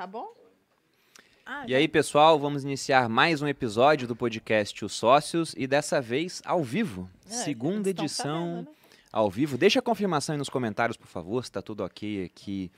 Tá bom? Ah, E aí, pessoal, vamos iniciar mais um episódio do podcast Os Sócios e dessa vez ao vivo. É, Segunda edição sabendo, né? ao vivo. Deixa a confirmação aí nos comentários, por favor, se tá tudo ok aqui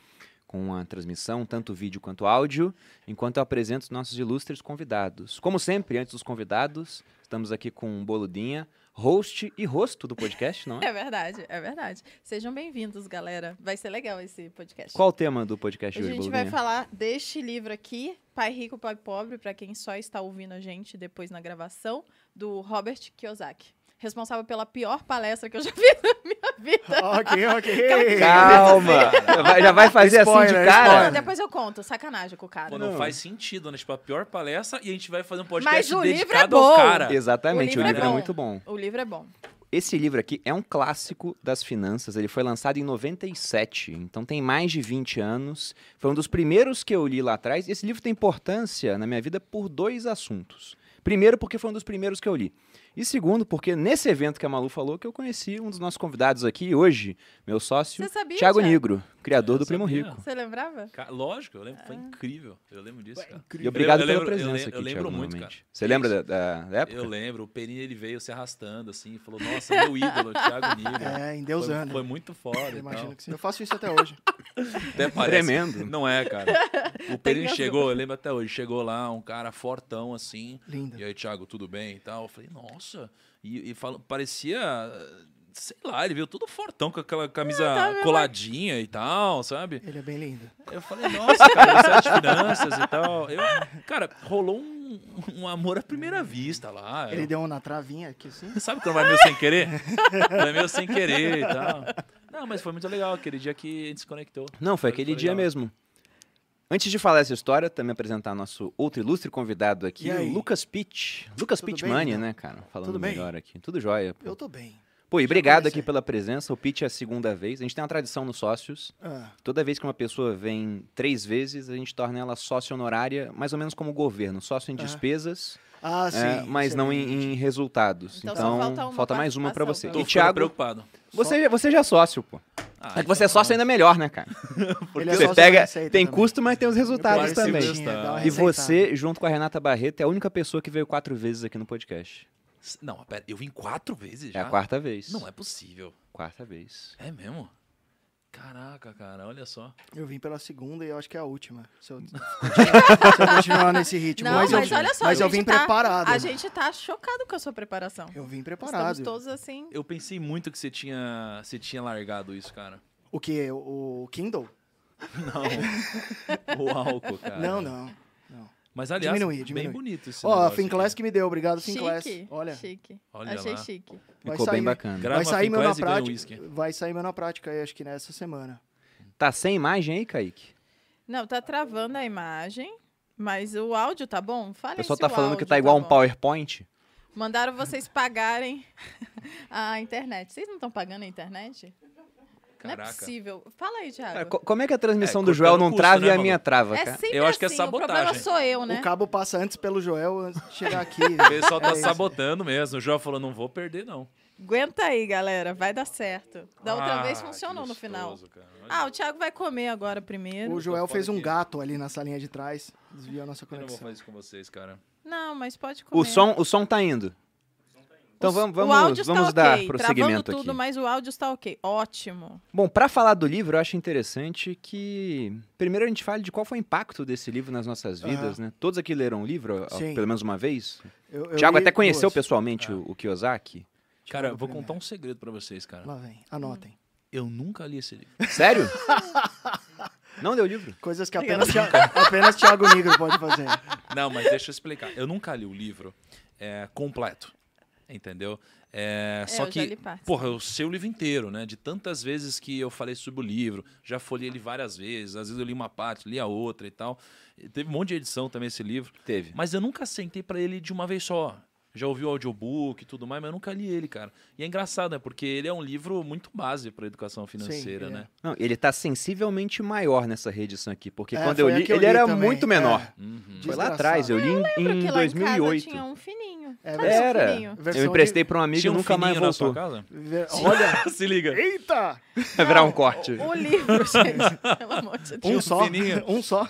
com a transmissão, tanto vídeo quanto áudio, enquanto eu apresento os nossos ilustres convidados. Como sempre, antes dos convidados, estamos aqui com o Boludinha, host e rosto do podcast, não é? É verdade, é verdade. Sejam bem-vindos, galera. Vai ser legal esse podcast. Qual o tema do podcast Hoje a gente Boludinha? vai falar deste livro aqui, Pai Rico, Pai Pobre, para quem só está ouvindo a gente depois na gravação, do Robert Kiyosaki. Responsável pela pior palestra que eu já vi na minha vida. ok, ok. Calma! Já vai- Já vai fazer assim de Spoiler, cara? spoiler. Depois eu conto, sacanagem com o cara. Pô, não, Não. faz sentido, né? Tipo, a pior palestra e a gente vai fazer um Mas podcast o livro é dedicado bom. ao cara. Exatamente, o O livro, livro é, é muito bom. O livro é bom. Esse livro aqui é um clássico das finanças. Ele foi lançado em 97, então tem mais de 20 anos. Foi um dos primeiros que eu li lá atrás. Esse livro tem importância na minha vida por dois assuntos. Primeiro, porque foi um dos primeiros que eu li. E segundo, porque nesse evento que a Malu falou, que eu conheci um dos nossos convidados aqui hoje, meu sócio, sabia, Thiago Thiago? Negro, criador Eu do Primo sabia. Rico. Você lembrava? Ca- Lógico, eu lembro, foi incrível. Eu lembro disso, cara. E obrigado Eu pela lembro- eu presença lembro- aqui, eu lembro Thiago, muito, cara. Você lembra da, da- época? Eu lembro, o Perini ele veio se arrastando assim, e falou: Nossa, meu ídolo, Thiago Nigro. É, Foi, endeusando. foi muito foda. Eu imagino que sim. Eu faço isso até hoje. Até parece. Tremendo. Não é, cara. O Perini chegou, eu lembro até hoje, chegou lá um cara fortão assim. Lindo. E aí, Thiago, tudo bem e tal? Eu falei, nossa. E, e fala- parecia. Sei lá, ele veio todo fortão com aquela camisa coladinha e tal, sabe? Ele é bem lindo. Eu falei, nossa, cara, você é de finanças e tal. Eu, cara, rolou um, um amor à primeira vista lá. Ele Eu- deu um na travinha aqui, assim. Sabe quando vai meio sem querer? Vai meio sem querer e tal. Não, mas foi muito legal aquele dia que a gente se conectou. Não, foi Foi- aquele foi dia legal. mesmo. Antes de falar essa história, também apresentar nosso outro ilustre convidado aqui, Lucas Pitt. Lucas Tudo Pitt bem, Money, Lindão? né, cara? Falando Tudo bem? melhor aqui. Tudo jóia. Pô, Eu tô bem. Pô e Já obrigado aqui pela presença. O Pitt é a segunda vez. A gente tem uma tradição nos sócios. Ah, Toda vez que uma pessoa vem três vezes, a gente torna ela sócio honorária, mais ou menos como o governo. Sócio em Ah. despesas, ah sim. é, mas não em, em resultados. Então Então, falta uma falta mais uma pra você. participação, Tô E Thiago, preocupado. você, você já é sócio, pô. Ah, É que você é sócio ainda melhor, né, cara? Ele é você sócio pega, tem também. custo, mas tem os resultados também. E você, junto com a Renata Barreto, é a única pessoa que veio quatro vezes aqui no podcast. Não, pera, eu vim quatro vezes É já? a quarta vez. Não é possível. Quarta vez. É mesmo? Caraca, cara, olha só. Eu vim pela segunda e eu acho que é a última. Se eu continuar, se eu continuar nesse ritmo. Não, mas, mas, eu, olha só, mas a eu vim tá- preparado. A gente tá chocado com a sua preparação. Eu vim Estamos preparado. todos assim. Eu pensei muito que você tinha, você tinha largado isso, cara. O que? O, o Kindle? Não. o álcool, cara. Não, não. Mas aliás, Diminuí, bem diminuí. bonito esse Ó, a Finclass que me deu. Obrigado, Finclass. Olha, Chique. Olha Achei lá. chique. vai Ficou sair, bem bacana. Grava vai sair meu na prática. Vai sair meu na prática aí, acho que nessa semana. Tá sem imagem aí, Kaique? Não, tá travando a imagem, mas o áudio tá bom? O Fala pessoal se tá o falando que áudio tá igual um. PowerPoint. Mandaram vocês pagarem a internet. Vocês não estão pagando a internet? Não é Caraca. possível. Fala aí, Thiago. Cara, co- como é que a transmissão É, do Joel cortando não custo, trava né, e a minha trava, É cara? sempre Eu acho que é assim, O problema sabotagem. sou eu, né? O cabo passa antes pelo Joel antes de chegar aqui. O pessoal tá É sabotando mesmo. O João falou, não vou perder, não. Aguenta aí, galera. Vai dar certo. Da outra Ah, vez funcionou no final. gostoso, cara. Ah, o Thiago vai comer agora primeiro. O Joel fez um aqui. gato ali na salinha de trás. Desviou a nossa Eu não vou conexão. fazer isso com vocês, cara. Não, mas pode comer. O som, o som tá indo. Então O- vamos, o áudio vamos, vamos está dar ok. prosseguimento Travando tudo, aqui. mas o áudio está ok. Ótimo. Bom, pra falar do livro, eu acho interessante que primeiro a gente fale de qual foi o impacto desse livro nas nossas vidas, né? Todos aqui leram o livro, ó, pelo menos uma vez. Eu, eu Tiago li até conheceu duas. pessoalmente o, o Kiyosaki. Cara, eu vou contar um segredo pra vocês, cara. Lá vem, anotem. Eu nunca li esse livro. Sério? Não deu livro? Coisas que apenas, apenas Thiago Negro pode fazer. Não, mas deixa eu explicar. Eu nunca li o livro é, completo. Entendeu? É, só eu já que, porra, eu sei o livro inteiro, né? De tantas vezes que eu falei sobre o livro, já folhei ele várias vezes. Às vezes eu li uma parte, li a outra e tal. E teve um monte de edição também esse livro. Teve. Mas eu nunca sentei pra ele de uma vez só. Já ouvi o audiobook e tudo mais, mas eu nunca li ele, cara. E é engraçado, né? Porque ele é um livro muito base para educação financeira, Sim, é. né? Não, ele tá sensivelmente maior nessa reedição aqui, porque É, quando eu li, eu ele li era também, muito menor. é. Uhum. Foi lá atrás, eu li em, Porque em lá em casa 2008. tinha um fininho. É Era. fininho? Eu emprestei pra um amigo Tinha e um nunca mais fininho na sua voltou. Olha, Se liga. eita! Vai virar um corte. O, o livro, gente. Pelo amor de Deus. Um só, fininho. um só.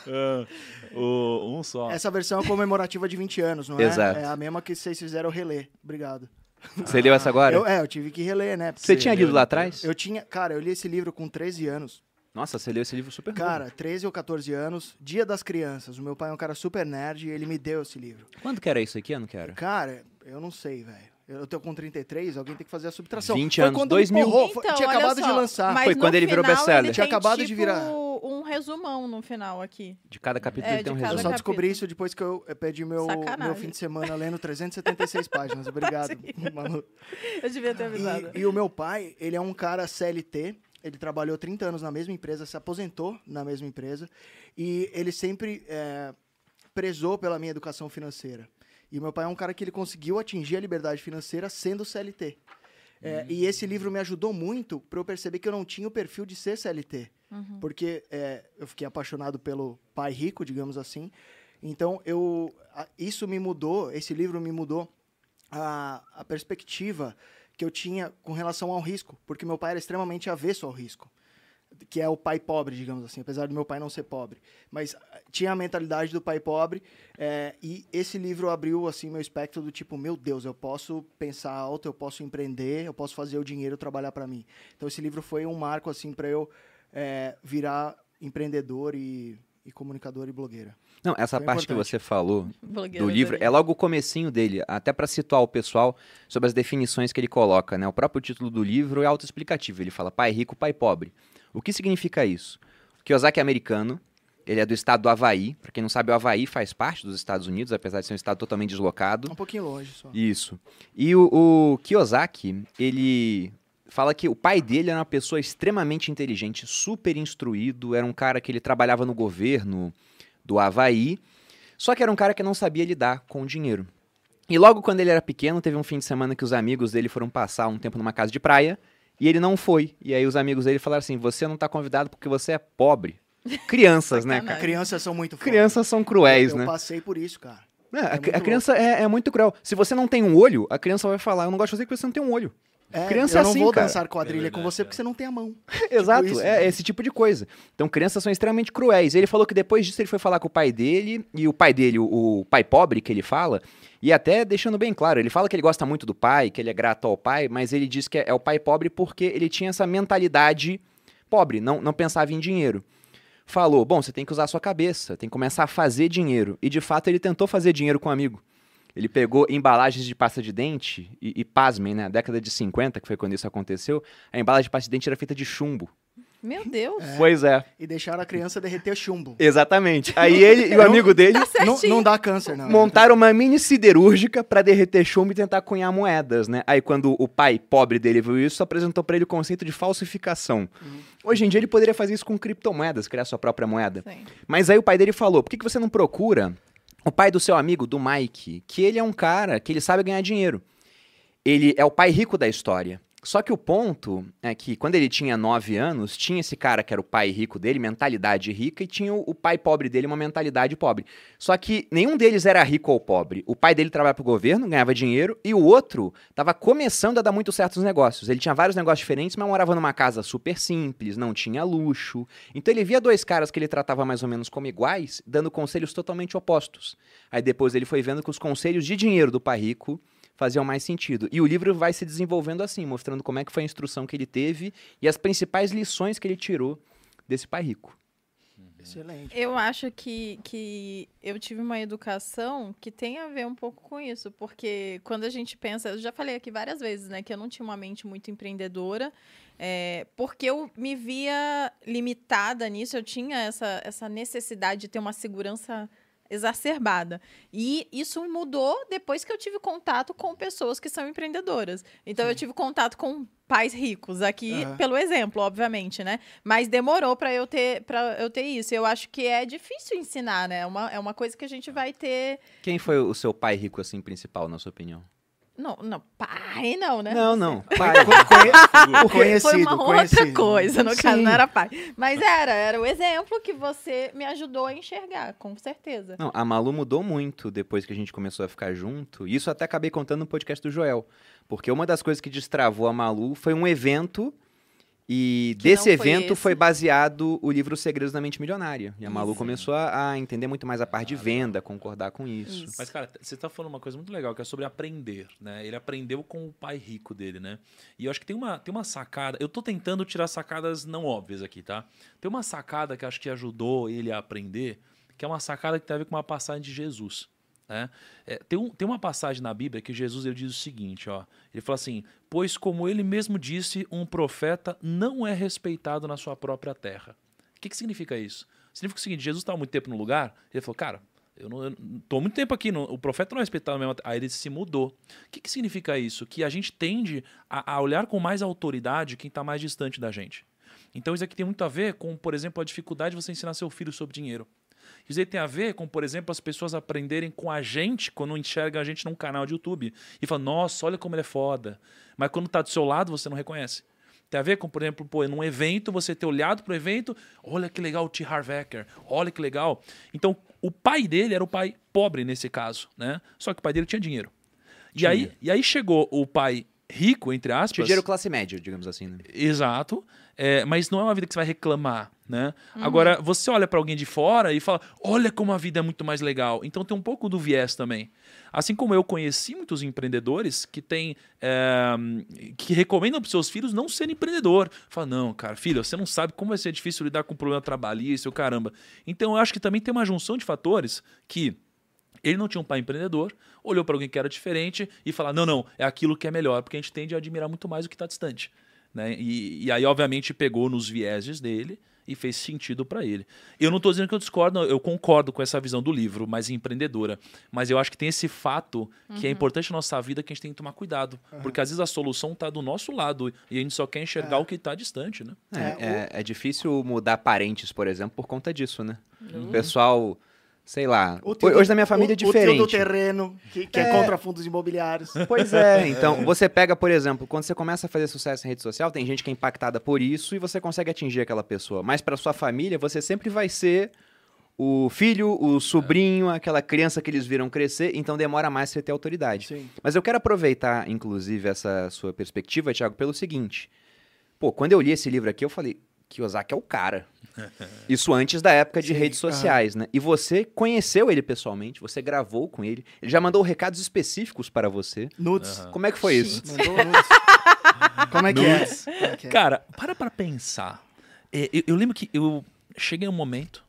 Ah, o- um só. Essa versão é comemorativa de 20 anos, não é? Exato. É a mesma que vocês fizeram reler. Obrigado. Você leu essa agora? Eu, é, eu tive que reler, né? Você tinha lido lá atrás? Eu tinha, cara, eu li esse livro com 13 anos. Nossa, você leu esse livro super novo. Cara, 13 ou 14 anos, Dia das Crianças. O meu pai é um cara super nerd e ele me deu esse livro. Quando que era isso aqui? Ano que era? Cara, eu não sei, velho. Eu tô com 33, alguém tem que fazer a subtração. 20 Foi anos, quando 2000. me porrou, foi- Então, tinha acabado só, de lançar. mas Foi quando ele virou best-seller. ele Tinha acabado de tipo, virar. um resumão no final aqui. De cada capítulo É, ele tem um de Eu só descobri isso depois que eu eu perdi meu, Sacanagem. meu fim de semana lendo 376 páginas. Obrigado, Manu. Eu devia ter avisado. E, e o meu pai, ele é um cara CLT. Ele trabalhou 30 anos na mesma empresa, se aposentou na mesma empresa. E ele sempre é, prezou pela minha educação financeira. E meu pai é um cara que ele conseguiu atingir a liberdade financeira sendo CLT. É, E esse livro me ajudou muito para eu perceber que eu não tinha o perfil de ser CLT. Uhum. Porque é, eu fiquei apaixonado pelo pai rico, digamos assim. Então, eu, isso me mudou, esse livro me mudou a, a perspectiva que eu tinha com relação ao risco. Porque meu pai era extremamente avesso ao risco. Que é o pai pobre, digamos assim, apesar do meu pai não ser pobre. Mas ah, tinha a mentalidade do pai pobre. é, e esse livro abriu, assim, meu espectro do tipo, meu Deus, eu posso pensar alto, eu posso empreender, eu posso fazer o dinheiro trabalhar para mim. Então, esse livro foi um marco, assim, para eu é, virar empreendedor e, e comunicador e blogueira. Não, essa Foi parte que importante. você falou Blogueira do livro dele. é logo o comecinho dele, até para situar o pessoal sobre as definições que ele coloca, né? O próprio título do livro é autoexplicativo, ele fala pai rico, pai pobre. O que significa isso? O Kiyosaki é americano, ele é do estado do Havaí, para quem não sabe, o Havaí faz parte dos Estados Unidos, apesar de ser um estado totalmente deslocado. Um pouquinho longe só. Isso. E o, o Kiyosaki, ele fala que o pai dele era uma pessoa extremamente inteligente, super instruído, era um cara que ele trabalhava no governo do Havaí, só que era um cara que não sabia lidar com o dinheiro. E logo quando ele era pequeno, teve um fim de semana que os amigos dele foram passar um tempo numa casa de praia, e ele não foi. E aí os amigos dele falaram assim: "Você não tá convidado porque você é pobre". Crianças, né, cara? Crianças são muito foda. Crianças são cruéis, eu né? passei por isso, cara. É, a, É muito a criança é, é muito cruel. Se você não tem um olho, a criança vai falar: Eu não gosto de você porque você não tem um olho. É, Criança eu é não assim, vou cara. dançar quadrilha É com verdade, você é. porque você não tem a mão. Exato, isso, é né? esse tipo de coisa. Então, crianças são extremamente cruéis. Ele falou que depois disso ele foi falar com o pai dele, e o pai dele, o, o pai pobre que ele fala, e até deixando bem claro, ele fala que ele gosta muito do pai, que ele é grato ao pai, mas ele diz que é, é o pai pobre porque ele tinha essa mentalidade pobre, não, não pensava em dinheiro. Falou, bom, você tem que usar a sua cabeça, tem que começar a fazer dinheiro. E de fato ele tentou fazer dinheiro com um amigo. Ele pegou embalagens de pasta de dente, e, e pasmem, né? Na década de 50, que foi quando isso aconteceu, a embalagem de pasta de dente era feita de chumbo. Meu Deus. Pois é. E deixaram a criança derreter chumbo. Exatamente. Aí ele e o amigo dele Tá Não, certinho. não dá câncer, não. montaram uma mini siderúrgica pra derreter chumbo e tentar cunhar moedas, né? Aí quando o pai pobre dele viu isso, apresentou pra ele o conceito de falsificação. Hoje em dia ele poderia fazer isso com criptomoedas, criar sua própria moeda. Sim. Mas aí o pai dele falou: por que, que você não procura o pai do seu amigo, do Mike, que ele é um cara que ele sabe ganhar dinheiro. Ele é o pai rico da história. Só que o ponto é que quando ele tinha 9 anos, tinha esse cara que era o pai rico dele, mentalidade rica, e tinha o, o pai pobre dele, uma mentalidade pobre. Só que nenhum deles era rico ou pobre. O pai dele trabalhava pro governo, ganhava dinheiro, e o outro estava começando a dar muito certo nos negócios. Ele tinha vários negócios diferentes, mas morava numa casa super simples, não tinha luxo. Então ele via dois caras que ele tratava mais ou menos como iguais, dando conselhos totalmente opostos. Aí depois ele foi vendo que os conselhos de dinheiro do pai rico faziam mais sentido. E o livro vai se desenvolvendo assim, mostrando como é que foi a instrução que ele teve e as principais lições que ele tirou desse pai rico. Excelente. Eu acho que, que eu tive uma educação que tem a ver um pouco com isso, porque quando a gente pensa, eu já falei aqui várias vezes, né, que eu não tinha uma mente muito empreendedora, é, porque eu me via limitada nisso, eu tinha essa, essa necessidade de ter uma segurança exacerbada. E isso mudou depois que eu tive contato com pessoas que são empreendedoras. Então, eu tive contato com pais ricos aqui Aham. pelo exemplo, obviamente, né? Mas demorou para eu ter para eu ter isso. Eu acho que é difícil ensinar, né? É uma, é uma coisa que a gente vai ter. Quem foi o seu pai rico, assim, principal, na sua opinião? Não, não, pai não, né? Não, não. Pai. Conhe- conhecido, Foi uma outra conhecido. coisa, no caso, Sim. não era pai. Mas era, era o exemplo que você me ajudou a enxergar, com certeza. Não, a Malu mudou muito depois que a gente começou a ficar junto. Isso até acabei contando no podcast do Joel. Porque uma das coisas que destravou a Malu foi um evento. E Que desse foi evento esse. foi baseado o livro Segredos da Mente Milionária. E a Malu Isso. começou a, a entender muito mais a parte de venda, concordar com isso. Isso. Mas, cara, você tá falando uma coisa muito legal, que é sobre aprender, né? Ele aprendeu com o pai rico dele, né? E eu acho que tem uma, tem uma sacada. Eu tô tentando tirar sacadas não óbvias aqui, tá? Tem uma sacada que eu acho que ajudou ele a aprender, que é uma sacada que tem a ver com uma passagem de Jesus. Né? É, tem, um, tem uma passagem na Bíblia que Jesus ele diz o seguinte: ó, ele fala assim: Pois, como ele mesmo disse, um profeta não é respeitado na sua própria terra. O que, que significa isso? Significa o seguinte: Jesus estava muito tempo no lugar, ele falou, cara, eu não estou muito tempo aqui, não- o profeta não é respeitado mesmo. Aí ele se mudou. O que, que significa isso? Que a gente tende a, a olhar com mais autoridade quem está mais distante da gente. Então isso aqui tem muito a ver com, por exemplo, a dificuldade de você ensinar seu filho sobre dinheiro. Isso aí tem a ver com, por exemplo, as pessoas aprenderem com a gente quando enxergam a gente num canal de YouTube e falam, nossa, olha como ele é foda. Mas quando tá do seu lado, você não reconhece. Tem a ver com, por exemplo, pô, num evento, você ter olhado pro evento, olha que legal o T. Harv Eker, olha que legal. Então, o pai dele era o pai pobre nesse caso, né? Só que o pai dele tinha dinheiro. E aí, e aí chegou o pai rico, entre aspas. Tinha dinheiro classe média, digamos assim. Né? Exato. É, mas não é uma vida que você vai reclamar, né? Agora, você olha pra alguém de fora e fala: olha como a vida é muito mais legal. Então tem um pouco do viés também. Assim como eu conheci muitos empreendedores que têm. é, que recomendam para seus filhos não serem empreendedor. Fala, não, cara, filho, você não sabe como vai ser difícil lidar com problema trabalhista, o caramba. Então eu acho que também tem uma junção de fatores que. Ele não tinha um pai empreendedor, olhou para alguém que era diferente e falou: não, não, é aquilo que é melhor, porque a gente tende a admirar muito mais o que está distante. Né? E, e aí, obviamente, pegou nos vieses dele e fez sentido para ele. Eu não estou dizendo que eu discordo, eu concordo com essa visão do livro, mais empreendedora. Mas eu acho que tem esse fato que é importante na nossa vida que a gente tem que tomar cuidado. Porque às vezes a solução está do nosso lado e a gente só quer enxergar o que está distante. Né? É, É, é, é difícil mudar parentes, por exemplo, por conta disso, né? O pessoal, sei lá. O hoje na minha família o, é O tio do diferente. terreno, que, que é. É. contra fundos imobiliários. Pois é, então você pega, por exemplo, quando você começa a fazer sucesso em rede social, tem gente que é impactada por isso e você consegue atingir aquela pessoa. Mas para sua família, você sempre vai ser o filho, o sobrinho, aquela criança que eles viram crescer, então demora mais você ter autoridade. Sim. Mas eu quero aproveitar, inclusive, essa sua perspectiva, Thiago, pelo seguinte. Pô, quando eu li esse livro aqui, eu falei, Kiyosaki é o cara. Isso antes da época de Sim, redes sociais, né? E você conheceu ele pessoalmente, você gravou com ele, ele já mandou recados específicos para você. Nudes. Como é que foi isso? Mandou nudes. Como é que é? Como é que é? Cara, para pra pensar. É, eu, eu lembro que eu cheguei um momento,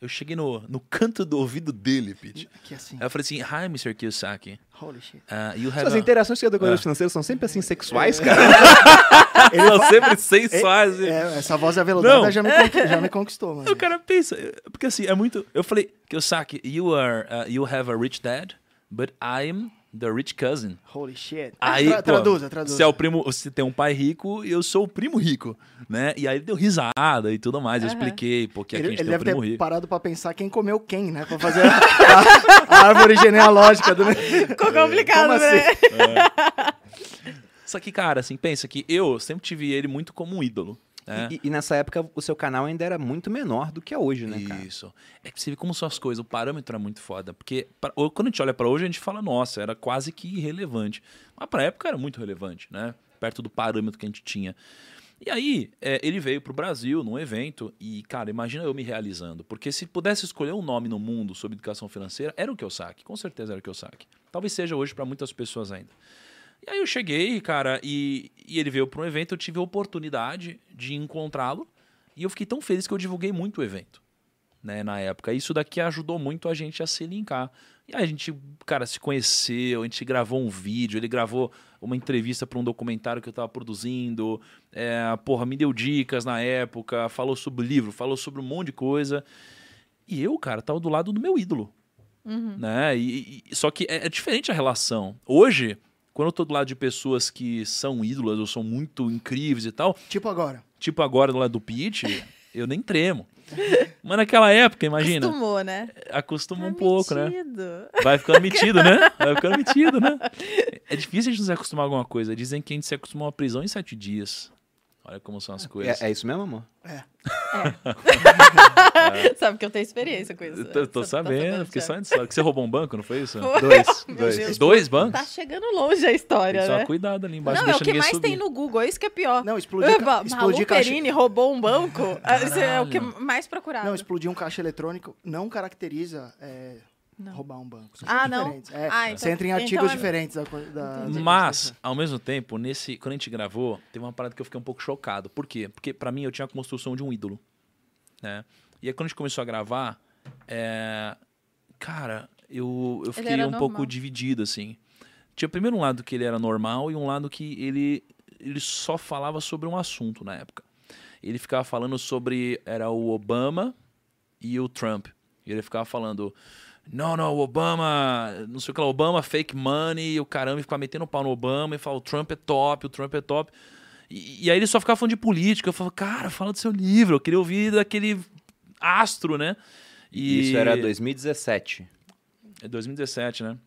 eu cheguei no, no canto do ouvido dele, Pete. Aqui assim. Aí eu falei assim, Hi, Mr. Kiyosaki. Holy shit. Uh, you have Suas a... interações com É. educadores financeiros são sempre assim sexuais, cara. São sempre sensuais. É, essa voz aveludada Não. já me, conqui- já me conquistou, mano. O cara pensa, porque assim, é muito. Eu falei, Kiyosaki, you are, uh, you have a rich dad, but I'm the rich cousin. Holy shit. Aí, Tra- pô, traduza, traduza. Você é o primo, você tem um pai rico e eu sou o primo rico, né? E aí ele deu risada e tudo mais. Eu Aham. expliquei porque aqui Ele, a gente ele tem o deve primo ter rico. parado pra pensar quem comeu quem, né? Pra fazer a, a- a árvore genealógica do. Ficou complicado, Como né? Só que, cara, assim, pensa que eu sempre tive ele muito como um ídolo. Né? E, e nessa época o seu canal ainda era muito menor do que é hoje, né, cara? Isso. É que você vê como são as coisas, o parâmetro é muito foda. Porque pra- quando a gente olha pra hoje, a gente fala, nossa, era quase que irrelevante. Mas pra época era muito relevante, né? Perto do parâmetro que a gente tinha. E aí, é, ele veio pro Brasil num evento e, cara, imagina eu me realizando. Porque se pudesse escolher um nome no mundo sobre educação financeira, era o Kiyosaki. Com certeza era o Kiyosaki. Talvez seja hoje pra muitas pessoas ainda. E aí eu cheguei, cara, e, e ele veio para um evento, eu tive a oportunidade de encontrá-lo. E eu fiquei tão feliz que eu divulguei muito o evento, né, na época. Isso daqui ajudou muito a gente a se linkar. E aí a gente, cara, se conheceu, a gente gravou um vídeo, ele gravou uma entrevista para um documentário que eu tava produzindo. É, porra, me deu dicas na época, falou sobre o livro, falou sobre um monte de coisa. E eu, cara, tava do lado do meu ídolo. Né? E, e- só que é, é diferente a relação. Hoje, quando eu tô do lado de pessoas que são ídolas ou são muito incríveis e tal, Tipo agora. tipo agora do lado do Pete, eu nem tremo. Mas naquela época, imagina, Acostumou, né? acostuma um Tá pouco, né? metido. Vai ficando metido, né? Vai ficando metido, né? É difícil a gente se acostumar a alguma coisa. Dizem que a gente se acostuma a uma prisão em sete dias. Olha como são as coisas. É, é isso mesmo, amor? Sabe que eu tenho experiência com isso. Eu tô, tô sabendo, fiquei Thiago? só que você roubou um banco, não foi isso? Foi. Dois. Dois. Deus. Dois bancos? Tá chegando longe a Tem história, que tomar né? cuidado ali embaixo, Não, é o que mais subir. tem no Google, é isso que é pior. Não, explodir, Eba, ca... explodir caixa. Perini roubou um banco. Esse é o que Caralho. mais procurado. Não, explodir um caixa eletrônico não caracteriza é, Não. roubar um banco. São Ah, não? É, Ah, então- você entra em então artigos é- diferentes da, da, da Mas, ao mesmo tempo, nesse, quando a gente gravou, teve uma parada que eu fiquei um pouco chocado. Por quê? Porque pra mim eu tinha a construção de um ídolo. Né? E aí quando a gente começou a gravar, é, cara, eu, eu fiquei um normal. pouco dividido, assim. Tinha primeiro um lado que ele era normal e um lado que ele, ele só falava sobre um assunto na época. Ele ficava falando sobre. Era o Obama e o Trump. E ele ficava falando. Não, não, o Obama, não sei o que lá, Obama fake money, o caramba, ficava metendo pau no Obama e falava, o Trump é top, o Trump é top. E, e aí ele só ficava falando de política. Eu falava, cara, fala do seu livro, eu queria ouvir daquele astro, né? E... Isso era 2017. É 2017, né?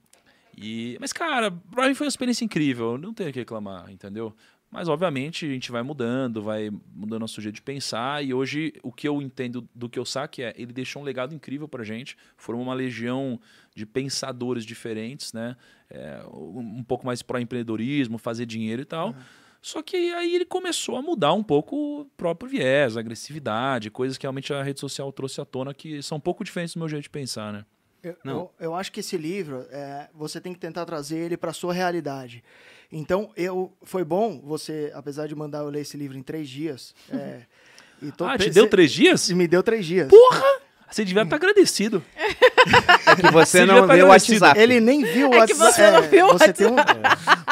E... Mas, cara, pra mim foi uma experiência incrível. Não tenho o que reclamar, entendeu? Mas, obviamente, a gente vai mudando, vai mudando nosso jeito de pensar. E hoje, o que eu entendo do que eu saque é ele deixou um legado incrível pra gente. Formou uma legião de pensadores diferentes, né? É, um pouco mais pró-empreendedorismo, fazer dinheiro e tal. Só que aí ele começou a mudar um pouco o próprio viés, a agressividade, coisas que realmente a rede social trouxe à tona que são um pouco diferentes do meu jeito de pensar, né? Eu, Não. eu, eu acho que esse livro, é, você tem que tentar trazer ele para sua realidade. Então, eu foi bom você, apesar de mandar eu ler esse livro em três dias. é, e tô ah, te deu três dias? Me deu três dias. Você devia estar agradecido. É que você Você não leu o. WhatsApp. Ele nem viu o É que WhatsApp. você não viu o você tem um,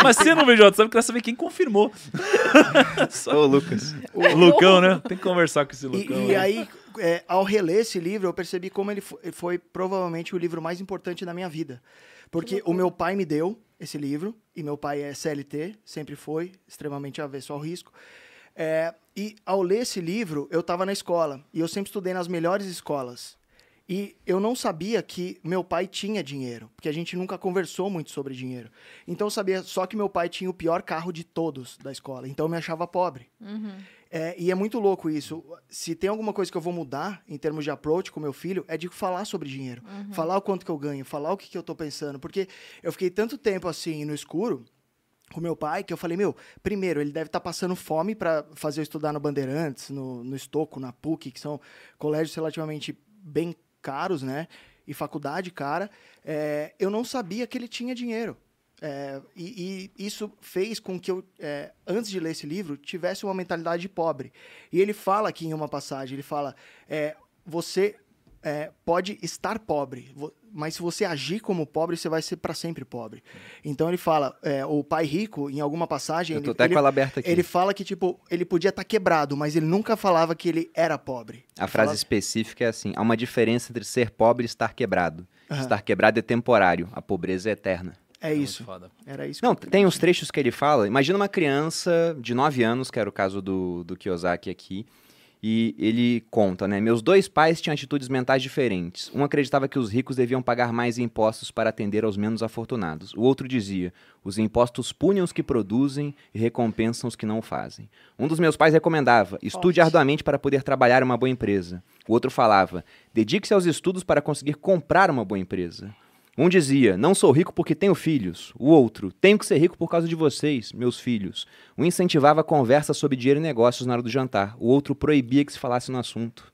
Mas você não veio o WhatsApp, eu queria saber quem confirmou. Ô, Lucas. O Lucão, né? Tem que conversar com esse E, Lucão. e né? aí, é, ao reler esse livro, eu percebi como ele foi, foi provavelmente o livro mais importante da minha vida. Porque o meu pai me deu esse livro, e meu pai é CLT, sempre foi, extremamente avesso ao risco. É, e ao ler esse livro, eu estava na escola, e eu sempre estudei nas melhores escolas. E eu não sabia que meu pai tinha dinheiro, porque a gente nunca conversou muito sobre dinheiro. Então eu sabia só que meu pai tinha o pior carro de todos da escola, então eu me achava pobre. É, e é muito louco isso. Se tem alguma coisa que eu vou mudar em termos de approach com meu filho, é de falar sobre dinheiro. Falar o quanto que eu ganho, falar o que, que eu tô pensando. Porque eu fiquei tanto tempo assim no escuro com meu pai que eu falei, meu, primeiro, ele deve estar passando fome para fazer eu estudar no Bandeirantes, no, no Estoco, na PUC, que são colégios relativamente bem caros, né? E faculdade cara. É, eu não sabia que ele tinha dinheiro. É, e, e isso fez com que eu, é, antes de ler esse livro, tivesse uma mentalidade de pobre. E ele fala aqui em uma passagem, ele fala, você é, pode estar pobre, mas se você agir como pobre, você vai ser para sempre pobre. Então ele fala, é, o pai rico, em alguma passagem, Eu tô ele, até ele, com ela aberta aqui. ele fala que tipo ele podia estar quebrado, mas ele nunca falava que ele era pobre. A Ele frase falava- específica é assim: há uma diferença entre ser pobre e estar quebrado. Aham. Estar quebrado é temporário, a pobreza é eterna. é Muito isso. foda. Era isso. Não, tem os trechos que ele fala. Imagina uma criança de 9 anos, que era o caso do, do Kiyosaki aqui, e ele conta, né? Meus dois pais tinham atitudes mentais diferentes. Um acreditava que os ricos deviam pagar mais impostos para atender aos menos afortunados. O outro dizia: os impostos punem os que produzem e recompensam os que não o fazem. Um dos meus pais recomendava: estude arduamente para poder trabalhar em uma boa empresa. O outro falava: dedique-se aos estudos para conseguir comprar uma boa empresa. Um dizia: Não sou rico porque tenho filhos. O outro: Tenho que ser rico por causa de vocês, meus filhos. Um incentivava a conversa sobre dinheiro e negócios na hora do jantar. O outro proibia que se falasse no assunto.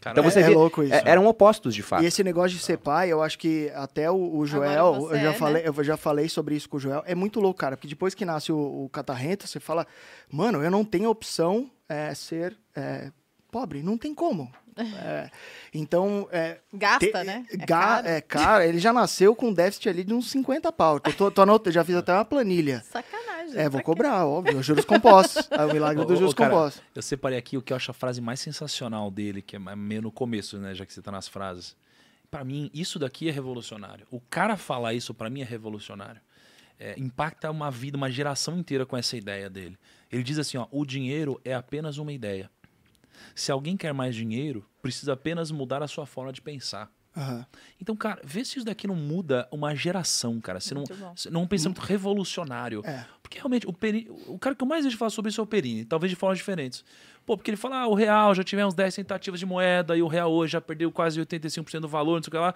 Cara, Então é, você é vê- louco isso. É- eram opostos, de fato. E esse negócio de ser pai, eu acho que até o, o Joel, você eu já é, falei, né? eu já falei sobre isso com o Joel. É muito louco, cara, porque depois que nasce o, o catarrento, você fala, mano, eu não tenho opção é, ser é, pobre, não tem como. É, então, é, Gasta, te- né? É ga- caro. é caro, ele já nasceu com um déficit ali de uns 50 pau. Eu tô, tô anotando, já fiz até uma planilha. Sacanagem. É, vou cobrar, óbvio, juros compostos. É o milagre dos ô, juros cara, compostos. Eu separei aqui o que eu acho a frase mais sensacional dele, que é meio no começo, né? Já que você tá nas frases. Pra mim, isso daqui é revolucionário. O cara falar isso, pra mim, é revolucionário. É, impacta uma vida, uma geração inteira com essa ideia dele. Ele diz assim: ó, o dinheiro é apenas uma ideia. Se alguém quer mais dinheiro, precisa apenas mudar a sua forma de pensar. Aham. Então, cara, vê se isso daqui não muda uma geração, cara. Se não, Muito se não é um pensamento revolucionário. É. Porque realmente, o, Peri, o cara que eu mais vejo falar sobre isso é o Perini, talvez de formas diferentes. Pô, porque ele fala, ah, o real já tivemos 10 tentativas de moeda e o real hoje já perdeu quase 85% do valor, não sei o que lá.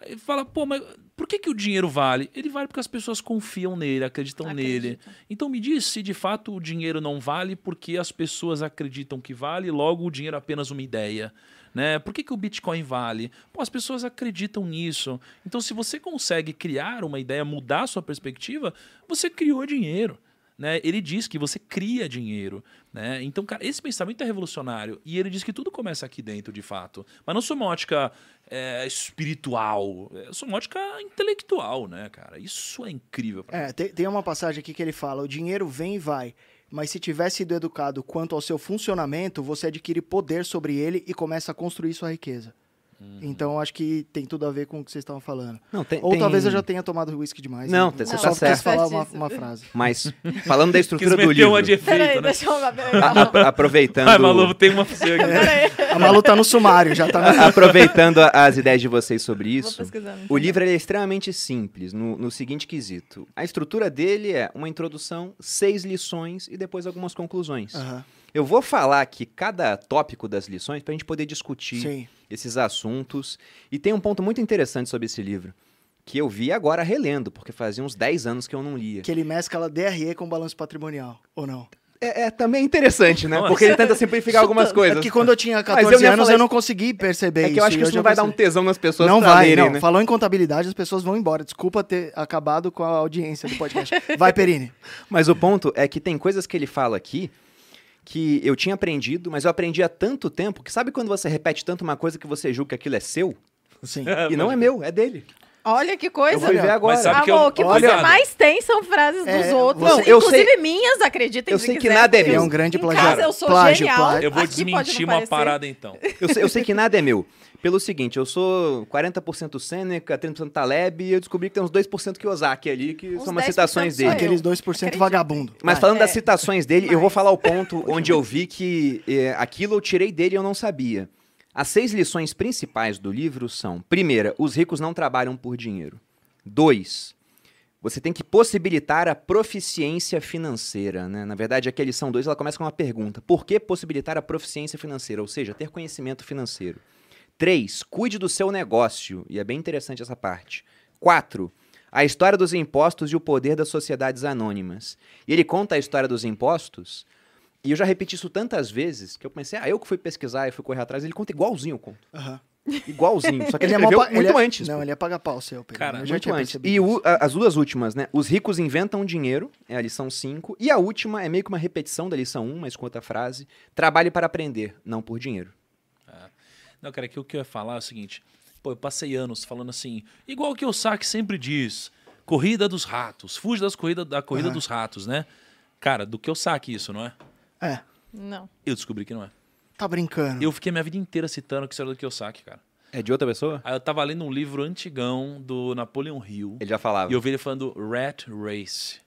Aí fala, pô, mas por que, que o dinheiro vale? Ele vale porque as pessoas confiam nele, acreditam nele. Então me diz se de fato o dinheiro não vale porque as pessoas acreditam que vale, logo o dinheiro é apenas uma ideia. Né? Por que, que o Bitcoin vale? Pô, as pessoas acreditam nisso. Então, se você consegue criar uma ideia, mudar a sua perspectiva, você criou dinheiro. Né? Ele diz que você cria dinheiro. Né? Então, cara, esse pensamento é revolucionário. E ele diz que tudo começa aqui dentro, de fato. Mas não sou uma ótica é, espiritual. Eu sou uma ótica intelectual, né, cara? Isso é incrível. É, tem, tem uma passagem aqui que ele fala: o dinheiro vem e vai, mas se tiver sido educado quanto ao seu funcionamento, você adquire poder sobre ele e começa a construir sua riqueza. Uhum. Então acho que tem tudo a ver com o que vocês estavam falando. Não, tem, Ou tem- talvez eu já tenha tomado uísque demais. Não, né? você Eu tá só certo. quis falar uma, uma frase. Mas, falando da estrutura do livro, uma de efeito, Peraí, né? deixa eu... a- a- aproveitando, Ai, Malu, tem uma aqui. A Malu tá no sumário, já tá no... aproveitando as ideias de vocês sobre isso, o livro ele é extremamente simples no, no seguinte quesito. A estrutura dele é uma introdução, seis lições e depois algumas conclusões. Aham, Eu vou falar aqui cada tópico das lições para a gente poder discutir Sim. esses assuntos. E tem um ponto muito interessante sobre esse livro, que eu vi agora relendo, porque fazia uns 10 anos que eu não lia. Que ele mescla DRE com balanço patrimonial, ou não? É, é também interessante, né? Nossa. Porque ele tenta simplificar algumas É coisas. porque quando eu tinha Mas 14 eu anos falar eu não consegui perceber É isso. que eu acho que isso não vai dar um percebi. tesão nas pessoas Não vai, lerem, não. né? Falou em contabilidade, as pessoas vão embora. Desculpa ter acabado com a audiência do podcast. Vai, Perini. Mas o ponto é que tem coisas que ele fala aqui que eu tinha aprendido, mas eu aprendi há tanto tempo que sabe quando você repete tanto uma coisa que você julga que aquilo é seu? Sim. E não é meu, é dele. Olha que Eu coisa. fui ver agora. Mas sabe que eu- Amor, o que olha- você mais tem são frases É, dos outros. você- eu inclusive minhas, acreditem eu se sei que quiser, nada é meu. É um grande em casa eu sou Plágio, genial. plágio. Eu vou Aqui desmentir uma parecer. parada então. Eu sei, eu sei que nada é meu. Pelo seguinte, eu sou 40% Sêneca, 30% Taleb, e eu descobri que tem uns 2% Kiyosaki ali, que Uns são umas 10% citações dele. Aqueles 2% Acredito. vagabundo. Mas Vai. falando É. das citações dele, eu vou falar o ponto onde eu vi que eh, aquilo eu tirei dele e eu não sabia. As seis lições principais do livro são: primeira, os ricos não trabalham por dinheiro. Dois, você tem que possibilitar a proficiência financeira. Né? Na verdade, aqui a lição 2 ela começa com uma pergunta: por que possibilitar a proficiência financeira? Ou seja, ter conhecimento financeiro. Três, cuide do seu negócio. E é bem interessante essa parte. Quatro, a história dos impostos e o poder das sociedades anônimas. E ele conta a história dos impostos, e eu já repeti isso tantas vezes que eu pensei, ah, eu que fui pesquisar e fui correr atrás, ele conta igualzinho eu conto. Aham. Igualzinho. Só que ele, Ele é escreveu muito ele é- antes. Não, pô. ele é paga-pau seu, Perini. Cara, eu já muito antes. E o- as duas últimas, né? Os ricos inventam dinheiro, é a lição 5. E a última é meio que uma repetição da lição 1, um, mas com outra frase. Trabalhe para aprender, não por dinheiro. Não, cara, que o que eu ia falar é o seguinte. Pô, eu passei anos falando assim, igual que o Saque sempre diz, corrida dos ratos, fuge das corrida, da corrida Aham. dos ratos, né? Cara, do que eu saque isso, não é? É, Não. Eu descobri que não é. tá brincando. Eu fiquei minha vida inteira citando que isso era do que eu saque, cara. É de outra pessoa? Aí eu tava lendo um livro antigão do Napoleon Hill. Ele já falava. E eu vi ele falando Rat Race.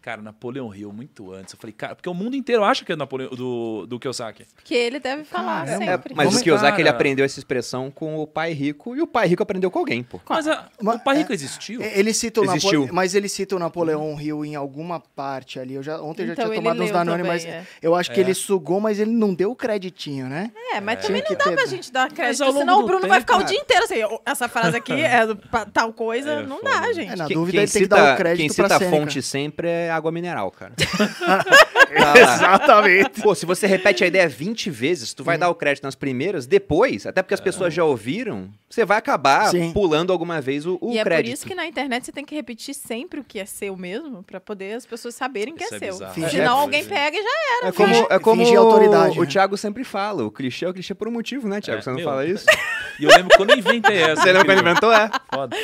Cara, Napoleon Hill, muito antes. Eu falei, cara, porque o mundo inteiro acha que é Napoleon, do, do Kiyosaki. Porque ele deve falar Caramba. É, sempre. mas Vamos- o Kiyosaki, ele Cara. aprendeu essa expressão com o pai rico, e o pai rico aprendeu com alguém, pô. Mas a, Mas- o pai é- rico existiu? É, Ele cita o Existiu. Napoleão, mas ele cita o Napoleão Hill em alguma parte ali. Eu já, ontem eu já Então tinha ele tomado uns Danone, também, mas é. eu acho que É. ele sugou, mas ele não deu o creditinho, né? É, mas também não que dá ter- pra gente dar crédito, senão o Bruno vai tempo, ficar o é. dia inteiro assim, "Oh, essa frase aqui é tal coisa, É, não dá, gente. É, na Quem- dúvida ele tem que cita- dar o crédito Quem cita a fonte sempre é água mineral, cara. Tá. Exatamente. Pô, se você repete a ideia 20 vezes, tu vai Hum. dar o crédito nas primeiras, depois, até porque as pessoas já ouviram, você vai acabar Sim. pulando alguma vez o, o e é crédito. por isso que na internet você tem que repetir sempre o que é seu mesmo, pra poder as pessoas saberem que Isso é, é seu. Fingir- Senão É, alguém é. pega e já É como, Finge- é como fingir autoridade, o, né? Thiago sempre fala, o clichê é o clichê por um motivo, né, Thiago? É, você não meu. fala isso? E eu lembro quando eu inventei essa. Você lembra quando inventou? É. Foda.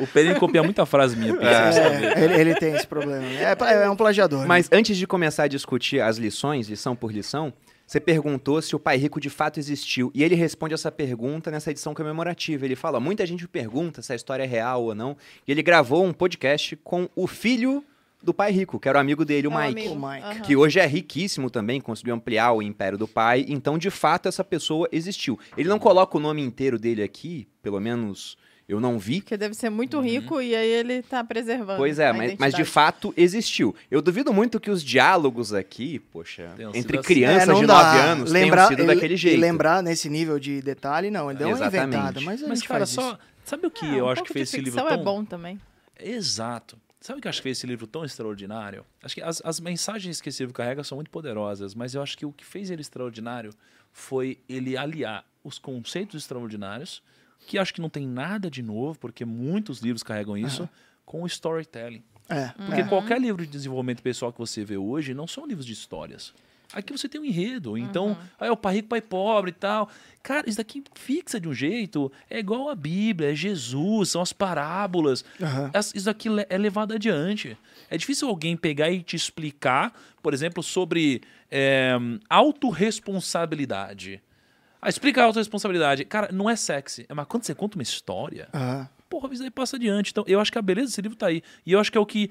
O Perini copia muita frase minha. É, ele, ele tem esse problema. É, é um plagiador. né? Mas antes de começar a discutir as lições, lição por lição, Você perguntou se o pai rico de fato existiu. E ele responde essa pergunta nessa edição comemorativa. Ele fala: muita gente pergunta se a história é real ou não. E ele gravou um podcast com o filho do pai rico, que era o amigo dele, o É Mike. amigo. O Mike. Aham. Que hoje é riquíssimo também, conseguiu ampliar o império do pai. Então, de fato, essa pessoa existiu. Ele não coloca o nome inteiro dele aqui, pelo menos eu não vi. Porque deve ser muito rico e aí ele tá preservando. Pois é, a mas, mas de fato existiu. Eu duvido muito que os diálogos aqui, poxa, Tenham entre assim. crianças É, não de dá. 9 anos lembrar, tenham sido e- daquele E jeito. lembrar nesse nível de detalhe, não. Ele deu uma Exatamente. inventada, mas a Mas, gente cara, faz só. isso. Sabe o que Ah, eu um acho que fez esse livro ficção tão. é bom também. Exato. Sabe o que eu acho que fez esse livro tão extraordinário? Acho que as, as mensagens que esse livro carrega são muito poderosas, mas eu acho que o que fez ele extraordinário foi ele aliar os conceitos extraordinários, que acho que não tem nada de novo, porque muitos livros carregam isso, com o storytelling. É, Porque é. qualquer livro de desenvolvimento pessoal que você vê hoje não são livros de histórias. Aqui você tem um enredo. Então, aí é o pai rico, pai pobre e tal. Cara, isso daqui fixa de um jeito. É igual a Bíblia, é Jesus, são as parábolas. As- Isso aqui le- é levado adiante. É difícil alguém pegar e te explicar, por exemplo, sobre é, autorresponsabilidade. Ah, explica a autorresponsabilidade. Cara, não é sexy. Mas quando você conta uma história, Aham. porra, isso aí passa adiante. Então, eu acho que a beleza desse livro tá aí. E eu acho que é o que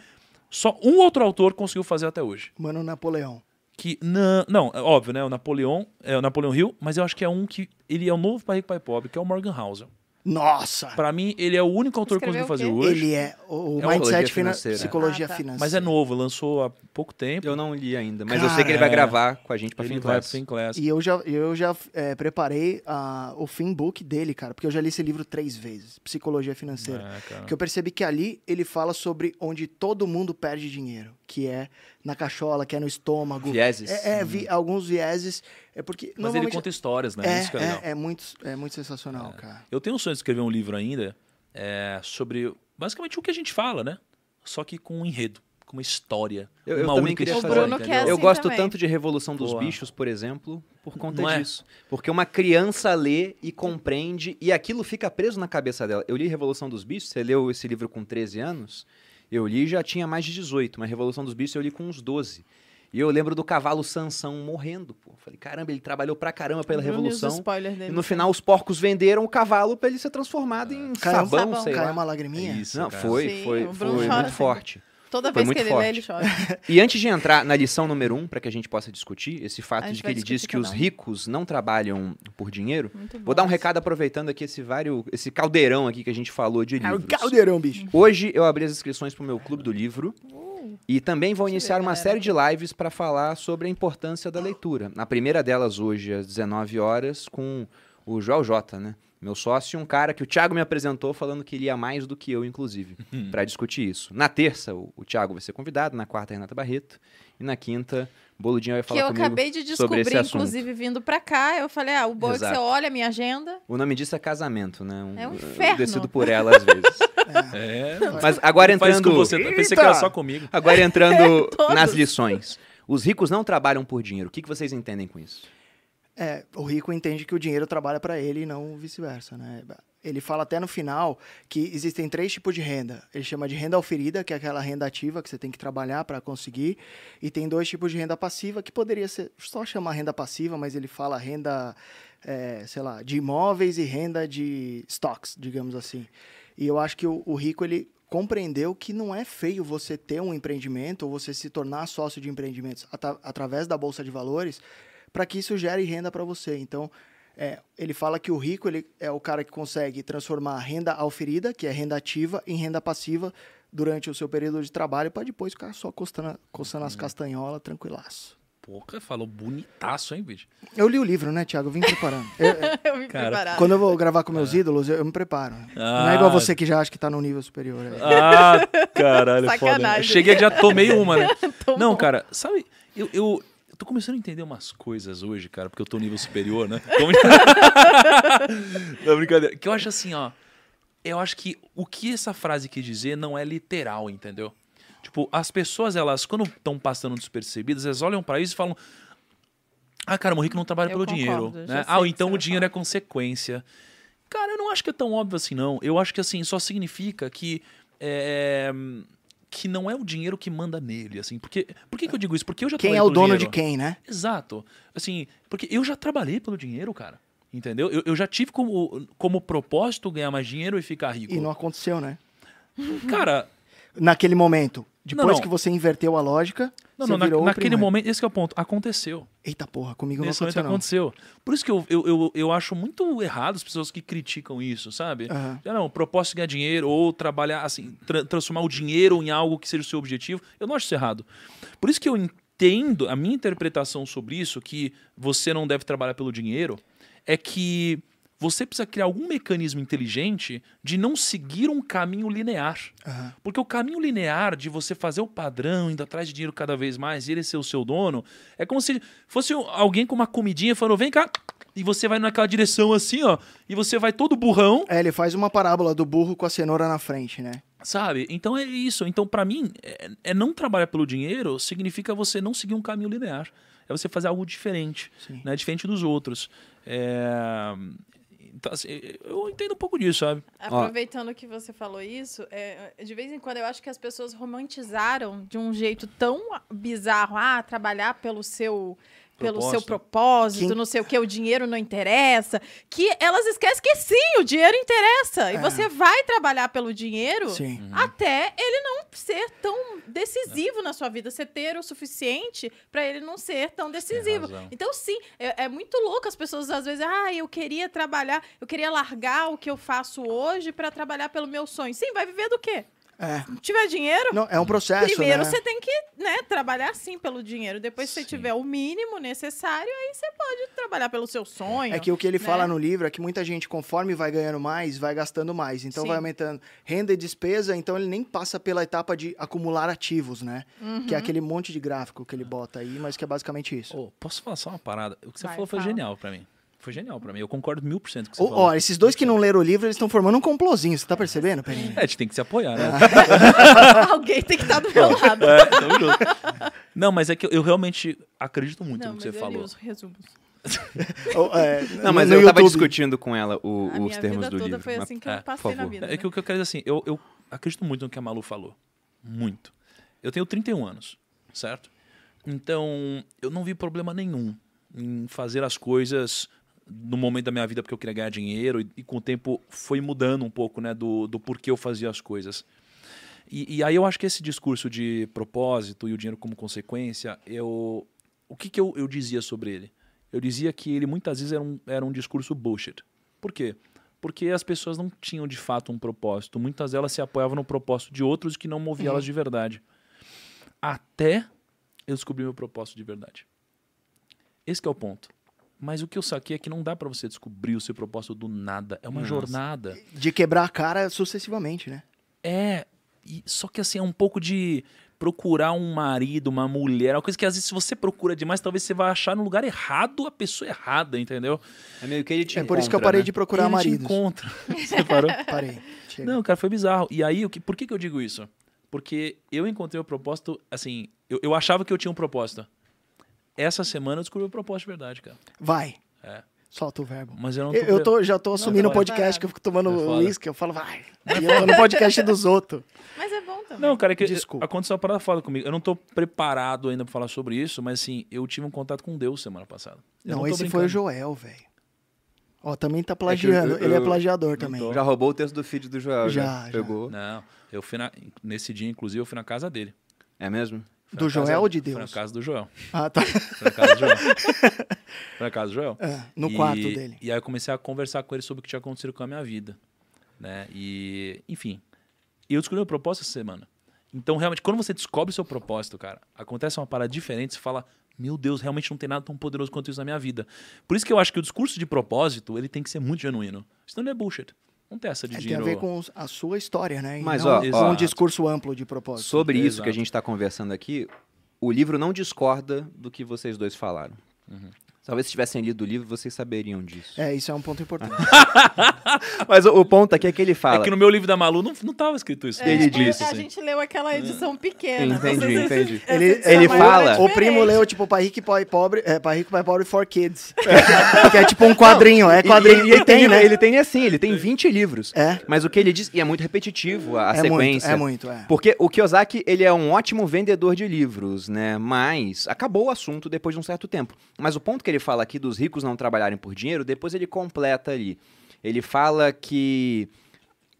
só um outro autor conseguiu fazer até hoje. Mano Napoleão. Que não, não, é óbvio, né? O Napoleão, é o Napoleão Hill, mas eu acho que é um que ele é o novo pai rico, pai pobre, que é o Morgan Housel. Nossa! Pra mim, ele é o único autor que conseguiu fazer hoje. Ele é o, o É mindset financeira. psicologia Ah, tá. financeira. Mas é novo, lançou há pouco tempo. Eu não li ainda, mas eu sei que ele Cara, vai gravar com a gente pra ele Fin vai pro. E eu já, eu já é, preparei ah, o fim book dele, cara, porque eu já li esse livro três vezes, Psicologia Financeira. É, cara. Que eu percebi que ali ele fala sobre onde todo mundo perde dinheiro, que é na cachola, que é no estômago. Vieses. É, é, vi- alguns vieses. É porque. Mas ele normalmente- conta histórias, né? É, Isso que é legal. é, é muito, é muito sensacional, cara. Eu tenho um sonho de escrever um livro ainda é, sobre basicamente o que a gente fala, né? Só que com um enredo, com uma história. Eu- eu uma também única história. quer Eu assim gosto também. tanto de Revolução dos Boa. Bichos, por exemplo, por conta Não é? disso. Porque uma criança lê e compreende e aquilo fica preso na cabeça dela. Eu li Revolução dos Bichos, você leu esse livro com 13 anos? Eu li e já tinha mais de 18, mas Revolução dos Bichos eu li com uns 12. E eu lembro do cavalo Sansão morrendo, pô. Falei, caramba, ele trabalhou pra caramba pela os Revolução. E no final os porcos venderam o cavalo pra ele ser transformado em Caiu, sabão, sabão. sei caiu lá. uma lagriminha? Isso, Não, cara. foi, Sim, foi, foi muito sempre. forte. Toda Foi vez que muito ele lê, forte. ele chora. E antes de entrar na lição número um, para que a gente possa discutir, esse fato de que ele diz que os ricos não trabalham por dinheiro, vou dar um recado aproveitando aqui esse vário, esse caldeirão aqui que a gente falou de É o livros. caldeirão, bicho. Hoje eu abri as inscrições para o meu clube do livro Uh, e também vou iniciar uma série de lives para falar sobre a importância da leitura. Na primeira delas hoje às 19 horas com o Joel J, né? Meu sócio e um cara que o Thiago me apresentou falando que lia mais do que eu, inclusive, para discutir isso. Na terça, o, o Thiago vai ser convidado, na quarta, a Renata Barreto, e na quinta, Boludinho vai que falar eu comigo. acabei de sobre esse descobrir, assunto. inclusive, vindo pra cá. Eu falei, ah, o bom é que você olha a minha agenda. O nome disso é casamento, né? É um eu inferno. decido por ela às vezes. É, Mas agora faz entrando, com você. Eu pensei que era só comigo. agora entrando Todos. nas lições. Os ricos não trabalham por dinheiro. O que, que vocês entendem com isso? É, o rico entende que o dinheiro trabalha para ele e não vice-versa, né? Ele fala até no final que existem três tipos de renda. Ele chama de renda oferida, que é aquela renda ativa que você tem que trabalhar para conseguir, e tem dois tipos de renda passiva, que poderia ser só chamar renda passiva, mas ele fala renda, é, sei lá, de imóveis e renda de stocks, digamos assim. E eu acho que o, o rico ele compreendeu que não é feio você ter um empreendimento ou você se tornar sócio de empreendimentos através da bolsa de valores para que isso gere renda para você. Então, é, ele fala que o rico ele é o cara que consegue transformar a renda auferida, que é renda ativa, em renda passiva durante o seu período de trabalho, para depois ficar só coçando, coçando as castanholas, tranquilaço. Porra, falou bonitaço, hein, bicho? Eu li o livro, né, Thiago? Eu vim preparando. Eu- eu- me Cara, preparava. quando eu vou gravar com meus ídolos, eu, eu me preparo. Não é igual você que já acha que tá no nível superior. é. Ah, caralho, foda. né? Sacanagem. Cheguei já tomei uma, né? Tomou. Não, cara, sabe, eu, eu tô começando a entender umas coisas hoje, cara, porque eu tô no nível superior, né? Não, brincadeira. Que eu acho assim, ó. Eu acho que o que essa frase quer dizer não é literal, entendeu? Tipo, as pessoas, elas, quando estão passando despercebidas, elas olham pra isso e falam. Ah, cara, o rico não trabalha Eu pelo concordo, dinheiro. Né? Ah, então o dinheiro é consequência. Cara, eu não acho que é tão óbvio assim, não. Eu acho que assim, só significa que. é, que não é o dinheiro que manda nele, assim. Porque, por que, que eu digo isso? Porque eu já Quem é o dono dinheiro. de quem, né? Exato. Assim, porque eu já trabalhei pelo dinheiro, cara. Entendeu? Eu, eu já tive como, como propósito ganhar mais dinheiro e ficar rico. E não aconteceu, né? Cara, Naquele momento. Depois não. que você inverteu a lógica, não, você não, na- virou o naquele momento, esse que é o ponto. Aconteceu. Eita porra, comigo Nesse não aconteceu, não. aconteceu. Por isso que eu, eu, eu, eu acho muito errado as pessoas que criticam isso, sabe? Aham. Já não, o propósito é ganhar dinheiro ou trabalhar, assim, tra- transformar o dinheiro em algo que seja o seu objetivo. Eu não acho isso errado. Por isso que eu entendo, a minha interpretação sobre isso, que você não deve trabalhar pelo dinheiro, é que você precisa criar algum mecanismo inteligente de não seguir um caminho linear. Aham. Porque o caminho linear de você fazer o padrão, indo atrás de dinheiro cada vez mais e ele ser o seu dono, é como se fosse alguém com uma comidinha falando: vem cá, e você vai naquela direção assim, ó, e você vai todo burrão, É, ele faz uma parábola do burro com a cenoura na frente, né? sabe? Então é isso. Então, pra mim, é, é não trabalhar pelo dinheiro significa você não seguir um caminho linear. É você fazer algo diferente, Sim. né? Diferente dos outros. É, Então, assim, eu entendo um pouco disso, sabe? Aproveitando que você falou isso, é, de vez em quando eu acho que as pessoas romantizaram de um jeito tão bizarro, ah, trabalhar pelo seu pelo seu propósito, Quem- não sei o que, o dinheiro não interessa, que elas esquecem que sim, o dinheiro interessa. E É. você vai trabalhar pelo dinheiro Sim. até ele não ser tão decisivo na sua vida, você ter o suficiente para ele não ser tão decisivo. Então, sim, é, é muito louco as pessoas às vezes, ah, eu queria trabalhar, eu queria largar o que eu faço hoje para trabalhar pelo meu sonho. Sim, vai viver do quê? É. Se tiver dinheiro, Não, é um processo, primeiro né? você tem que né, trabalhar sim pelo dinheiro. Depois, se você tiver o mínimo necessário, aí você pode trabalhar pelo seu sonho. É que o que ele né? fala no livro é que muita gente, conforme vai ganhando mais, vai gastando mais. Então Sim. vai aumentando renda e despesa, então ele nem passa pela etapa de acumular ativos, né? Uhum. Que é aquele monte de gráfico que ele bota aí, mas que é basicamente isso. Ô, posso falar só uma parada? O que você Vai, falou foi fala. genial pra mim. Foi genial pra mim. Eu concordo mil por cento com Ó, você ó, esses dois que não leram o livro, eles estão formando um complozinho, você tá percebendo, Peninha? É, a gente tem que se apoiar, né? Alguém tem que estar do meu lado. É, tamo junto. Não, mas é que eu, eu realmente acredito muito Não, no que mas você eu li falou. os resumos. Ó, é, Não, mas no eu tava YouTube. discutindo com ela o- A os minha termos vida do toda livro. foi mas- assim que É, eu por passei na favor. vida. É que o que eu quero dizer assim, eu, eu acredito muito no que a Malu falou. Muito. Eu tenho 31 anos, certo? Então, eu não vi problema nenhum em fazer as coisas no momento da minha vida porque eu queria ganhar dinheiro e, e com o tempo foi mudando um pouco, né, do, do porquê eu fazia as coisas. E, e aí eu acho que esse discurso de propósito e o dinheiro como consequência, eu, o que, que eu, eu dizia sobre ele? Eu dizia que ele muitas vezes era um, era um discurso bullshit. Por quê? Porque as pessoas não tinham de fato um propósito. Muitas delas se apoiavam no propósito de outros que não moviam elas de verdade. Até eu descobri meu propósito de verdade. Esse é o ponto. Mas o que eu saquei é que não dá pra você descobrir o seu propósito do nada. É uma Nossa. jornada. De quebrar a cara sucessivamente, né? É, e- só que assim, é um pouco de procurar um marido, uma mulher, uma coisa que às vezes se você procura demais, talvez você vai achar no lugar errado a pessoa errada, entendeu? É meio que ele te É por isso que eu parei né? de procurar Ele te maridos. encontra. Você parou? Parei. Chega. Não, cara, foi bizarro. E aí, o que, por que, que eu digo isso? Porque eu encontrei o propósito, assim, eu, eu achava que eu tinha um propósito. Essa semana eu descobri o propósito de verdade, cara. Vai. É. Solta o verbo. Mas eu não tô. Eu, eu tô, já tô assumindo o foda. podcast que eu fico tomando É uísque, eu falo, vai. E eu tô no podcast dos outros. Mas é bom também. Não, cara, é que Desculpa. aconteceu uma parada foda comigo. Eu não tô preparado ainda pra falar sobre isso, mas assim, eu tive um contato com Deus semana passada. Eu Não, tô esse foi brincando. o Joel, velho. Ó, também tá plagiando. eu- Ele é eu- plagiador também. tô. Já roubou o texto do feed do Joel. Já, Já, já. Pegou. Não, eu fui na, nesse dia, inclusive, eu fui na casa dele. É mesmo? Do Joel ou de Deus? casa do Joel. Ah, tá. Na casa do Joel. na casa do Joel. É, no E- quarto dele. E aí eu comecei a conversar com ele sobre o que tinha acontecido com a minha vida. Né? E, enfim. E eu descobri meu propósito essa semana. Então, realmente, quando você descobre o seu propósito, cara, acontece uma parada diferente, você fala, meu Deus, realmente não tem nada tão poderoso quanto isso na minha vida. Por isso que eu acho que o discurso de propósito, ele tem que ser muito genuíno. Senão não é bullshit. Não tem essa de É, tem a dinheiro. ver com a sua história, né? E Mas, não ó, ó, um discurso amplo de propósito. Sobre isso que a Exato. gente está conversando aqui, o livro não discorda do que vocês dois falaram. Uhum. Talvez se tivessem lido o livro, vocês saberiam disso. É, isso é um ponto importante. Mas o, o ponto aqui é que ele fala. É que no meu livro da Malu não, não tava escrito isso. É, Ele é, disse, a assim. gente leu aquela edição pequena. Entendi, Vocês- entendi. Ele- ele é fala- o primo leu, tipo, Pai Rico e Pai Pobre, é, Pai Rico, Pai Pobre for Kids. que é tipo um quadrinho, é E- quadrinho. E, ele tem, né? ele tem assim, ele tem 20 livros. É. Mas o que ele diz, e é muito repetitivo a, a é muito, sequência. é muito, é. Porque o Kiyosaki, ele é um ótimo vendedor de livros, né? Mas acabou o assunto depois de um certo tempo. Mas o ponto que ele fala aqui dos ricos não trabalharem por dinheiro, depois ele completa ali. Ele fala que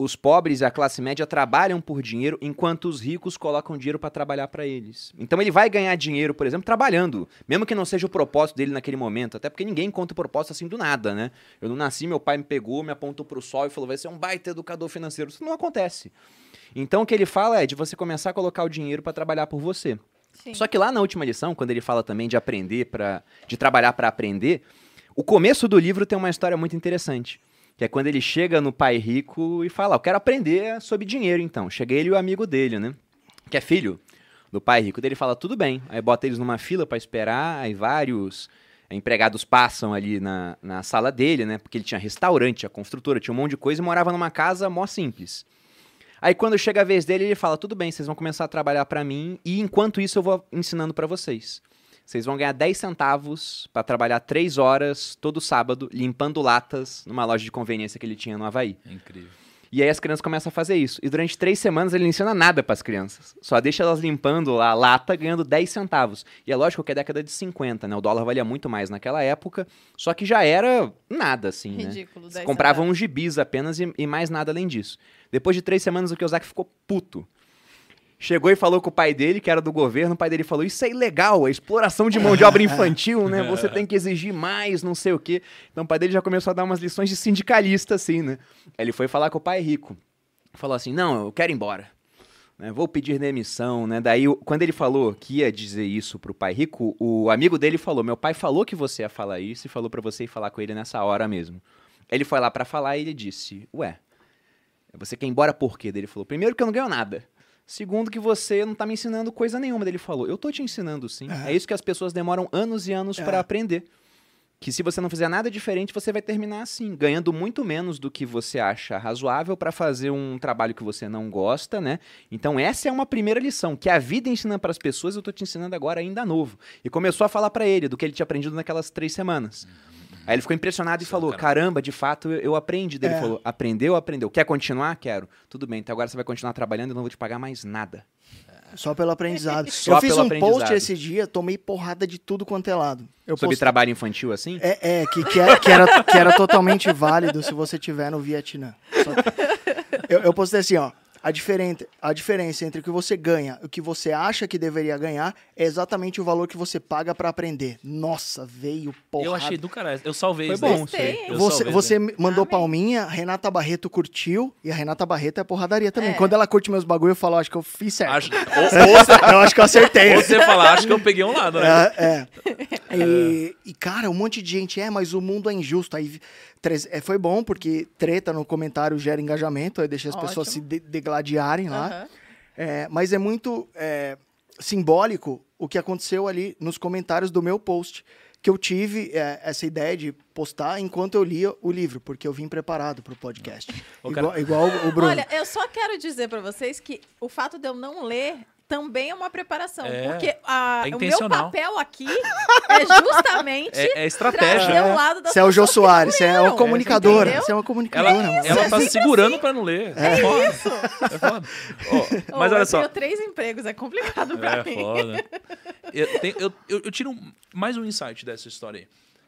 os pobres e a classe média trabalham por dinheiro enquanto os ricos colocam dinheiro para trabalhar para eles. Então ele vai ganhar dinheiro, por exemplo, trabalhando, mesmo que não seja o propósito dele naquele momento, até porque ninguém conta o propósito assim do nada, né? Eu não nasci, meu pai me pegou, me apontou pro sol e falou: "Vai ser um baita educador financeiro". Isso não acontece. Então o que ele fala é de você começar a colocar o dinheiro para trabalhar por você. Sim. Só que lá na última lição, quando ele fala também de aprender para de trabalhar para aprender, o começo do livro tem uma história muito interessante, que é quando ele chega no pai rico e fala: "Eu quero aprender sobre dinheiro então". Chega ele e o amigo dele, né? Que é filho do pai rico. Daí ele fala: "Tudo bem". Aí bota eles numa fila para esperar, aí vários empregados passam ali na, na sala dele, né? Porque ele tinha restaurante, tinha construtora, tinha um monte de coisa e morava numa casa mó simples. Aí quando chega a vez dele, ele fala: "Tudo bem, vocês vão começar a trabalhar pra mim e enquanto isso eu vou ensinando pra vocês. Vocês vão ganhar 10 centavos pra trabalhar 3 horas todo sábado limpando latas numa loja de conveniência que ele tinha no Havaí. É incrível. E aí as crianças começam a fazer isso. E durante três semanas ele não ensina nada pras crianças. Só deixa elas limpando lá a lata, ganhando 10 centavos. E é lógico que é década de 50, né? O dólar valia muito mais naquela época. Só que já era nada, assim, né? Ridículo. 10 compravam centavos. uns gibis apenas e, e mais nada além disso. Depois de três semanas, o Kiyosaki ficou puto. Chegou e falou com o pai dele, que era do governo, o pai dele falou: Isso é ilegal, é exploração de mão de obra infantil, né? Você tem que exigir mais, não sei o quê. Então o pai dele já começou a dar umas lições de sindicalista, assim, né? Ele foi falar com o pai rico. Falou assim: Não, eu quero ir embora. né? Vou pedir demissão, né? Daí, quando ele falou que ia dizer isso pro pai rico, o amigo dele falou: Meu pai falou que você ia falar isso e falou pra você ir falar com ele nessa hora mesmo. Ele foi lá pra falar e ele disse: Ué, você quer ir embora por quê? Ele falou: Primeiro, que eu não ganho nada. Segundo, que você não tá me ensinando coisa nenhuma. Ele falou: Eu tô te ensinando sim. É, isso que as pessoas demoram anos e anos É. pra aprender. Que se você não fizer nada diferente, você vai terminar assim, ganhando muito menos do que você acha razoável pra fazer um trabalho que você não gosta, né? Então essa é uma primeira lição, que a vida ensina pras pessoas, eu tô te ensinando agora ainda novo. E começou a falar pra ele do que ele tinha aprendido naquelas três semanas. Aí ele ficou impressionado e Sim, falou: cara. Caramba, de fato eu, eu aprendi. Daí É. Ele falou: Aprendeu, aprendeu. Quer continuar? Quero. Tudo bem, então agora você vai continuar trabalhando e eu não vou te pagar mais nada. Só pelo aprendizado. Só eu fiz um post esse dia, tomei porrada de tudo quanto é lado. Eu Sobre trabalho infantil assim? É, é que, que, é- que era, que era totalmente válido se você tiver no Vietnã. Só eu, eu postei assim, ó. A, diferente, a diferença entre o que você ganha e o que você acha que deveria ganhar é exatamente o valor que você paga pra aprender. Nossa, veio porra. Eu achei do caralho. Eu salvei Foi isso bom? Eu Você, salvei você mandou Amei. palminha, Renata Barreto curtiu, e a Renata Barreto é porradaria também. É. Quando ela curte meus bagulho, eu falo, acho que eu fiz certo. Acho, ou, ou você, eu acho que eu acertei. ou você falar, acho que eu peguei um lado, né? É, é. E, e, cara, um monte de gente, é, mas o mundo é injusto. Aí treze- é, foi bom, porque treta no comentário gera engajamento, aí deixa as pessoas se Ótimo. de- degladiarem lá. Aham. É, mas é muito é, simbólico o que aconteceu ali nos comentários do meu post. Que eu tive é, essa ideia de postar enquanto eu lia o livro, porque eu vim preparado pro podcast. Ô, Igual, igual o Bruno. Olha, eu só quero dizer pra vocês que o fato de eu não ler também é uma preparação. É, porque a- é o meu papel aqui é justamente É, é estratégia. trazer o lado das Você é o Jô Soares, você é uma comunicadora. Você é uma Ela, comunicadora, ela tá É se segurando pra não ler. É, foda. Isso. É foda. Ô, mas olha eu só. tenho três empregos, é complicado pra É mim. foda. Eu, tenho- eu- eu- eu tiro mais um insight dessa história aí.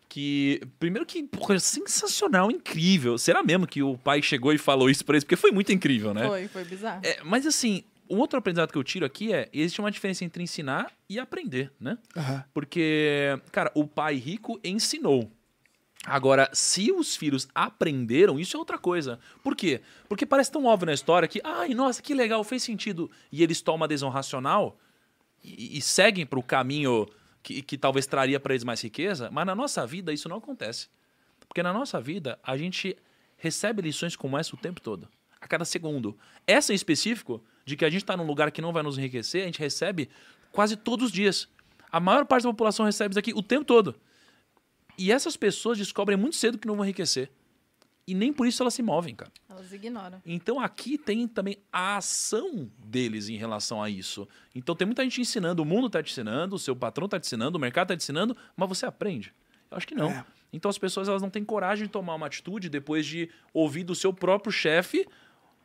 Que, primeiro que, porra, sensacional, incrível. Será mesmo que o pai chegou e falou isso pra eles? Porque foi muito incrível, né? Foi, foi bizarro. É, mas assim, um outro aprendizado que eu tiro aqui é: existe uma diferença entre ensinar e aprender, né? Aham. Porque, cara, o pai rico ensinou. Agora, se os filhos aprenderam, isso é outra coisa. Por quê? Porque parece tão óbvio na história que, ai, nossa, que legal, fez sentido. E eles tomam a adesão racional e, e seguem para o caminho que, que talvez traria para eles mais riqueza, mas na nossa vida isso não acontece. Porque na nossa vida a gente recebe lições como essa o tempo todo, a cada segundo. Essa em específico, de que a gente está num lugar que não vai nos enriquecer, a gente recebe quase todos os dias. A maior parte da população recebe isso aqui o tempo todo. E essas pessoas descobrem muito cedo que não vão enriquecer. E nem por isso elas se movem, cara. Elas ignoram. Então aqui tem também a ação deles em relação a isso. Então tem muita gente ensinando, o mundo está te ensinando, o seu patrão está te ensinando, o mercado está te ensinando, mas você aprende? Eu acho que não. É. Então as pessoas elas não têm coragem de tomar uma atitude depois de ouvir do seu próprio chefe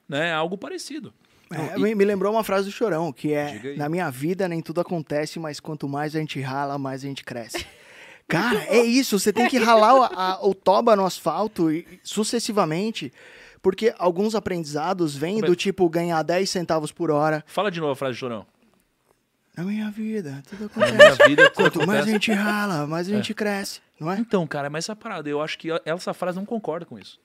né, algo parecido. É, me, me lembrou uma frase do Chorão, que é. Na minha vida nem tudo acontece, mas quanto mais a gente rala, mais a gente cresce. Cara, é isso. Você tem que ralar o, a- o toba no asfalto e- sucessivamente, porque alguns aprendizados vêm é- do tipo ganhar 10 centavos por hora. Fala de novo a frase de Chorão. Na minha vida, tudo Na acontece. minha vida, tudo Quanto mais a acontece. gente rala, mais a gente cresce, não é? Então, cara, mas essa parada, eu acho que essa frase não concorda com isso.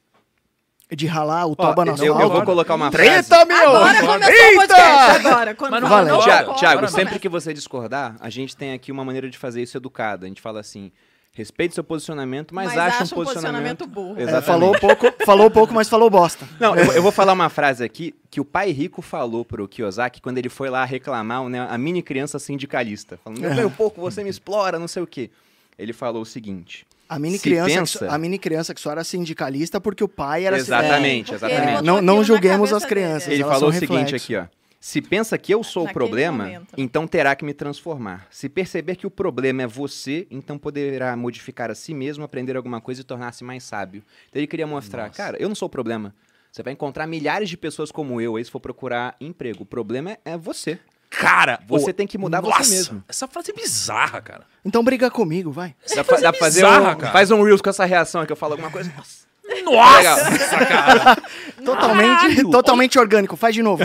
De ralar o toba no eu, eu vou colocar uma frase. Treta, meu! Agora começou o podcast, agora. Quando Mas não fala vale. não Ó, Tiago, Tiago, Agora sempre começa. que você discordar, a gente tem aqui uma maneira de fazer isso educada. A gente fala assim, respeite seu posicionamento, mas, Mas acha um um posicionamento... posicionamento burro. É, Exatamente. falou pouco, falou pouco, mas falou bosta. Não, eu, eu vou falar uma frase aqui que o pai rico falou pro Kiyosaki quando ele foi lá reclamar né, a mini criança sindicalista. Falando, eu ganho pouco, você me explora, não sei o quê. Ele falou o seguinte... A mini, Se criança, pensa- que, só- a mini criança que só era sindicalista porque o pai era Exatamente, porque exatamente. Não- não julguemos as crianças. dele. Ele elas falou o seguinte aqui, ó. Se pensa que eu sou o Naquele problema, momento. então terá que me transformar. Se perceber que o problema é você, então poderá modificar a si mesmo, aprender alguma coisa e tornar-se mais sábio. Então ele queria mostrar, Nossa. cara, eu não sou o problema. Você vai encontrar milhares de pessoas como eu aí se for procurar emprego. O problema é você. Cara, Você tem que mudar nossa, você mesmo. Essa frase é bizarra, cara. Então briga comigo, vai. Dá, pra- é dá pra fazer bizarra, um, cara. faz um Reels com essa reação aqui, eu falo alguma coisa. Nossa. Nossa, cara. Totalmente, Caralho! totalmente orgânico. Faz de novo.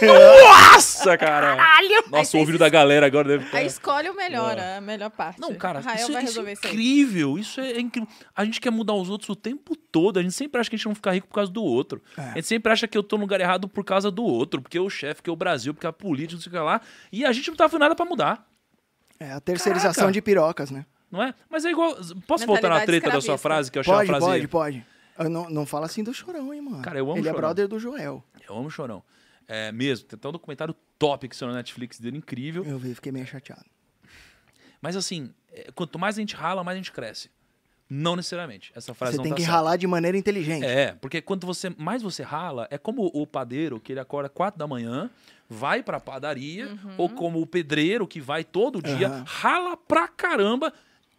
Nossa, cara. Nossa, o ouvido da galera agora deve Aí estar... escolhe o melhor, a melhor parte. Não, cara, Rael isso, vai isso resolver é isso aí. incrível. Isso é incrível. A gente quer mudar os outros o tempo todo. A gente sempre acha que a gente não fica rico por causa do outro. É. A gente sempre acha que eu tô no lugar errado por causa do outro. Porque o chefe, porque o Brasil, porque a política, não sei o que lá. E a gente não tá fazendo nada pra mudar. É a terceirização Caraca. de pirocas, né? Não é? Mas é igual. Posso voltar na treta da sua escravista. frase, que eu achei Pode, uma frase. pode, pode. Eu não, não fala assim do Chorão, hein, mano. Cara, eu amo Ele é Chorão. brother do Joel. Eu amo o Chorão. É mesmo. Tem até um documentário top que saiu na Netflix dele, incrível. Eu vi, fiquei meio chateado. Mas assim, é, quanto mais a gente rala, mais a gente cresce. Não necessariamente. Essa frase Você não tem tá que certa. ralar de maneira inteligente. É, porque quando você mais você rala, é como o padeiro que ele acorda 4 da manhã, vai pra padaria, ou como o pedreiro que vai todo dia, Aham. rala pra caramba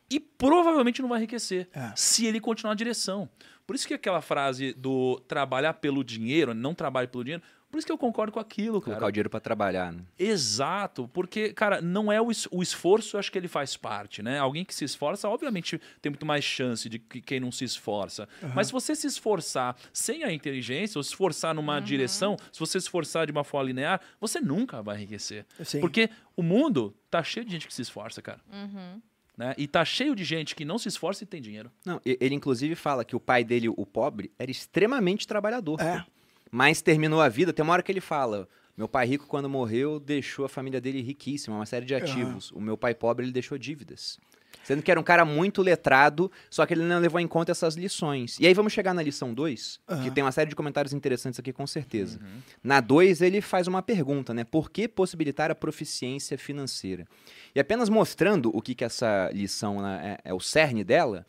e provavelmente não vai enriquecer É. se ele continuar a direção. Por isso que aquela frase do trabalhar pelo dinheiro, não trabalhe pelo dinheiro, por isso que eu concordo com aquilo, cara. Colocar o dinheiro pra trabalhar, né? Exato, porque, cara, não é o, es- o esforço, eu acho que ele faz parte, né? Alguém que se esforça, obviamente, tem muito mais chance de que quem não se esforça. Mas se você se esforçar sem a inteligência, ou se esforçar numa direção, se você se esforçar de uma forma linear, você nunca vai enriquecer. Sim. Porque o mundo tá cheio de gente que se esforça, cara. Uhum. Né? E tá cheio de gente que não se esforça e tem dinheiro. Não, ele inclusive fala que o pai dele, o pobre, era extremamente trabalhador. É. Mas terminou a vida, tem uma hora que ele fala: meu pai rico, quando morreu, deixou a família dele riquíssima, uma série de ativos. O meu pai pobre, ele deixou dívidas. Sendo que era um cara muito letrado, só que ele não levou em conta essas lições. E aí vamos chegar na lição 2, que Aham. tem uma série de comentários interessantes aqui, com certeza. Na 2, ele faz uma pergunta, né? Por que possibilitar a proficiência financeira? E apenas mostrando o que, que essa lição né, é, é o cerne dela,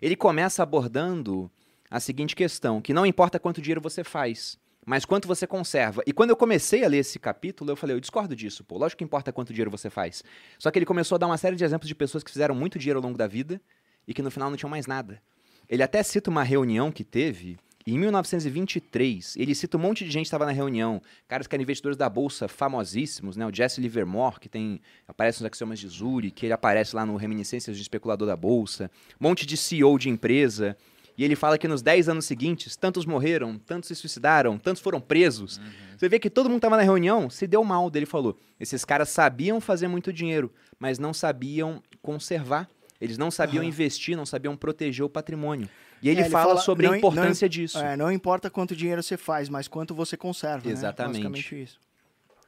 ele começa abordando a seguinte questão, que não importa quanto dinheiro você faz, mas quanto você conserva. E quando eu comecei a ler esse capítulo, eu falei, eu discordo disso, pô. Lógico que importa quanto dinheiro você faz. Só que ele começou a dar uma série de exemplos de pessoas que fizeram muito dinheiro ao longo da vida e que no final não tinham mais nada. Ele até cita uma reunião que teve em 1923. Ele cita um monte de gente que estava na reunião. Caras que eram investidores da bolsa famosíssimos, né? O Jesse Livermore, que tem aparece nos axiomas de Zurich, que ele aparece lá no Reminiscências de Especulador da Bolsa. Um monte de CEO de empresa. E ele fala que nos 10 anos seguintes, tantos morreram, tantos se suicidaram, tantos foram presos. Você vê que todo mundo estava na reunião, se deu mal. Daí Ele falou: esses caras sabiam fazer muito dinheiro, mas não sabiam conservar. Eles não sabiam Aham. investir, não sabiam proteger o patrimônio. E ele, É, ele fala, fala- sobre não a im- importância disso. É, não importa quanto dinheiro você faz, mas quanto você conserva. Exatamente. Né? Basicamente isso.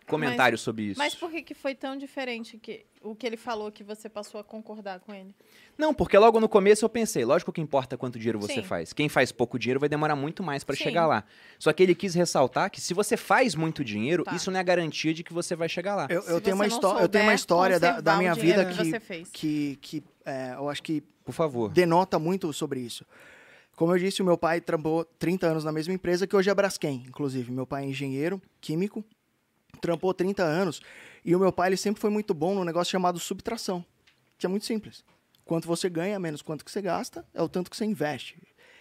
Comentário sobre isso. Mas por que, que foi tão diferente que o que ele falou que você passou a concordar com ele? Não, porque logo no começo eu pensei, lógico que importa quanto dinheiro você Sim. faz. Quem faz pouco dinheiro vai demorar muito mais para chegar lá. Só que ele quis ressaltar que se você faz muito dinheiro, Tá. isso não é garantia de que você vai chegar lá. Eu, eu, tenho uma eu tenho uma história da, da minha vida que que, você fez. que, que é, eu acho que Por favor. denota muito sobre isso. Como eu disse, o meu pai trampou 30 anos na mesma empresa que hoje é a Braskem, inclusive. Meu pai é engenheiro químico, trampou 30 anos. E o meu pai ele sempre foi muito bom no negócio chamado subtração, que é muito simples. Quanto você ganha, menos quanto que você gasta, é o tanto que você investe.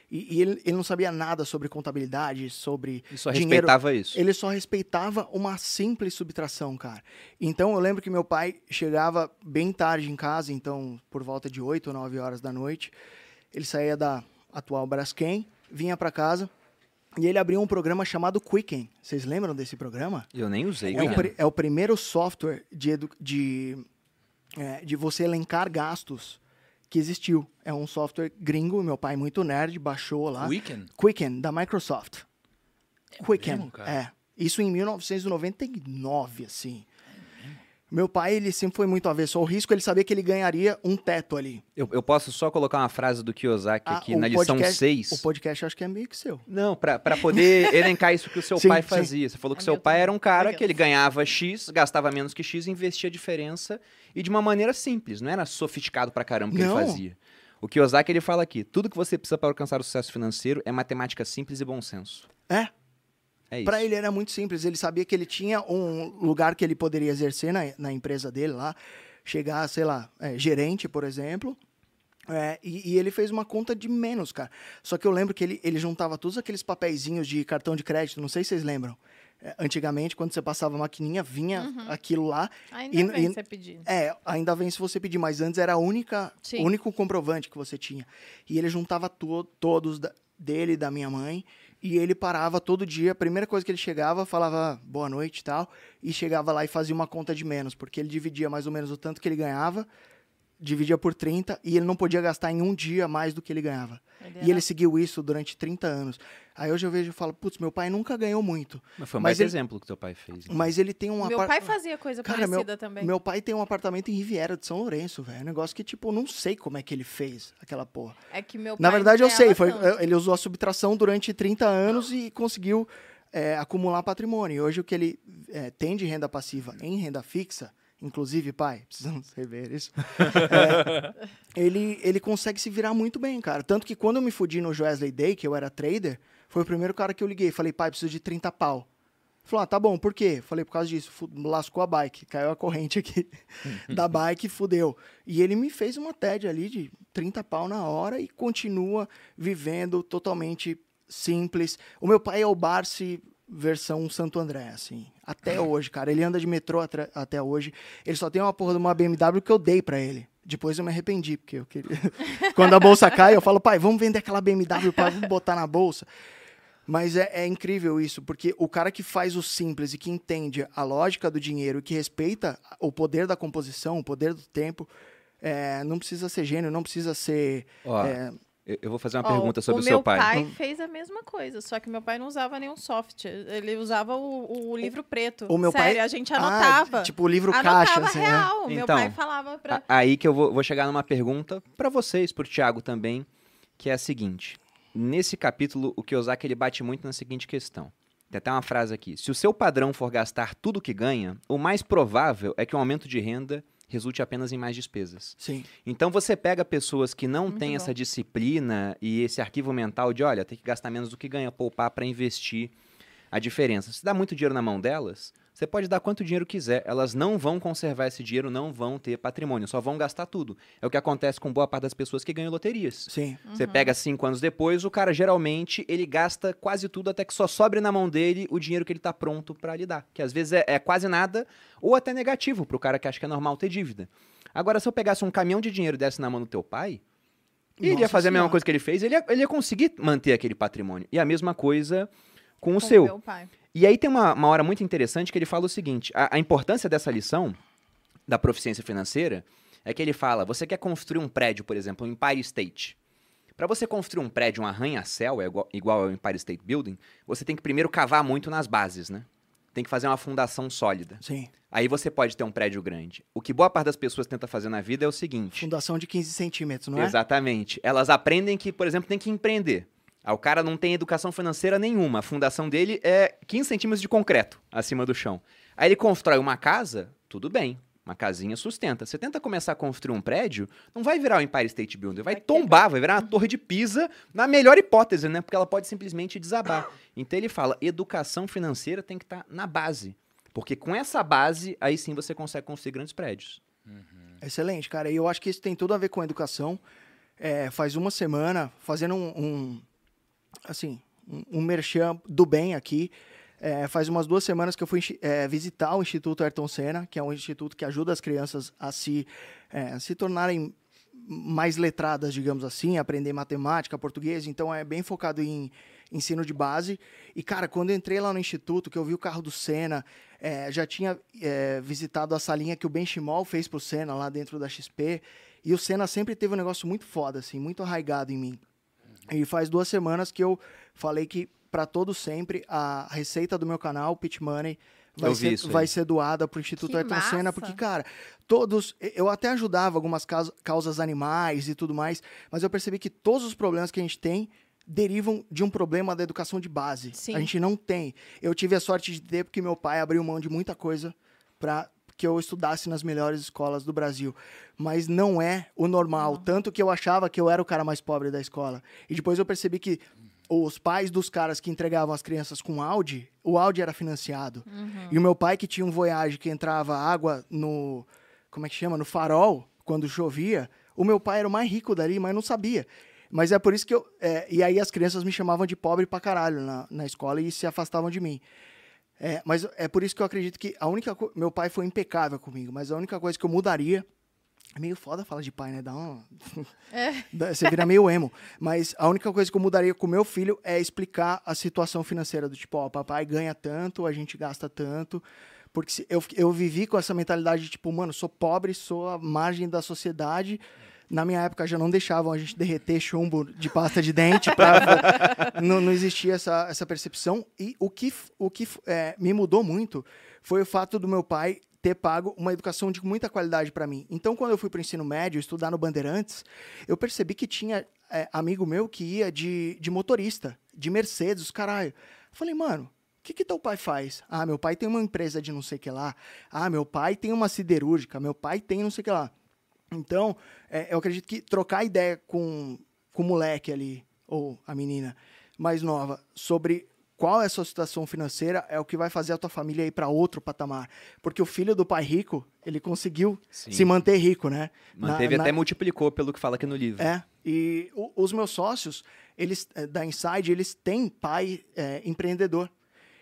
E, e ele, ele não sabia nada sobre contabilidade, sobre E só dinheiro. respeitava isso. Ele só respeitava uma simples subtração, cara. Então eu lembro que meu pai chegava bem tarde em casa, então por volta de 8 ou 9 horas da noite. Ele saía da atual Braskem, vinha pra casa e ele abriu um programa chamado Quicken. Vocês lembram desse programa? Eu nem usei, É o, pri- é o primeiro software de, de, é, de você elencar gastos que existiu. É um software gringo, meu pai muito nerd, baixou lá. Weekend? Quicken, da Microsoft. Quicken, mesmo, é. Isso em 1999, assim. Meu pai, ele sempre foi muito avesso ao risco, ele sabia que ele ganharia um teto ali. Eu, eu posso só colocar uma frase do Kiyosaki Ah, aqui o na lição podcast- 6. O podcast eu acho que é meio que seu. Não, pra, pra poder elencar isso que o seu Sim, pai sim. fazia. Você falou que É seu meu pai era um cara que ele ganhava X, gastava menos que X, investia a diferença e de uma maneira simples, não era sofisticado pra caramba que Não. ele fazia. O Kiyosaki ele fala aqui, tudo que você precisa para alcançar o sucesso financeiro é matemática simples e bom senso. É, É. Pra ele era muito simples. Ele sabia que ele tinha um lugar que ele poderia exercer na, na empresa dele lá, chegar, sei lá, é, gerente, por exemplo. É, e, e ele fez uma conta de menos, cara. Só que eu lembro que ele, ele juntava todos aqueles papeizinhos de cartão de crédito, não sei se vocês lembram. É, antigamente, quando você passava a maquininha, vinha aquilo lá. Ainda E- bem e- você pedir. É, ainda vem se você pedir, mas antes era a única, Sim. único comprovante que você tinha. E ele juntava to todos da- dele e da minha mãe, e ele parava todo dia, a primeira coisa que ele chegava, falava boa noite e tal, e chegava lá e fazia uma conta de menos, porque ele dividia mais ou menos o tanto que ele ganhava, dividia por 30, e ele não podia gastar em um dia mais do que ele ganhava. Ele E era- ele seguiu isso durante 30 anos. Aí hoje eu vejo e falo, putz, meu pai nunca ganhou muito, Mas foi um ele- exemplo que teu pai fez. né? mas ele tem um Meu apar- pai fazia coisa Cara, meu, parecida também. meu pai tem um apartamento em Riviera de São Lourenço, velho. Um negócio que, tipo, eu não sei como é que ele fez aquela porra. É que meu Na pai verdade, eu sei. Foi, tanto. ele usou a subtração durante 30 anos e conseguiu é, acumular patrimônio. E hoje, o que ele é, tem de renda passiva em renda fixa, inclusive, pai, precisamos rever isso, é, ele, ele consegue se virar muito bem, cara. Tanto que quando eu me fudi no Wesley Day, que eu era trader, foi o primeiro cara que eu liguei. Falei, pai, preciso de 30 pau. Ele Falou, ah, tá bom, por quê? Falei, por causa disso, lascou a bike, caiu a corrente aqui da bike, fudeu. E ele me fez uma TED ali de 30 pau na hora e continua vivendo totalmente simples. O meu pai é o Barsi versão Santo André, assim, até hoje, cara. Ele anda de metrô até hoje. Ele só tem uma porra de uma BMW que eu dei pra ele. Depois eu me arrependi, porque eu queria... Quando a bolsa cai, eu falo, pai, vamos vender aquela BMW, vamos botar na bolsa. Mas é, é incrível isso, porque o cara que faz o simples e que entende a lógica do dinheiro e que respeita o poder da composição, o poder do tempo, é, não precisa ser gênio, não precisa ser. Ó, é, eu, eu vou fazer uma Ó, pergunta sobre o, meu seu pai. Hum. fez a mesma coisa, só que meu pai não usava nenhum software. Ele usava o, o livro preto. o meu Sério, pai. a gente Ah, anotava. tipo o livro anotava caixa, assim, né? real. Meu Então, pai falava pra. A- Aí que eu vou, vou chegar numa pergunta pra vocês, pro Thiago também, que é a seguinte. Nesse capítulo, o Kiyosaki ele bate muito na seguinte questão. Tem até uma frase aqui. Se o seu padrão for gastar tudo que ganha, o mais provável é que um aumento de renda resulte apenas em mais despesas. Sim. Então você pega pessoas que não Muito têm bom. essa disciplina e esse arquivo mental de, olha, tem que gastar menos do que ganha, poupar para investir a diferença. Se dá muito dinheiro na mão delas, você pode dar quanto dinheiro quiser, elas não vão conservar esse dinheiro, não vão ter patrimônio, só vão gastar tudo. É o que acontece com boa parte das pessoas que ganham loterias. Sim. Uhum. Você pega cinco anos depois, o cara geralmente ele gasta quase tudo até que só sobre na mão dele o dinheiro que ele tá pronto para lidar. Que às vezes é, é quase nada ou até negativo pro cara que acha que é normal ter dívida. Agora, se eu pegasse um caminhão de dinheiro e desse na mão do teu pai, ele ia Nossa fazer a mesma Senhora. coisa que ele fez, ele ia, ele ia conseguir manter aquele patrimônio. E a mesma coisa com o com seu. Meu pai. E aí tem uma, uma hora muito interessante que ele fala o seguinte: a, a importância dessa lição da proficiência financeira é que ele fala: você quer construir um prédio, por exemplo, um Empire State. Para você construir um prédio, um arranha-céu, é igual, igual ao Empire State Building, você tem que primeiro cavar muito nas bases, né? tem que fazer uma fundação sólida. Sim. Aí você pode ter um prédio grande. O que boa parte das pessoas tenta fazer na vida é o seguinte. Fundação de 15 centímetros, não é? Exatamente. Elas aprendem que, por exemplo, tem que empreender. Ah, o cara não tem educação financeira nenhuma. A fundação dele é 15 centímetros de concreto acima do chão. Aí ele constrói uma casa, tudo bem. Uma casinha sustenta. Você tenta começar a construir um prédio, não vai virar o Empire State Building, vai, tombar, vai virar uma torre de Pisa, na melhor hipótese, né? Porque ela pode simplesmente desabar. Então ele fala, educação financeira tem que estar na base. Porque com essa base, aí sim você consegue construir grandes prédios. Excelente, cara. E eu acho que isso tem tudo a ver com a educação. É, faz uma semana, fazendo um, um- assim, um, merchan do bem aqui. É, faz umas duas semanas que eu fui é, visitar o Instituto Ayrton Senna, que é um instituto que ajuda as crianças a se, é, se tornarem mais letradas, digamos assim, aprender matemática, português. Então é bem focado em ensino de base. E, cara, quando entrei lá no instituto, que eu vi o carro do Senna, é, já tinha é, visitado a salinha que o Benchimol fez pro Senna lá dentro da XP. E o Senna sempre teve um negócio muito foda, assim, muito arraigado em mim. E faz duas semanas que eu falei que, para todo sempre, a receita do meu canal, Pitch Money, vai, Eu ser, vai ser doada pro Instituto Que Ayrton Senna, porque, cara, todos. Eu até ajudava algumas causas, causas animais e tudo mais, mas eu percebi que todos os problemas que a gente tem derivam de um problema da educação de base. Sim. A gente não tem. Eu tive a sorte de ter porque meu pai abriu mão de muita coisa para que eu estudasse nas melhores escolas do Brasil, mas não é o normal, tanto que eu achava que eu era o cara mais pobre da escola. E depois eu percebi que os pais dos caras que entregavam as crianças com Audi, o Audi era financiado. E o meu pai que tinha um Voyage que entrava água no como é que chama, no farol quando chovia, o meu pai era o mais rico dali, mas não sabia. Mas é por isso que eu. é, e aí as crianças me chamavam de pobre pra caralho na, na escola e se afastavam de mim. É, mas é por isso que eu acredito que a única co- Meu pai foi impecável comigo, mas a única coisa que eu mudaria. É meio foda falar de pai, né? Dá um. Dá- Você vira meio emo. Mas a única coisa que eu mudaria com o meu filho é explicar a situação financeira do tipo, ó, papai ganha tanto, a gente gasta tanto. Porque eu, eu vivi com essa mentalidade de tipo, mano, sou pobre, sou a margem da sociedade. Na minha época já não deixavam a gente derreter chumbo de pasta de dente. Pra, não, não existia essa, essa percepção. E o que, o que é, me mudou muito foi o fato do meu pai ter pago uma educação de muita qualidade para mim. Então, quando eu fui para o ensino médio, estudar no Bandeirantes, eu percebi que tinha é, amigo meu que ia de, de motorista, de Mercedes, caralho. Eu falei, mano, o que, que teu pai faz? Ah, meu pai tem uma empresa de não sei o que lá. Ah, meu pai tem uma siderúrgica. Meu pai tem não sei o que lá. Então, é, eu acredito que trocar ideia com, com o moleque ali, ou a menina mais nova, sobre qual é a sua situação financeira, é o que vai fazer a tua família ir para outro patamar. Porque o filho do pai rico, ele conseguiu Sim. se manter rico, né? Na- Manteve na- até multiplicou pelo que fala aqui no livro. é, e o- os meus sócios, eles eh, da Inside, eles têm pai eh, empreendedor.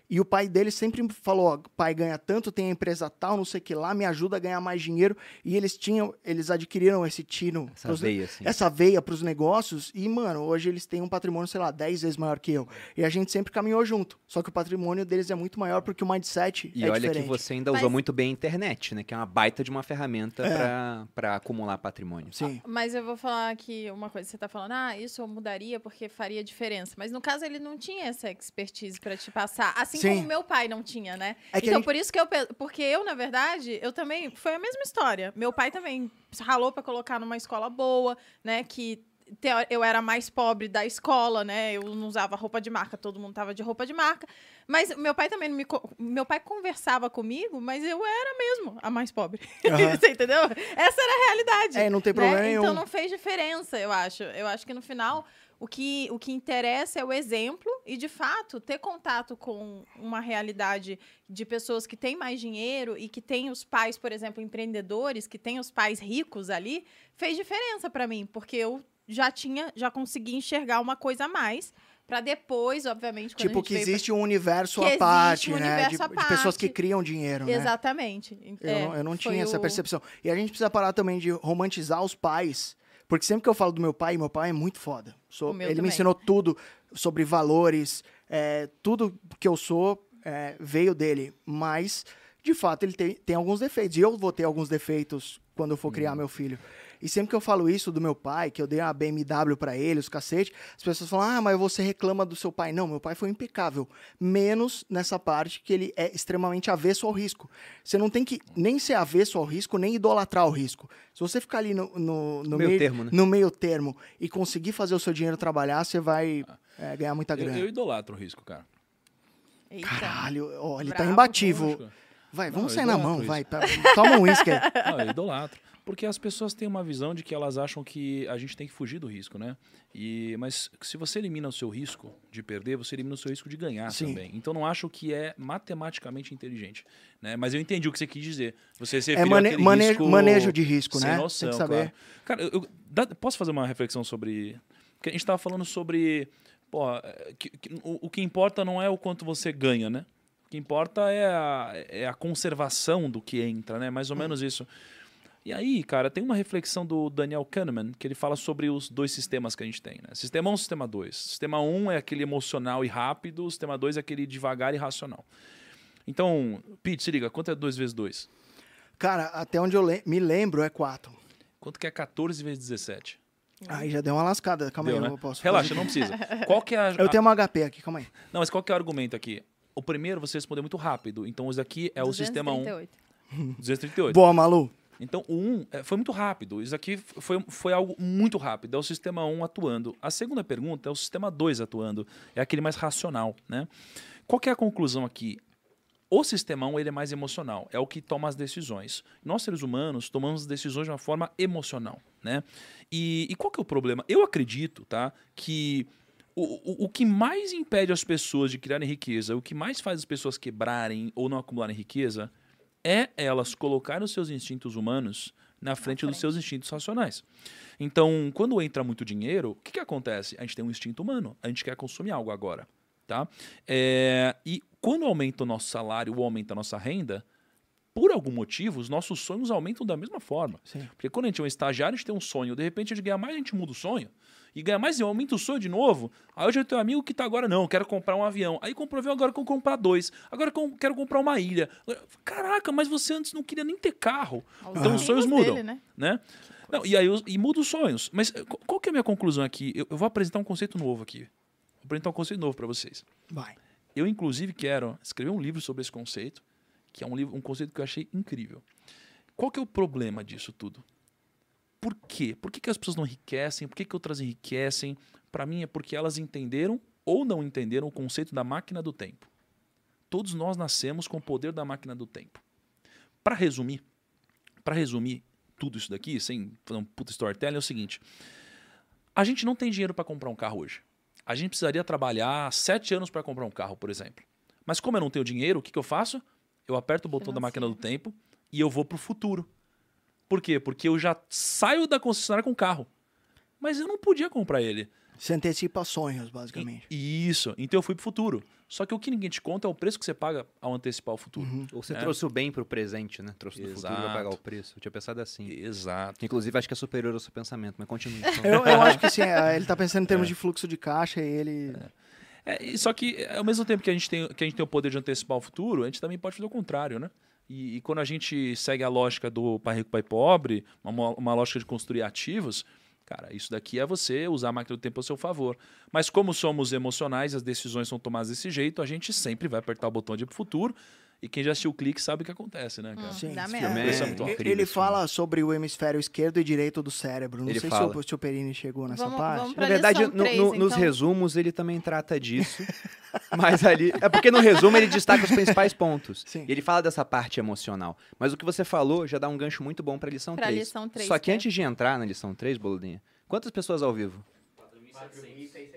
E o pai dele sempre falou, ó, pai ganha tanto, tem a empresa tal, não sei o que lá, me ajuda a ganhar mais dinheiro. E eles tinham, eles adquiriram esse tino, Essa pros- veia, assim. essa veia para os negócios. E, mano, hoje eles têm um patrimônio, sei lá, 10 vezes maior que eu. E a gente sempre caminhou junto. Só que o patrimônio deles é muito maior porque o mindset E é olha diferente. que você ainda Mas- usou muito bem a internet, né? Que é uma baita de uma ferramenta É. pra para acumular patrimônio. Sim. Mas eu vou falar aqui uma coisa. Você tá falando, ah, isso eu mudaria porque faria diferença. Mas no caso, ele não tinha essa expertise pra te passar. Assim Sim. como meu pai não tinha, né? É então, gente- por isso que eu. Porque eu, na verdade, eu também. Foi a mesma história. Meu pai também ralou pra colocar numa escola boa, né? Que. Eu era mais pobre da escola, né? Eu não usava roupa de marca, todo mundo tava de roupa de marca. Mas meu pai também não me. Meu pai conversava comigo, mas eu era mesmo a mais pobre. Aham. Você entendeu? Essa era a realidade. É, não tem né? problema nenhum. Então não fez diferença, eu acho. Eu acho que no final o que, o que interessa é o exemplo e, de fato, ter contato com uma realidade de pessoas que têm mais dinheiro e que têm os pais, por exemplo, empreendedores, que têm os pais ricos ali, fez diferença para mim, porque eu já tinha, já consegui enxergar uma coisa a mais para depois, obviamente, quando a Tipo, gente que veio pra- existe um universo à existe parte, um né? de, de pessoas que criam dinheiro, né? Exatamente. Eu É, não, eu não tinha essa o- percepção. E a gente precisa parar também de romantizar os pais. Porque sempre que eu falo do meu pai, meu pai é muito foda. Sou- ele me também. ensinou tudo sobre valores, é, tudo que eu sou é, veio dele. Mas, de fato, ele tem, tem alguns defeitos. E eu vou ter alguns defeitos quando eu for criar meu filho. E sempre que eu falo isso do meu pai, que eu dei uma BMW pra ele, os cacete, as pessoas falam, ah, mas você reclama do seu pai. Não, meu pai foi impecável. Menos nessa parte que ele é extremamente avesso ao risco. Você não tem que nem ser avesso ao risco, nem idolatrar o risco. Se você ficar ali no, no, no Meio meio, termo, né? no meio termo e conseguir fazer o seu dinheiro trabalhar, você vai é, ganhar muita Eu, grana. eu idolatro o risco, cara. Eita. Caralho, ó, ele tá Bravo, imbatível. Lógico. Vai, Não, vamos eu sair na mão, isso. vai. tá- Toma um uísque aí. Não, eu idolatro. Porque as pessoas têm uma visão de que elas acham que a gente tem que fugir do risco, né? E, mas se você elimina o seu risco de perder, você elimina o seu risco de ganhar Sim. também. Então não acho que é matematicamente inteligente. Né? Mas eu entendi o que você quis dizer. Você se É mane- àquele mane- risco manejo de risco, sem né? Noção, tem que saber. claro. Cara, eu, dá- posso fazer uma reflexão sobre. Porque a gente estava falando sobre. Que- que- o, o que importa não é o quanto você ganha, né? O que importa é a, é a conservação do que entra, né? Mais ou menos isso. E aí, cara, tem uma reflexão do Daniel Kahneman que ele fala sobre os dois sistemas que a gente tem, né? Sistema 1 e sistema 2. Sistema 1 é aquele emocional e rápido, o sistema 2 é aquele devagar e racional. Então, Pete, se liga, quanto é 2 vezes 2? Cara, até onde eu le- me lembro é 4. Quanto que é 14 vezes 17? Aí já deu uma lascada. Calma Deu, aí, né? eu posso. Relaxa, fazer. não precisa. Qual que é a, Eu tenho uma HP aqui, calma aí. Não, mas qual que é o argumento aqui? O primeiro você respondeu muito rápido. Então, esse aqui é o sistema 1, 238. 238. Boa, Malu. Então, o 1 é, foi muito rápido. Isso aqui foi, foi algo muito rápido. É o sistema 1 atuando. A segunda pergunta é o sistema 2 atuando. É aquele mais racional, né? Qual é a conclusão aqui? O sistema 1 ele é mais emocional, é o que toma as decisões. Nós, seres humanos, tomamos decisões de uma forma emocional, né? E, e qual que é o problema? Eu acredito, tá, que o, o, o que mais impede as pessoas de criarem riqueza, o que mais faz as pessoas quebrarem ou não acumularem riqueza, é elas colocarem os seus instintos humanos na frente, dos frente. seus instintos racionais. Então, quando entra muito dinheiro, o que, que acontece? A gente tem um instinto humano, a gente quer consumir algo agora. Tá? É, e quando aumenta o nosso salário ou aumenta a nossa renda, por algum motivo, os nossos sonhos aumentam da mesma forma. Sim. Porque quando a gente é um estagiário, a gente tem um sonho. De repente, a gente ganha mais, a gente muda o sonho. E ganha mais e aumenta o sonho de novo. Aí hoje eu tenho um amigo que tá agora, não, quero comprar um avião. Aí comprou um avião, agora quero comprar dois. Agora com- quero comprar uma ilha. Caraca, mas você antes não queria nem ter carro. Então os sonhos mudam. dele, né? né? Não, e aí os- e muda os sonhos. Mas eh, qual qual que é a minha conclusão aqui? Eu, eu vou apresentar um conceito novo aqui. Vou apresentar um conceito novo para vocês. Vai. Eu, inclusive, quero escrever um livro sobre esse conceito, que é um, livro, um conceito que eu achei incrível. Qual que é o problema disso tudo? Por quê? Por que, que as pessoas não enriquecem? Por que, que outras enriquecem? Para mim é porque elas entenderam ou não entenderam o conceito da máquina do tempo. Todos nós nascemos com o poder da máquina do tempo. Para resumir, para resumir tudo isso daqui, sem fazer um puta storytelling, é o seguinte: a gente não tem dinheiro para comprar um carro hoje. A gente precisaria trabalhar sete anos para comprar um carro, por exemplo. Mas como eu não tenho dinheiro, o que, que eu faço? Eu aperto o botão da máquina do tempo e eu vou pro futuro. Por quê? Porque eu já saio da concessionária com o carro. Mas eu não podia comprar ele. Você antecipa sonhos, basicamente. E- Isso. Então eu fui pro futuro. Só que o que ninguém te conta é o preço que você paga ao antecipar o futuro. Ou você É. trouxe o bem pro presente, né? Trouxe do futuro pra Exato. pagar o preço. Eu tinha pensado assim. Exato. Inclusive, acho que é superior ao seu pensamento, mas continue. Eu, eu acho que sim, é, ele tá pensando em termos de fluxo de caixa e ele. É, e só que, ao mesmo tempo que a, gente tem, que a gente tem o poder de antecipar o futuro, a gente também pode fazer o contrário, né? E, e quando a gente segue a lógica do pai rico, pai pobre, uma, uma lógica de construir ativos, cara, isso daqui é você usar a máquina do tempo ao seu favor. Mas como somos emocionais, as decisões são tomadas desse jeito, a gente sempre vai apertar o botão de ir pro futuro. E quem já assistiu o clique sabe o que acontece, né, cara? Sim. Dá Isso é é muito Ele- ele fala sobre o hemisfério esquerdo e direito do cérebro. Não Ele sei fala. se o, se o Perini chegou nessa Vamos- parte. vamos Na verdade, lição no- três, no- nos então. resumos ele também trata disso. mas ali. É porque no resumo ele destaca os principais pontos. Sim. E ele fala dessa parte emocional. Mas o que você falou já dá um gancho muito bom pra lição Pra 3. lição três, Só que que é- antes de entrar na lição 3, Boludinha, quantas pessoas ao vivo?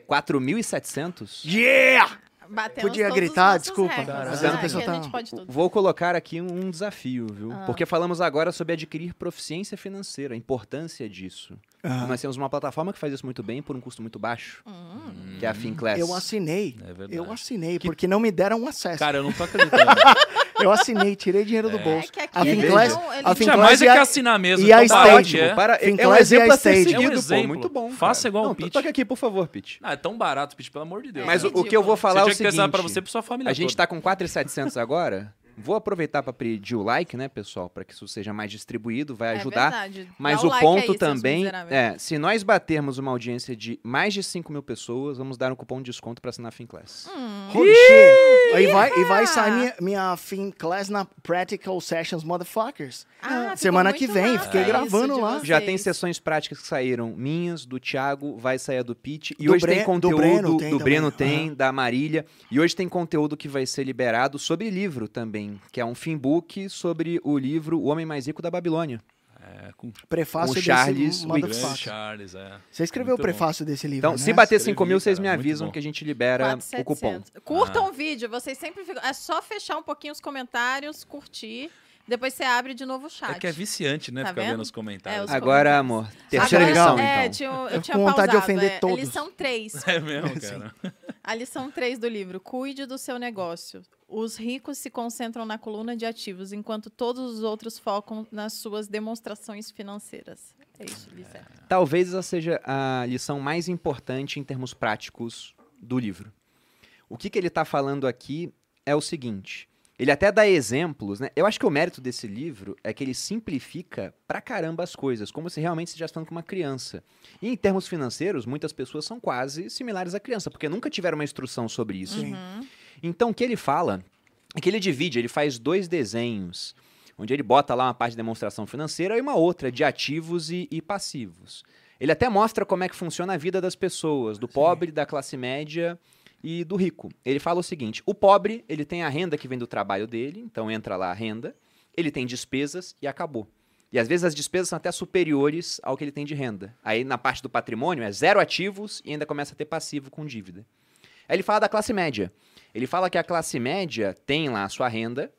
4.700? Yeah! Batemos Podia gritar, desculpa. recordes, vezes a pessoa tá- gente pode tudo. Vou colocar aqui um, um desafio, viu? Ah. Porque falamos agora sobre adquirir proficiência financeira, a importância disso. Ah. Nós temos uma plataforma que faz isso muito bem por um custo muito baixo, Hum. que é a Finclass. Eu assinei. É verdade. Eu assinei, porque não me deram um acesso. Cara, eu não tô acreditando. Eu assinei, tirei dinheiro do bolso. É que aqui a eles Finclass, não- eles a Finclass Jamais é que assinar mesmo. e a que Ótimo, é. para, é um Finclass e exemplo a ser seguido, É um pô, exemplo. muito bom. Faça cara. igual o Não, Pete. Toca aqui, por favor, Pete. Ah, é tão barato, Pete, pelo amor de Deus. Mas o, o que eu vou falar você é o tinha que pensar seguinte, pra você e pra sua família a gente tá com 4.700 agora, Vou aproveitar para pedir o like, né, pessoal, para que isso seja mais distribuído, vai É ajudar. verdade. Mas Dá o like ponto aí, também é, se nós batermos uma audiência de mais de 5 mil pessoas, vamos dar um cupom de desconto para assinar a Finclass. Hum. Holy shit! Aí vai, e vai sair minha, minha Fin Class na Practical Sessions Motherfuckers. Ah, Semana que vem, massa fiquei isso gravando lá. Já tem sessões práticas que saíram minhas, do Thiago, vai sair a do Pete. E Do hoje Bre- tem do conteúdo Breno tem do Breno tem, da Marília. E hoje tem conteúdo que vai ser liberado sobre livro também, que é um finbook sobre o livro O Homem Mais Rico da Babilônia. É, com Prefácio Com Charles motherfucker. Charles, é. Você escreveu Muito o prefácio desse livro, Então, né? se bater Escrevi, 5 mil, vocês me avisam bom. que a gente libera o cupom. 4,700. Curtam Ah. o vídeo, vocês sempre ficam. É só fechar um pouquinho os comentários, curtir. Depois você abre de novo o chat. É que é viciante, né? Tá ficar vendo? vendo os comentários. É, os Agora, amor, terceira Agora- lição, é, então. tinha, eu, Eu tinha com vontade de pausado, ofender é, todos. A lição 3. É mesmo, cara. A lição 3 do livro. Cuide do seu negócio. Os ricos se concentram na coluna de ativos, enquanto todos os outros focam nas suas demonstrações financeiras. É isso, Lissé. Talvez essa seja a lição mais importante em termos práticos do livro. O que, que ele está falando aqui é o seguinte. Ele até dá exemplos, né? Eu acho que o mérito desse livro é que ele simplifica pra caramba as coisas, como se realmente estivesse falando com uma criança. E em termos financeiros, muitas pessoas são quase similares à criança, porque nunca tiveram uma instrução sobre isso. Sim. Uhum. Então, o que ele fala é que ele divide, ele faz dois desenhos, onde ele bota lá uma parte de demonstração financeira e uma outra de ativos e, e passivos. Ele até mostra como é que funciona a vida das pessoas, do pobre, da classe média e do rico. Ele fala o seguinte: o pobre, ele tem a renda que vem do trabalho dele, então entra lá a renda, ele tem despesas e acabou. E às vezes as despesas são até superiores ao que ele tem de renda. Aí na parte do patrimônio é zero ativos e ainda começa a ter passivo com dívida. Aí ele fala da classe média. Ele fala que a classe média tem lá a sua renda,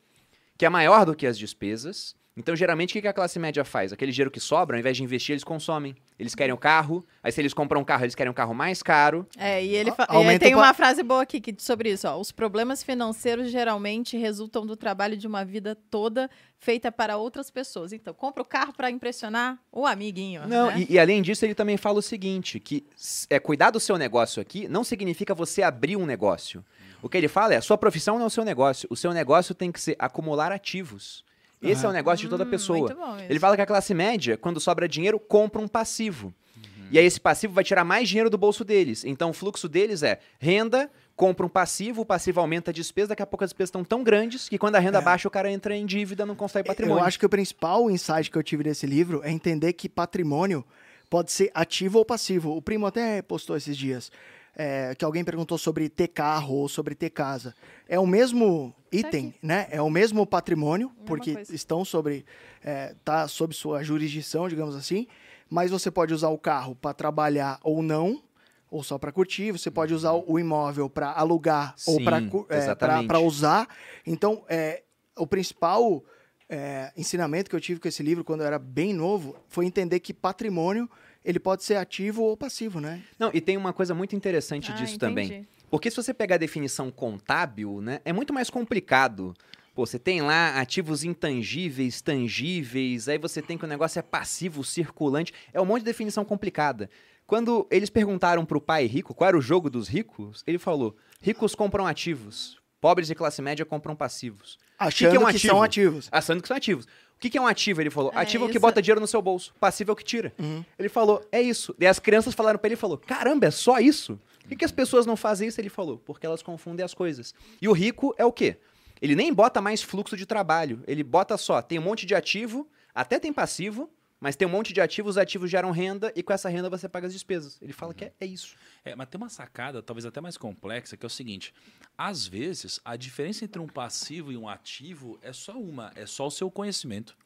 que é maior do que as despesas. Então, geralmente, o que a classe média faz? Aquele dinheiro que sobra, ao invés de investir, eles consomem. Eles querem o carro, aí se eles compram um carro, eles querem um carro mais caro. É, e ele A- fa- e aumenta tem uma frase boa aqui que- sobre isso. Ó. Os problemas financeiros geralmente resultam do trabalho de uma vida toda feita para outras pessoas. Então, compra o carro para impressionar o amiguinho. Não, né? e, e além disso, ele também fala o seguinte, que é, cuidar do seu negócio aqui não significa você abrir um negócio. O que ele fala é, a sua profissão não é o seu negócio. O seu negócio tem que ser acumular ativos. Esse é o negócio de toda Hum, pessoa. muito bom Ele fala que a classe média, quando sobra dinheiro, compra um passivo. Uhum. E aí esse passivo vai tirar mais dinheiro do bolso deles. Então o fluxo deles é renda, compra um passivo, o passivo aumenta a despesa, daqui a pouco as despesas estão tão grandes que quando a renda baixa o cara entra em dívida, não constrói patrimônio. É. Eu acho que o principal insight que eu tive desse livro é entender que patrimônio pode ser ativo ou passivo. O primo até postou esses dias é, que alguém perguntou sobre ter carro ou sobre ter casa. É o mesmo item, né? É o mesmo patrimônio, porque coisa. estão sobre é, tá sob sua jurisdição, digamos assim. Mas você pode usar o carro para trabalhar ou não, ou só para curtir. Você pode usar o imóvel para alugar ou Sim, para exatamente. para usar. Então, é, o principal é, ensinamento que eu tive com esse livro quando eu era bem novo foi entender que patrimônio ele pode ser ativo ou passivo, né? Não, e tem uma coisa muito interessante Ah, disso também. entendi. Porque se você pegar a definição contábil, né, é muito mais complicado. Pô, você tem lá ativos intangíveis, tangíveis, aí você tem que o negócio é passivo, circulante. É um monte de definição complicada. Quando eles perguntaram pro pai rico qual era o jogo dos ricos, ele falou: ricos compram ativos, pobres de classe média compram passivos. Achando que, é um ativo? são ativos. Achando que são ativos. O que, que é um ativo? Ele falou: É ativo é o que bota dinheiro no seu bolso, passivo é o que tira. Uhum. Ele falou: é isso. E as crianças falaram pra ele: falou, caramba, é só isso? Por que, que as pessoas não fazem isso? Ele falou: porque elas confundem as coisas. E o rico é o quê? Ele nem bota mais fluxo de trabalho. Ele bota só: tem um monte de ativo, até tem passivo, mas tem um monte de ativos, os ativos geram renda e com essa renda você paga as despesas. Ele fala que é, é isso. É, mas tem uma sacada, talvez até mais complexa, que é o seguinte: às vezes, a diferença entre um passivo e um ativo é só uma, é só o seu conhecimento.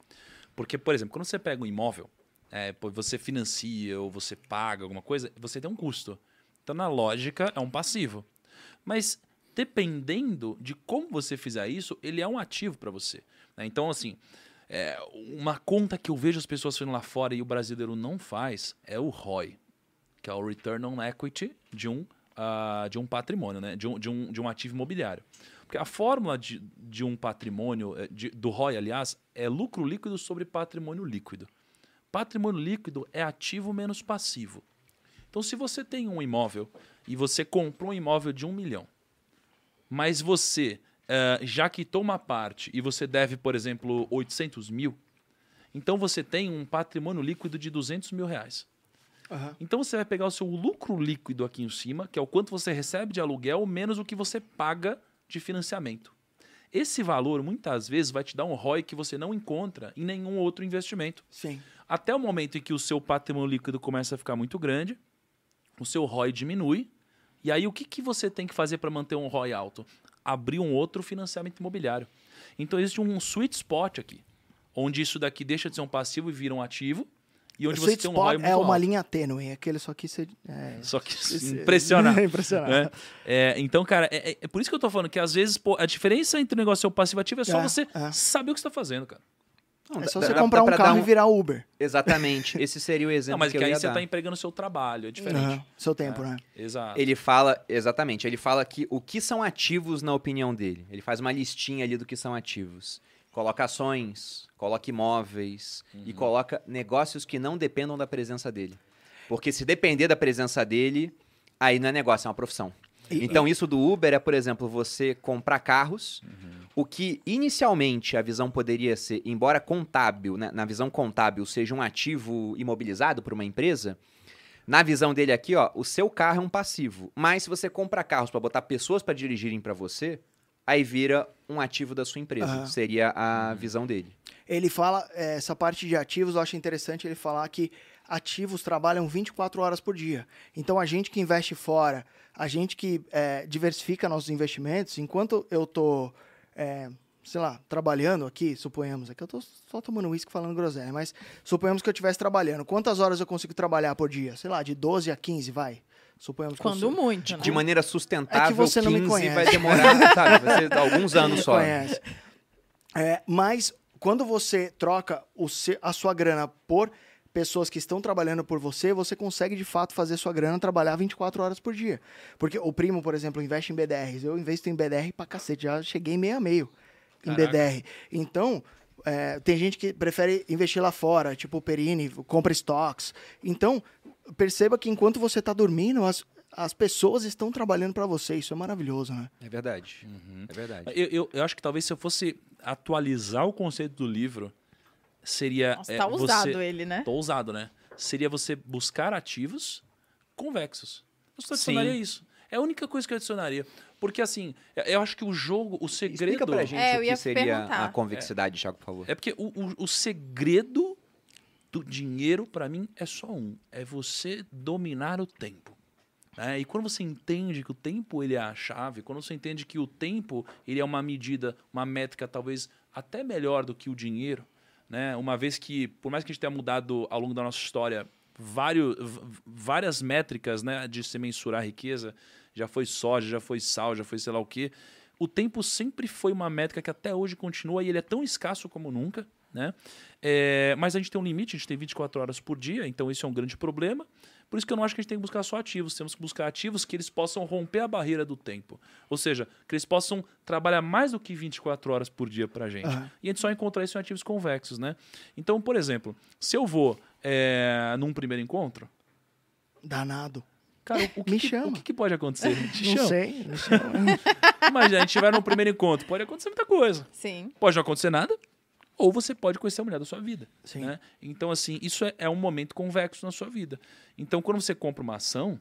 Porque, por exemplo, quando você pega um imóvel, é, você financia ou você paga alguma coisa, você tem um custo. Então, na lógica, é um passivo. Mas dependendo de como você fizer isso, ele é um ativo para você. né? Então, assim, é, uma conta que eu vejo as pessoas fazendo lá fora e o brasileiro não faz é o ROI que é o Return on Equity de um, ah, de um patrimônio, né? de, um, de, um, de um ativo imobiliário. Porque a fórmula de, de um patrimônio, eh, de- do ROI, aliás, é lucro líquido sobre patrimônio líquido. Patrimônio líquido é ativo menos passivo. Então, se você tem um imóvel e você comprou um imóvel de um milhão, mas você eh, já quitou uma parte e você deve, por exemplo, 800 mil, então você tem um patrimônio líquido de 200 mil reais. Aham. Então você vai pegar o seu lucro líquido aqui em cima, que é o quanto você recebe de aluguel, menos o que você paga de financiamento. Esse valor, muitas vezes, vai te dar um ROI que você não encontra em nenhum outro investimento. Sim. Até o momento em que o seu patrimônio líquido começa a ficar muito grande, o seu ROI diminui, e aí o que, que você tem que fazer para manter um ROI alto? Abrir um outro financiamento imobiliário. Então existe um sweet spot aqui, onde isso daqui deixa de ser um passivo e vira um ativo, e onde o você tem um spot ROI muito é uma alto. linha tênue, aquele só que você... É, Só que Esse- impressionante. Impressionante. né? É, então, cara, é, é- é por isso que eu tô falando que às vezes pô, a diferença entre o negócio ser passivo e ativo é só É, você saber o que você tá fazendo, cara. Não, É só dá- você dá comprar um carro e virar Uber. Exatamente. Esse seria o exemplo Não, mas que que eu aí ia você dar. tá empregando o seu trabalho, é diferente. Aham. Seu tempo, né? Exato. Ele fala, exatamente, ele fala que o que são ativos na opinião dele. Ele faz uma listinha ali do que são ativos. Coloca ações, coloca imóveis Uhum. e coloca negócios que não dependam da presença dele. Porque se depender da presença dele, aí não é negócio, é uma profissão. Então, isso do Uber é, por exemplo, você comprar carros, o que inicialmente a visão poderia ser, embora contábil, né, na visão contábil, seja um ativo imobilizado por uma empresa, na visão dele aqui, ó, o seu carro é um passivo. Mas se você compra carros para botar pessoas para dirigirem para você, aí vira um ativo da sua empresa. Aham. Seria a visão dele. Ele fala, é, essa parte de ativos, eu acho interessante ele falar que ativos trabalham 24 horas por dia. Então, a gente que investe fora, a gente que é, diversifica nossos investimentos, enquanto eu tô, é, sei lá, trabalhando aqui, suponhamos, aqui eu tô só tomando uísque falando groselha, mas suponhamos que eu estivesse trabalhando. Quantas horas eu consigo trabalhar por dia? Sei lá, de 12 a 15, vai. Suponhamos que eu Quando muito, né? De maneira sustentável, você não me 15 conhece. vai demorar, sabe? Vai ser alguns anos só. Conhece. É, mas quando você troca o se- a sua grana por pessoas que estão trabalhando por você, você consegue de fato fazer sua grana trabalhar 24 horas por dia. Porque o primo, por exemplo, investe em BDRs. Eu investo em BDR pra cacete, já cheguei meio a meio em Caraca. BDR. Então, é, tem gente que prefere investir lá fora, tipo o Perini, compra estoques. Então, perceba que enquanto você está dormindo, as, as pessoas estão trabalhando para você. Isso é maravilhoso, né? É verdade. É verdade. Eu, eu, eu acho que talvez se eu fosse atualizar o conceito do livro, seria. Nossa, é, tá usado você... ele, né? Tô ousado, né? Seria você buscar ativos convexos. Eu só adicionaria Sim. isso. É a única coisa que eu adicionaria. Porque, assim, eu- eu acho que o jogo, o segredo. Explica pra gente É, eu o ia que seria perguntar. a convexidade, Thiago, por favor. É porque o, o, o segredo do dinheiro, pra mim, é só um: é você dominar o tempo. né? E quando você entende que o tempo ele é a chave, quando você entende que o tempo ele é uma medida, uma métrica talvez até melhor do que o dinheiro, né? Uma vez que, por mais que a gente tenha mudado ao longo da nossa história vários, várias métricas né, de se mensurar a riqueza, já foi soja, já foi sal, já foi sei lá o quê, o tempo sempre foi uma métrica que até hoje continua e ele é tão escasso como nunca. Né? É, mas a gente tem um limite, a gente tem 24 horas por dia, então isso é um grande problema. Por isso que eu não acho que a gente tem que buscar só ativos, temos que buscar ativos que eles possam romper a barreira do tempo. Ou seja, que eles possam trabalhar mais do que 24 horas por dia pra gente. Aham. E a gente só encontra isso em ativos convexos, né? Então, por exemplo, se eu vou é, num primeiro encontro, Danado. cara, o, que, Me chama. o que, que pode acontecer? Te Não chama. sei, não sei. Imagina, a gente estiver num primeiro encontro, pode acontecer muita coisa. Sim. Pode não acontecer nada, ou você pode conhecer a mulher da sua vida. Né? Então, assim, isso é, é um momento convexo na sua vida. Então, quando você compra uma ação,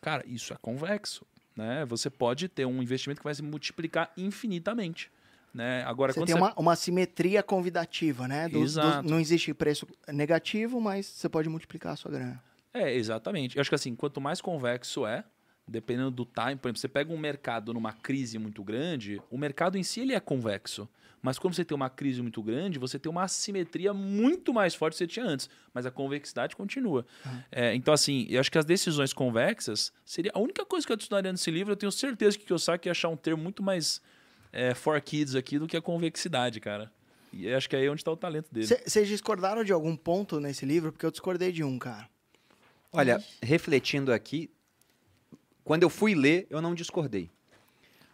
cara, isso é convexo. Né? Você pode ter um investimento que vai se multiplicar infinitamente. Né? Agora, Você tem você... uma, uma simetria convidativa, né? Do- do- Exato. não existe preço negativo, mas você pode multiplicar a sua grana. É, exatamente. Eu acho que assim, quanto mais convexo é, dependendo do time, por exemplo, você pega um mercado numa crise muito grande, o mercado em si ele é convexo. Mas quando você tem uma crise muito grande, você tem uma assimetria muito mais forte do que você tinha antes. Mas a convexidade continua. É, então, assim, eu acho que as decisões convexas seria a única coisa que eu adicionaria nesse livro. Eu tenho certeza que o Kiyosaki ia achar um termo muito mais é, for kids aqui do que a convexidade, cara. E eu acho que aí é onde está o talento dele. Vocês discordaram de algum ponto nesse livro? Porque eu discordei de um, cara. Olha, refletindo aqui, quando eu fui ler, eu não discordei.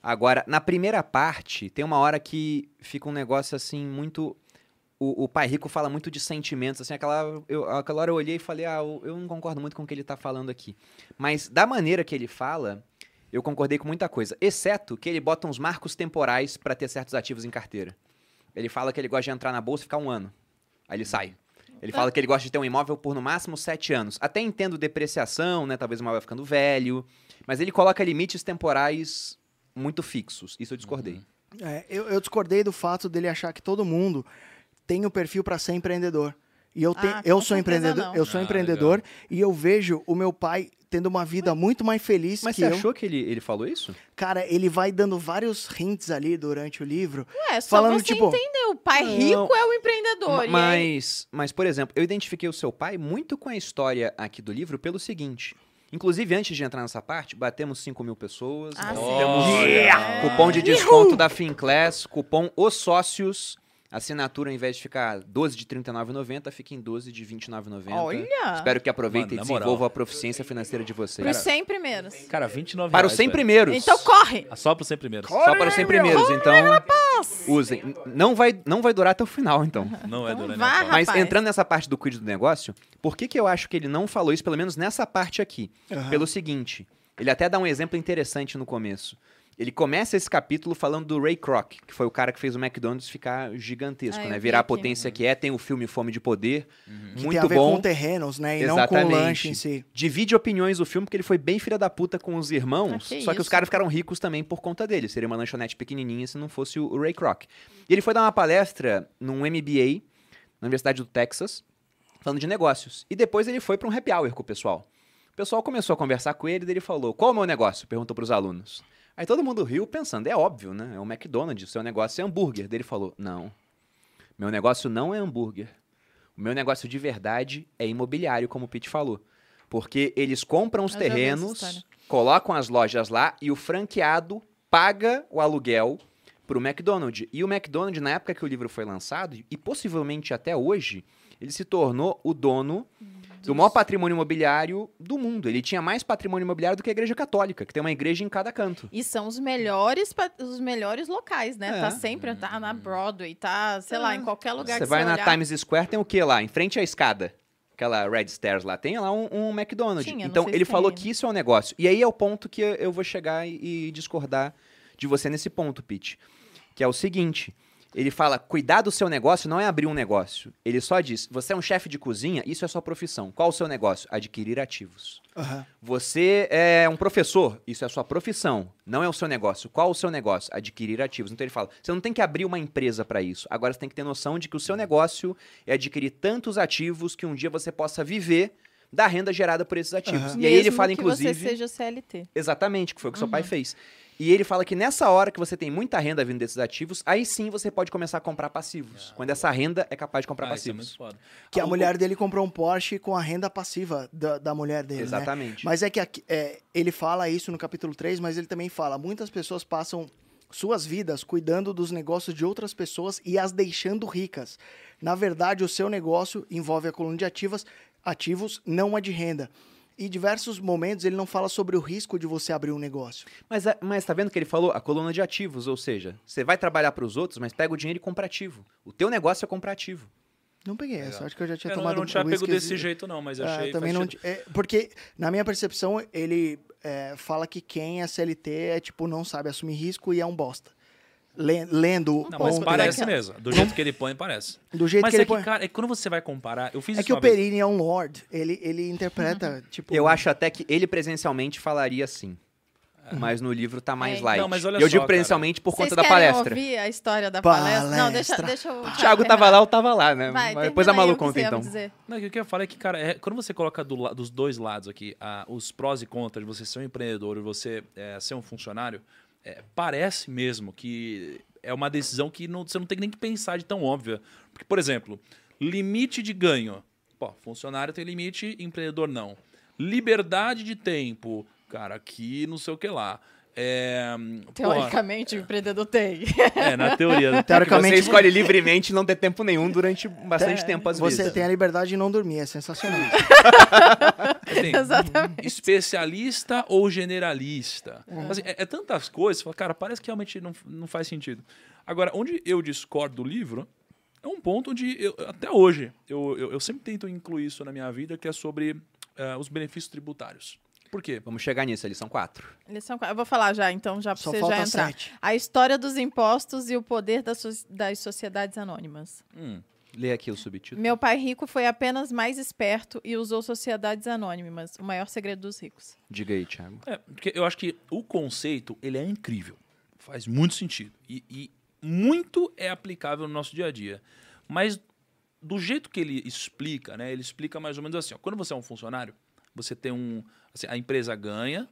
Agora, na primeira parte, tem uma hora que fica um negócio assim muito. O, o pai rico fala muito de sentimentos, assim, aquela, eu, aquela hora eu olhei e falei, ah, eu, não concordo muito com o que ele tá falando aqui. Mas da maneira que ele fala, eu concordei com muita coisa, exceto que ele bota uns marcos temporais para ter certos ativos em carteira. Ele fala que ele gosta de entrar na bolsa e ficar um ano. Aí ele sai. Ele fala que ele gosta de ter um imóvel por no máximo sete anos. Até entendo depreciação, né? Talvez o imóvel vai ficando velho. Mas ele coloca limites temporais muito fixos. Isso eu discordei. É, eu, eu discordei do fato dele achar que todo mundo tem o perfil para ser empreendedor. E eu, tenho, Ah, eu sou empreendedor, não. eu sou Ah, empreendedor e eu vejo o meu pai tendo uma vida muito mais feliz Mas que você eu. achou que ele, ele falou isso? Cara, ele vai dando vários hints ali durante o livro. É, só Falando, você tipo, entender. O pai Não. rico é o empreendedor. Ma- e aí- Mas, mas, por exemplo, eu identifiquei o seu pai muito com a história aqui do livro pelo seguinte. Inclusive, antes de entrar nessa parte, batemos 5 mil pessoas. Ah, temos Yeah! cupom de desconto da Finclass, cupom Os Sócios. Assinatura, ao invés de ficar 12 de R$ 39,90, fica em 12 de R$ 29,90. Olha! Espero que aproveitem Mano, e moral. desenvolvam a proficiência financeira de vocês. Pros 100 primeiros. Cara, 29 Para os reais, 100 velho. primeiros. Então corre! Ah, Só para os 100 primeiros. Só para os 100 primeiros, então usem. Não vai, não vai durar até o final, então. Não é Então do vá, Nenê. Mas Rapaz. entrando nessa parte do quid do negócio, por que, que eu acho que ele não falou isso, pelo menos nessa parte aqui? Aham. Pelo seguinte, ele até dá um exemplo interessante no começo. Ele começa esse capítulo falando do Ray Kroc, que foi o cara que fez o McDonald's ficar gigantesco, Ah, né? vi Virar a potência que é, tem o filme Fome de Poder, Que muito tem a ver bom. com terrenos, né? E não com o Exatamente. lanche em si. Divide opiniões o filme, porque ele foi bem filha da puta com os irmãos, Ah, que só que os caras ficaram ricos também por conta dele. Seria uma lanchonete pequenininha se não fosse o Ray Kroc. E ele foi dar uma palestra num MBA na Universidade do Texas, falando de negócios. E depois ele foi para um happy hour com o pessoal. O pessoal começou a conversar com ele e ele falou: Qual é o meu negócio? Perguntou para os alunos. Aí todo mundo riu pensando: É óbvio, né? É o McDonald's, o seu negócio é hambúrguer. Daí ele falou: Não. Meu negócio não é hambúrguer. O meu negócio de verdade é imobiliário, como o Pete falou. Porque eles compram os Eu terrenos, colocam as lojas lá e o franqueado paga o aluguel pro McDonald's. E o McDonald's, na época que o livro foi lançado, e possivelmente até hoje, ele se tornou o dono do maior patrimônio imobiliário do mundo. Ele tinha mais patrimônio imobiliário do que a Igreja Católica, que tem uma igreja em cada canto. E são os melhores, os melhores locais, né? É. Tá sempre, tá na Broadway, tá, sei lá, em qualquer lugar Você que vai você na olhar. Times Square, tem o que lá? Em frente à escada. Aquela Red Stairs lá, tem lá um, um McDonald's. Tinha, então, ele falou ainda. que isso é um negócio. E aí é o ponto que eu vou chegar e, e discordar de você nesse ponto, Pete. Que é o seguinte: ele fala, cuidar do seu negócio não é abrir um negócio. Ele só diz, você é um chefe de cozinha, isso é sua profissão. Qual o seu negócio? Adquirir ativos. Aham. Você é um professor, isso é sua profissão, não é o seu negócio. Qual o seu negócio? Adquirir ativos. Então ele fala, você não tem que abrir uma empresa para isso. Agora você tem que ter noção de que o seu negócio é adquirir tantos ativos que um dia você possa viver da renda gerada por esses ativos. Aham. E aí ele Mesmo fala, que inclusive, você seja CLT. exatamente, que foi o que seu Uhum. pai fez. E ele fala que nessa hora que você tem muita renda vindo desses ativos, aí sim você pode começar a comprar passivos. Quando essa renda é capaz de comprar Ah, isso é passivos. muito foda. Que a Ah, mulher dele comprou um Porsche com a renda passiva da, da mulher dele, né? Exatamente. Mas é que aqui- é, ele fala isso no capítulo 3, mas ele também fala: muitas pessoas passam suas vidas cuidando dos negócios de outras pessoas e as deixando ricas. Na verdade, o seu negócio envolve a coluna de ativas, ativos, não a de renda. E diversos momentos ele não fala sobre o risco de você abrir um negócio. Mas, mas tá vendo que ele falou a coluna de ativos, ou seja, você vai trabalhar para os outros, mas pega o dinheiro e compra ativo. O teu negócio é comprar ativo. Não peguei essa, Legal. acho que eu já tinha Eu tomado eu não tinha um pego desse jeito, não, mas Ah, achei. também faz não, é, porque, na minha percepção, ele é, fala que quem é CLT é tipo, não sabe assumir risco e é um bosta. Le- Lendo Não, mas ontem- parece mesmo. Do jeito que ele põe, parece. do jeito Mas que é ele que, põe. cara, é que quando você vai comparar. Eu fiz É que o uma vez. Perini é um lord. Ele, ele interpreta, tipo. Eu acho até que ele presencialmente falaria assim. Mas no livro tá mais É. light. Não, mas olha e eu só, digo cara. presencialmente por Vocês conta da querem palestra. ouvir a história da palestra? Não, deixa, Palestra. deixa eu... O Thiago tava lá, eu tava lá, né? Vai, Mas depois a Malu o que conta então. dizer. Não, o que eu quero falar é que, cara, é- quando você coloca do dos dois lados aqui, ah, os prós e contras de você ser um empreendedor e você é, ser um funcionário, é, parece mesmo que é uma decisão que não- você não tem nem que pensar de tão óbvia. Porque, por exemplo, limite de ganho. Pô, funcionário tem limite, empreendedor não. Liberdade de tempo. Cara, aqui não sei o que lá. É, porra, Teoricamente, o empreendedor tem. é, na teoria. Que Teoricamente, você escolhe livremente não ter tempo nenhum durante bastante tempo, às você vezes. tem a liberdade de não dormir. É sensacional. Assim, Exatamente. especialista ou generalista. Assim, é, é tantas coisas, você cara, parece que realmente não, não faz sentido. Agora, onde eu discordo do livro é um ponto onde, eu, até hoje, eu, eu, eu sempre tento incluir isso na minha vida, que é sobre eh, os benefícios tributários. Por quê? Vamos chegar nisso, a lição 4. Lição quatro. Eu vou falar já, então, já Só você falta já entrar. sete. A história dos impostos e o poder das, so- das sociedades anônimas. Hum, Lê aqui o subtítulo. Meu pai rico foi apenas mais esperto e usou sociedades anônimas, o maior segredo dos ricos. Diga aí, Thiago. É, porque eu acho que o conceito, ele é incrível. Faz muito sentido. E, e muito é aplicável no nosso dia a dia. Mas do jeito que ele explica, né? Ele explica mais ou menos assim, ó, quando você é um funcionário, você tem um... assim, a empresa ganha,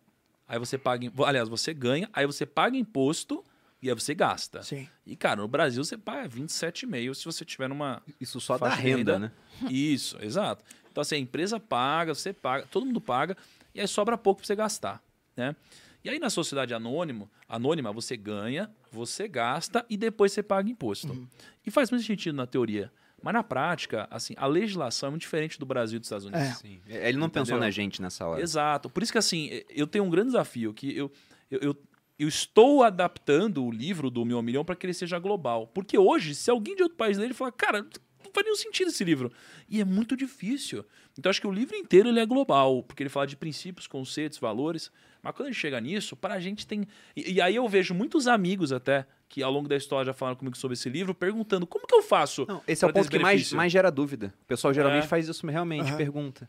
aí você paga... Aliás, você ganha, aí você paga imposto e aí você gasta. Sim. E, cara, no Brasil você paga 27,5 se você tiver numa Isso só de renda, né? isso, exato. Então, assim, a empresa paga, você paga, todo mundo paga, e aí sobra pouco para você gastar, né? E aí, na sociedade anônimo, anônima, você ganha, você gasta e depois você paga imposto. E faz muito sentido na teoria. Mas na prática, assim, a legislação é muito diferente do Brasil e dos Estados Unidos. É. Sim. Ele não pensou Entendeu? na gente nessa hora. Exato. Por isso que, assim, eu tenho um grande desafio, que eu, eu, eu, eu estou adaptando o livro do Meu Milhão para que ele seja global. Porque hoje, se alguém de outro país ler, ele fala, cara, não faz nenhum sentido esse livro. E é muito difícil. Então, acho que o livro inteiro ele é global, porque ele fala de princípios, conceitos, valores. Mas quando a gente chega nisso, para a gente tem... E, e aí eu vejo muitos amigos até, que ao longo da história já falaram comigo sobre esse livro, perguntando, como que eu faço Não, esse é o ponto que mais, mais gera dúvida. O pessoal geralmente É. faz isso realmente, Aham. pergunta.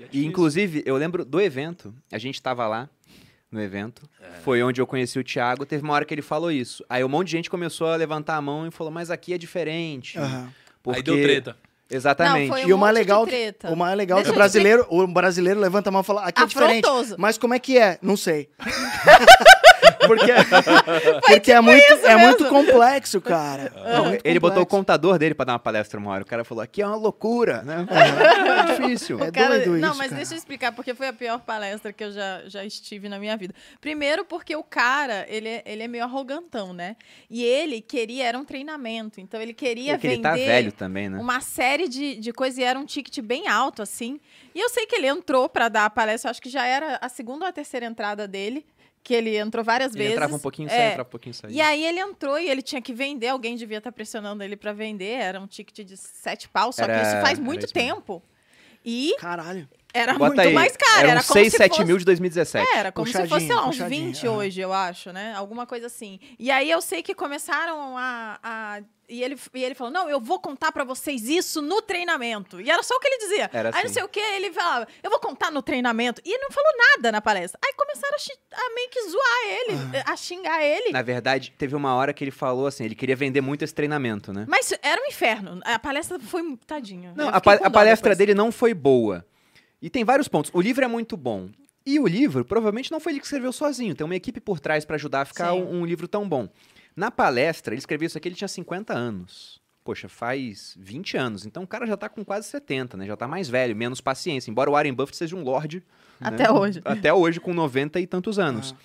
E é E, inclusive, eu lembro do evento, a gente estava lá no evento, É. foi onde eu conheci o Thiago, teve uma hora que ele falou isso. Aí um monte de gente começou a levantar a mão e falou, mas aqui é diferente. Aham. Porque... Aí deu treta. Exatamente. Não, foi um E o mais legal, treta. o mais legal é que o eu dizer- brasileiro, o brasileiro levanta a mão e fala, aqui é diferente. Afrontoso. Mas como é que é? Não sei. porque porque é, muito, isso é mesmo. muito complexo, cara. É Não, muito ele botou o contador dele pra dar uma palestra uma hora. O cara falou, aqui é uma loucura, né? É difícil. É Cara, doido não, isso, mas cara. deixa eu explicar, porque foi a pior palestra que eu já, já estive na minha vida. Primeiro, porque o cara, ele é, ele é meio arrogantão, né? E ele queria, era um treinamento, então ele queria Porque ele vender tá velho também, né? uma série de, de coisas e era um ticket bem alto, assim. E eu sei que ele entrou pra dar a palestra, eu acho que já era a segunda ou a terceira entrada dele, que ele entrou várias Ele vezes. entrava um pouquinho, É. saía, entrava um pouquinho, saía. E aí ele entrou e ele tinha que vender, alguém devia estar pressionando ele pra vender, era um ticket de sete pau, só Era- que isso faz muito isso tempo. E Caralho. Era Bota muito aí, mais caro, era como 6, se 7 fosse... mil de 2017. É, era como se fosse, sei lá, uns Puxadinho, 20 aham. hoje, eu acho, né? Alguma coisa assim. E aí eu sei que começaram a. a- e, ele, e ele falou: Não, eu vou contar pra vocês isso no treinamento. E era só o que ele dizia. Era aí não assim. sei o que, ele falava: Eu vou contar no treinamento. E ele não falou nada na palestra. Aí começaram a, a meio que zoar ele, a xingar ele. Na verdade, teve uma hora que ele falou assim, ele queria vender muito esse treinamento, né? Mas era um inferno. A palestra foi. Tadinho. Não, a, pa- a palestra depois. dele não foi boa. E tem vários pontos. O livro é muito bom. E o livro, provavelmente, não foi ele que escreveu sozinho. Tem uma equipe por trás pra ajudar a ficar um, um livro tão bom. Na palestra, ele escreveu isso aqui, ele tinha 50 anos. Poxa, faz 20 anos. Então o cara já tá com quase 70, né? Já tá mais velho, menos paciência. Embora o Warren Buffett seja um lord. né? Até hoje. Até hoje, com 90 e tantos anos.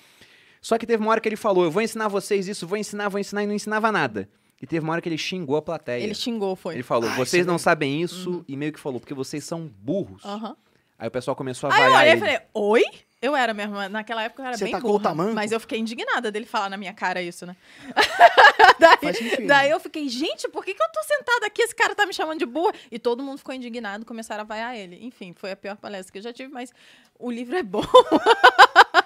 Só que teve uma hora que ele falou: Eu vou ensinar vocês isso, vou ensinar, vou ensinar, e não ensinava nada. E teve uma hora que ele xingou a plateia. Ele xingou, foi. Ele falou, Ah, vocês não é- sabem isso, e meio que falou, porque vocês são burros. Aham. Aí o pessoal começou a Aí eu vaiar olhei e ele. falei, oi? Eu era mesmo, naquela época eu era Você bem tacou o burra, tamanco? mas eu fiquei indignada dele falar na minha cara isso, né? daí, sentido. daí eu fiquei, gente, por que, que eu tô sentada aqui? Esse cara tá me chamando de burra. E todo mundo ficou indignado, começaram a vaiar ele. Enfim, foi a pior palestra que eu já tive, mas o livro é bom.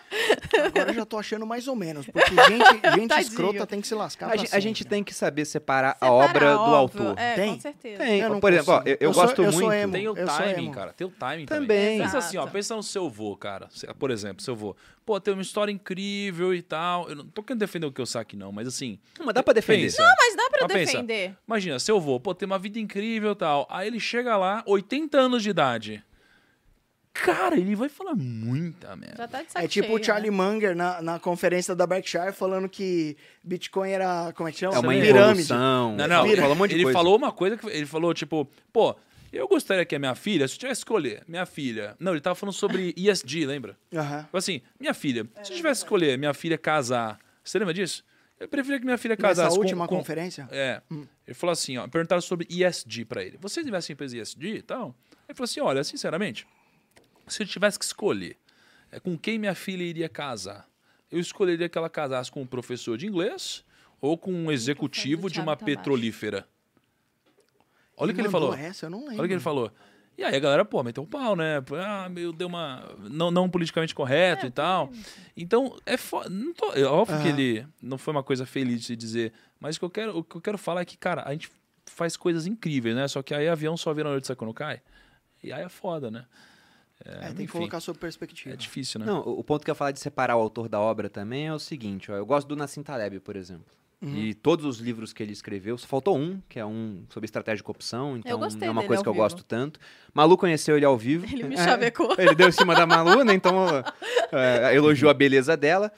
Agora eu já tô achando mais ou menos. Porque gente, gente escrota tem que se lascar A, pra gen- a sempre. gente tem que saber separar Separar, a obra do óbvio. autor. É, Tem? com certeza. Tem, Eu não por exemplo, ó, eu, eu Eu sou- gosto eu sou muito. emo. Tem o Eu timing, cara. Tem o timing Também. também. Pensa assim, ó. Pensa no seu vô, cara. Por exemplo, seu vô. Pô, tem uma história incrível e tal. Eu não tô querendo defender o Kiyosaki, não, mas assim. Não, mas dá pra defender. Pensa. Mas dá pra eu Mas pensa, defender. Imagina, seu vô, pô, tem uma vida incrível e tal. Aí ele chega lá, 80 anos de idade. Cara, ele vai falar muita merda. Já tá de saco É tipo cheio, o Charlie né? Munger na, na conferência da Berkshire falando que Bitcoin era. Como é que chama? É uma pirâmide. Não, não. Ele falou um monte de ele coisa. falou uma coisa que ele falou, tipo, pô, eu gostaria que a minha filha, se eu tivesse que escolher, minha filha. Não, ele tava falando sobre ESG, lembra? Aham. Tipo assim, minha filha, se eu tivesse que escolher minha filha casar, você lembra disso? Eu preferia que minha filha Nessa casasse com- última com, conferência? É. Ele falou assim, ó, perguntaram sobre ESG pra ele. Você tivesse empresa ESG e tal? Ele falou assim, olha, sinceramente, se eu tivesse que escolher é, com quem minha filha iria casar, eu escolheria que ela casasse com um professor de inglês ou com um executivo de uma petrolífera. Olha o que ele falou. Essa, eu não lembro. Olha o que ele falou. E aí a galera, pô, meteu o pau, né? Ah, meu, deu uma. Não, não politicamente correto e tal. Então, é foda. Não tô... é Óbvio que Aham. ele não foi uma coisa feliz de se dizer. Mas o que, eu quero, o que eu quero falar é que, cara, a gente faz coisas incríveis, né? Só que aí avião só vira noite quando cai. E aí é foda, né? É, tem que enfim, colocar sob perspectiva. É difícil, né? Não, o o ponto que eu ia falar de separar o autor da obra também é o seguinte, ó, eu gosto do Nassim Taleb, por exemplo. Uhum. E todos os livros que ele escreveu, só faltou um, que é um sobre estratégia de corrupção, então não é uma coisa que eu vivo. gosto tanto. Malu conheceu ele ao vivo. Ele me É, chavecou. Ele deu em cima da Malu, né? Então é, elogiou a beleza dela.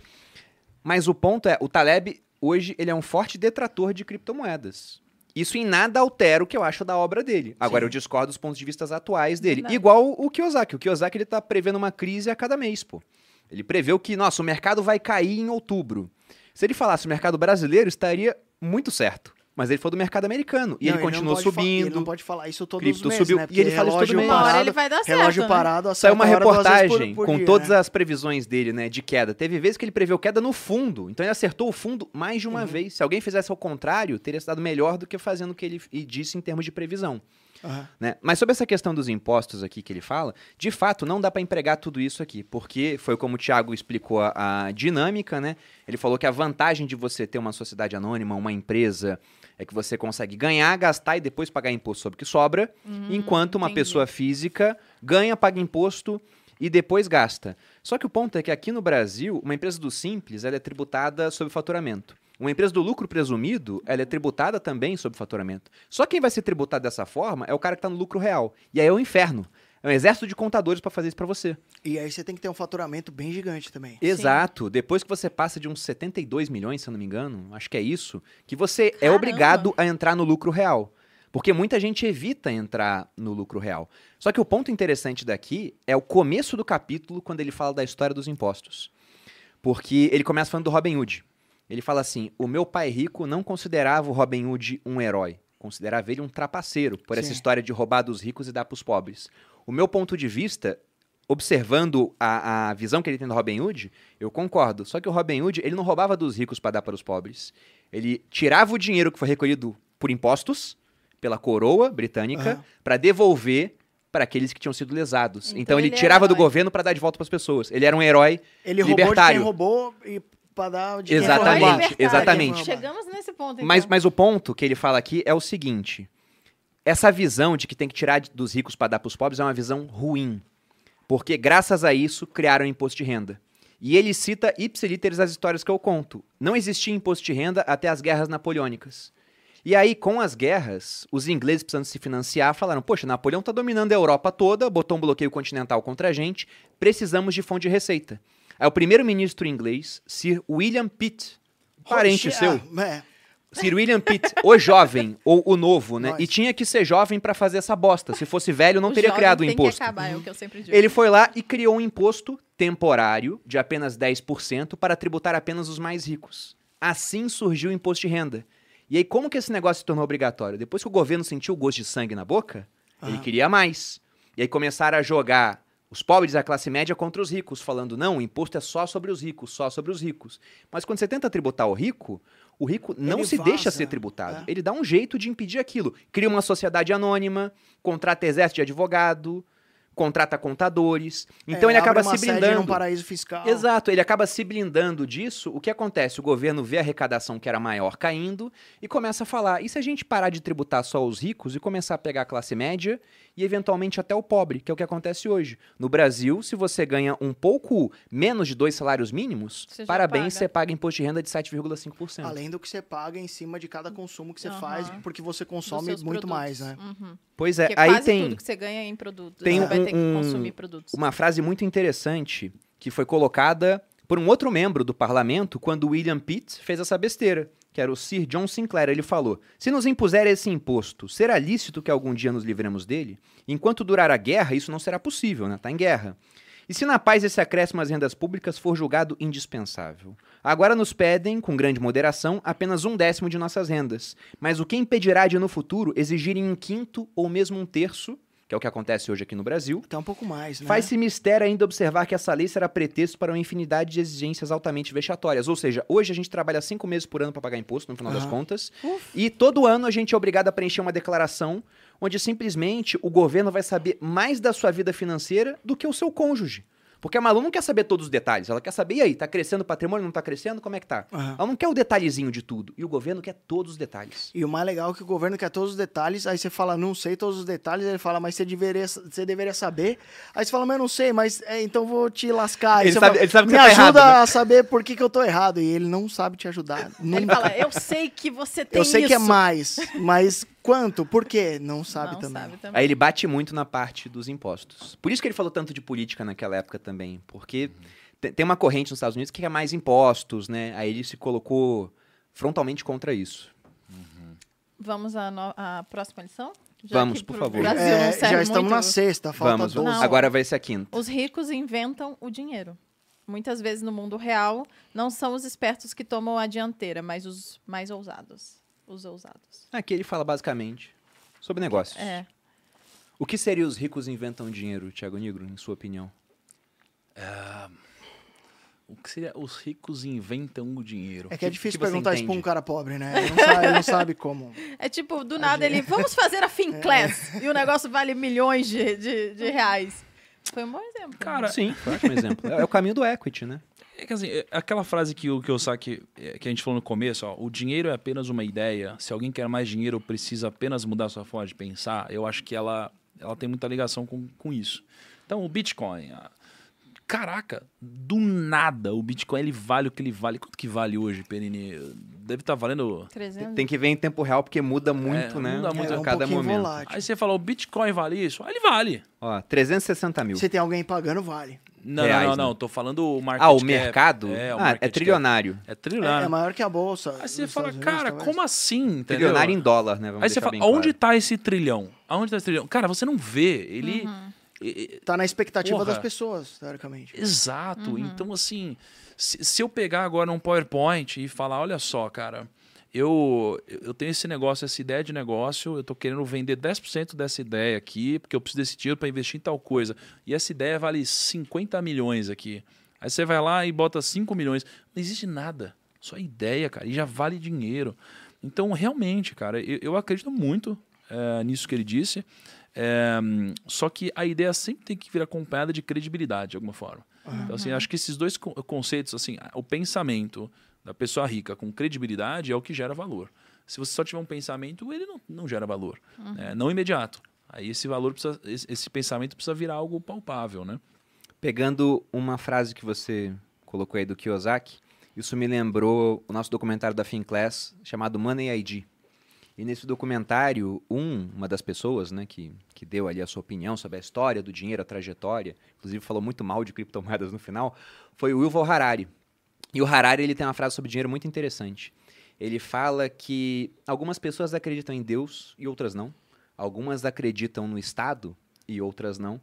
Mas o ponto é, o Taleb, hoje, ele é um forte detrator de criptomoedas. Isso em nada altera o que eu acho da obra dele. Agora, Sim. eu discordo dos pontos de vista atuais dele. Verdade. Igual o Kiyosaki. O Kiyosaki, ele tá prevendo uma crise a cada mês, pô. Ele preveu que, nossa, o mercado vai cair em outubro. Se ele falasse o mercado brasileiro, estaria muito certo. Mas ele foi do mercado americano. E Não, ele continuou fa- subindo. Ele não pode falar isso todos cripto os meses, subiu, né? e ele fala isso todo relógio mês. Uma hora parado, ele vai dar certo, relógio né? parado, Saiu uma reportagem por- por com dia, todas né? as previsões dele, né, de queda. Teve vezes que ele preveu queda no fundo, então ele acertou o fundo mais de uma Uhum. vez. Se alguém fizesse ao contrário, teria se dado melhor do que fazendo o que ele e disse em termos de previsão. Aham. né? Mas sobre essa questão dos impostos aqui que ele fala, de fato não dá para empregar tudo isso aqui, porque foi como o Thiago explicou a, a dinâmica, né? Ele falou que a vantagem de você ter uma sociedade anônima, uma empresa, é que você consegue ganhar, gastar e depois pagar imposto sobre o que sobra, enquanto uma entendi. pessoa física ganha, paga imposto e depois gasta. Só que o ponto é que aqui no Brasil, uma empresa do Simples ela é tributada sobre faturamento. Uma empresa do lucro presumido, ela é tributada também sobre faturamento. Só quem vai ser tributado dessa forma é o cara que está no lucro real. E aí é o inferno. É um exército de contadores para fazer isso para você. E aí você tem que ter um faturamento bem gigante também. Exato. Depois que você passa de uns 72 milhões, se eu não me engano, acho que é isso, que você é Caramba. obrigado a entrar no lucro real. Porque muita gente evita entrar no lucro real. Só que o ponto interessante daqui é o começo do capítulo, quando ele fala da história dos impostos. Porque ele começa falando do Robin Hood. Ele fala assim: o meu pai rico não considerava o Robin Hood um herói. Considerava ele um trapaceiro por essa Sim. história de roubar dos ricos e dar para os pobres. O meu ponto de vista, observando a, a visão que ele tem do Robin Hood, eu concordo. Só que o Robin Hood, ele não roubava dos ricos para dar para os pobres. Ele tirava o dinheiro que foi recolhido por impostos, pela coroa britânica, Aham. para devolver para aqueles que tinham sido lesados. Então, Então ele, ele tirava do governo para dar de volta para as pessoas. Ele era um herói Ele Libertário. quem roubou e pra dar de quem foi Exatamente, exatamente. Chegamos nesse ponto, então. Mas, mas o ponto que ele fala aqui é o seguinte: essa visão de que tem que tirar dos ricos para dar para os pobres é uma visão ruim. Porque, graças a isso, criaram o imposto de renda. E ele cita ipsiliteres as histórias que eu conto. Não existia imposto de renda até as guerras napoleônicas. E aí, com as guerras, os ingleses precisando se financiar falaram: Poxa, Napoleão está dominando a Europa toda, botou um bloqueio continental contra a gente, precisamos de fonte de receita. Aí o primeiro-ministro inglês, Sir William Pitt, parente Oxi, seu, ah, é. Sir William Pitt, o jovem, ou o novo, né? Nós. E tinha que ser jovem pra fazer essa bosta. Se fosse velho, não O teria criado o tem imposto. Que acabar, é o que eu sempre digo. Ele foi lá e criou um imposto temporário de apenas 10% para tributar apenas os mais ricos. Assim surgiu o imposto de renda. E aí, como que esse negócio se tornou obrigatório? Depois que o governo sentiu o gosto de sangue na boca, ele Aham. queria mais. E aí começaram a jogar os pobres e a classe média contra os ricos, falando: não, o imposto é só sobre os ricos, só sobre os ricos. Mas quando você tenta tributar o rico, o rico não Ele se deixa vaza, ser tributado. é. Ele dá um jeito de impedir aquilo. Cria uma sociedade anônima, contrata exército de advogado, contrata contadores. Então É, ele acaba se blindando. num paraíso fiscal. Exato, ele acaba se blindando disso. O que acontece? O governo vê a arrecadação que era maior caindo e começa a falar: e se a gente parar de tributar só os ricos e começar a pegar a classe média e eventualmente até o pobre, que é o que acontece hoje? No Brasil, se você ganha um pouco menos de dois salários mínimos, Você parabéns, paga. você paga imposto de renda de 7,5%. Além do que você paga em cima de cada consumo que você Aham. faz, porque você consome muito produtos. mais, né? Uhum. Pois é, Porque aí quase tem tudo que você ganha é em produtos. tem você vai um- ter que um- consumir produtos. uma frase muito interessante que foi colocada por um outro membro do parlamento quando William Pitt fez essa besteira, que era o Sir John Sinclair. Ele falou: Se nos impuser esse imposto, será lícito que algum dia nos livremos dele? Enquanto durar a guerra, isso não será possível, né? Tá em guerra. E se na paz esse acréscimo às rendas públicas for julgado indispensável? Agora nos pedem, com grande moderação, apenas um décimo de nossas rendas. Mas o que impedirá de, no futuro, exigirem um quinto ou mesmo um terço, que é o que acontece hoje aqui no Brasil, Até um pouco mais, né? Faz-se mistério ainda observar que essa lei será pretexto para uma infinidade de exigências altamente vexatórias. Ou seja, hoje a gente trabalha cinco meses por ano para pagar imposto, no final das Aham. contas, e todo ano a gente é obrigado a preencher uma declaração onde simplesmente o governo vai saber mais da sua vida financeira do que o seu cônjuge. Porque a Malu não quer saber todos os detalhes. Ela quer saber, e aí, tá crescendo o patrimônio, não tá crescendo? Como é que tá? Aham. Ela não quer o detalhezinho de tudo. E o governo quer todos os detalhes. E o mais legal é que o governo quer todos os detalhes, aí você fala, não sei todos os detalhes, ele fala, mas você deveria, você deveria saber. Aí você fala, mas eu não sei, mas é, então vou te lascar. Aí Ele sabe- fala, ele sabe que Me você tá ajuda errado, né?" a saber por que, que eu tô errado. E ele não sabe te ajudar. Ele Nunca. fala, eu sei que você tem Eu sei isso. que é mais, mas quanto? Por quê? Não sabe não também. sabe também. Aí ele bate muito na parte dos impostos. Por isso que ele falou tanto de política naquela época também. Porque te- tem uma corrente nos Estados Unidos que quer mais impostos, né? Aí ele se colocou frontalmente contra isso. Vamos à, no- à próxima lição? Já Vamos, por favor. Brasil É, já estamos muito. na sexta, falta Vamos, 12. vamos. Não. Agora vai ser a quinta. Os ricos inventam o dinheiro. Muitas vezes no mundo real, não são os espertos que tomam a dianteira, mas os mais ousados. Os ousados. Aqui ele fala basicamente sobre negócios. É. O que seria os ricos inventam dinheiro, Thiago Negro, em sua opinião? O que seria os ricos inventam o dinheiro? É que é difícil que perguntar isso pra um cara pobre, né? Ele não sabe, ele não sabe como. É tipo, do nada ele, vamos fazer a Finclass. E o negócio vale milhões de, de, de reais. Foi um bom exemplo. Cara, Sim, foi um ótimo exemplo. É, é o caminho do equity, né? É que assim, é aquela frase que o que eu saque que a gente falou no começo, ó, o dinheiro é apenas uma ideia. Se alguém quer mais dinheiro, precisa apenas mudar sua forma de pensar. Eu acho que ela, ela tem muita ligação com, com isso. Então, o Bitcoin, a- caraca, do nada o Bitcoin ele vale o que ele vale. Quanto que vale hoje, Perini? Deve estar valendo 300. Tem que ver em tempo real, porque muda muito, né? muda muito a é um cada pouquinho momento. volátil. Aí você fala, o Bitcoin vale isso? Aí ele vale. Ó, 360 mil. Se tem alguém pagando, vale. Não, Reais, não, não, né? não. Tô falando o market Ah, o cap. mercado? É, o ah, é cap. trilionário. É É, trilionário. é maior que a bolsa. Aí você fala, Unidos, cara, talvez. como assim? Entendeu? Trilionário em dólar, né? Vamos Aí você fala, onde claro. tá esse trilhão? Aonde tá esse trilhão? Cara, você não vê. Ele. Uhum. Tá na expectativa Porra. das pessoas, teoricamente. Exato. Então, assim, se, se eu pegar agora um PowerPoint e falar, olha só, cara, eu, eu tenho esse negócio, essa ideia de negócio, eu tô querendo vender 10% dessa ideia aqui, porque eu preciso desse dinheiro para investir em tal coisa. E essa ideia vale 50 milhões aqui. Aí você vai lá e bota 5 milhões. Não existe nada. Só ideia, cara. E já vale dinheiro. Então, realmente, cara, eu, eu acredito muito eh, nisso que ele disse. É, só que a ideia sempre tem que vir acompanhada de credibilidade, de alguma forma. Então, assim, acho que esses dois con- conceitos, assim, o pensamento da pessoa rica com credibilidade é o que gera valor. Se você só tiver um pensamento, ele não, não gera valor. né? Não imediato. Aí esse valor precisa, esse, esse pensamento precisa virar algo palpável, né? Pegando uma frase que você colocou aí do Kiyosaki, isso me lembrou o nosso documentário da Finclass chamado Money ID. E nesse documentário, um, uma das pessoas né, que, que deu ali a sua opinião sobre a história do dinheiro, a trajetória, inclusive falou muito mal de criptomoedas no final, foi o Yuval Harari. E o Harari ele tem uma frase sobre dinheiro muito interessante. Ele fala que algumas pessoas acreditam em Deus e outras não. Algumas acreditam no Estado e outras não.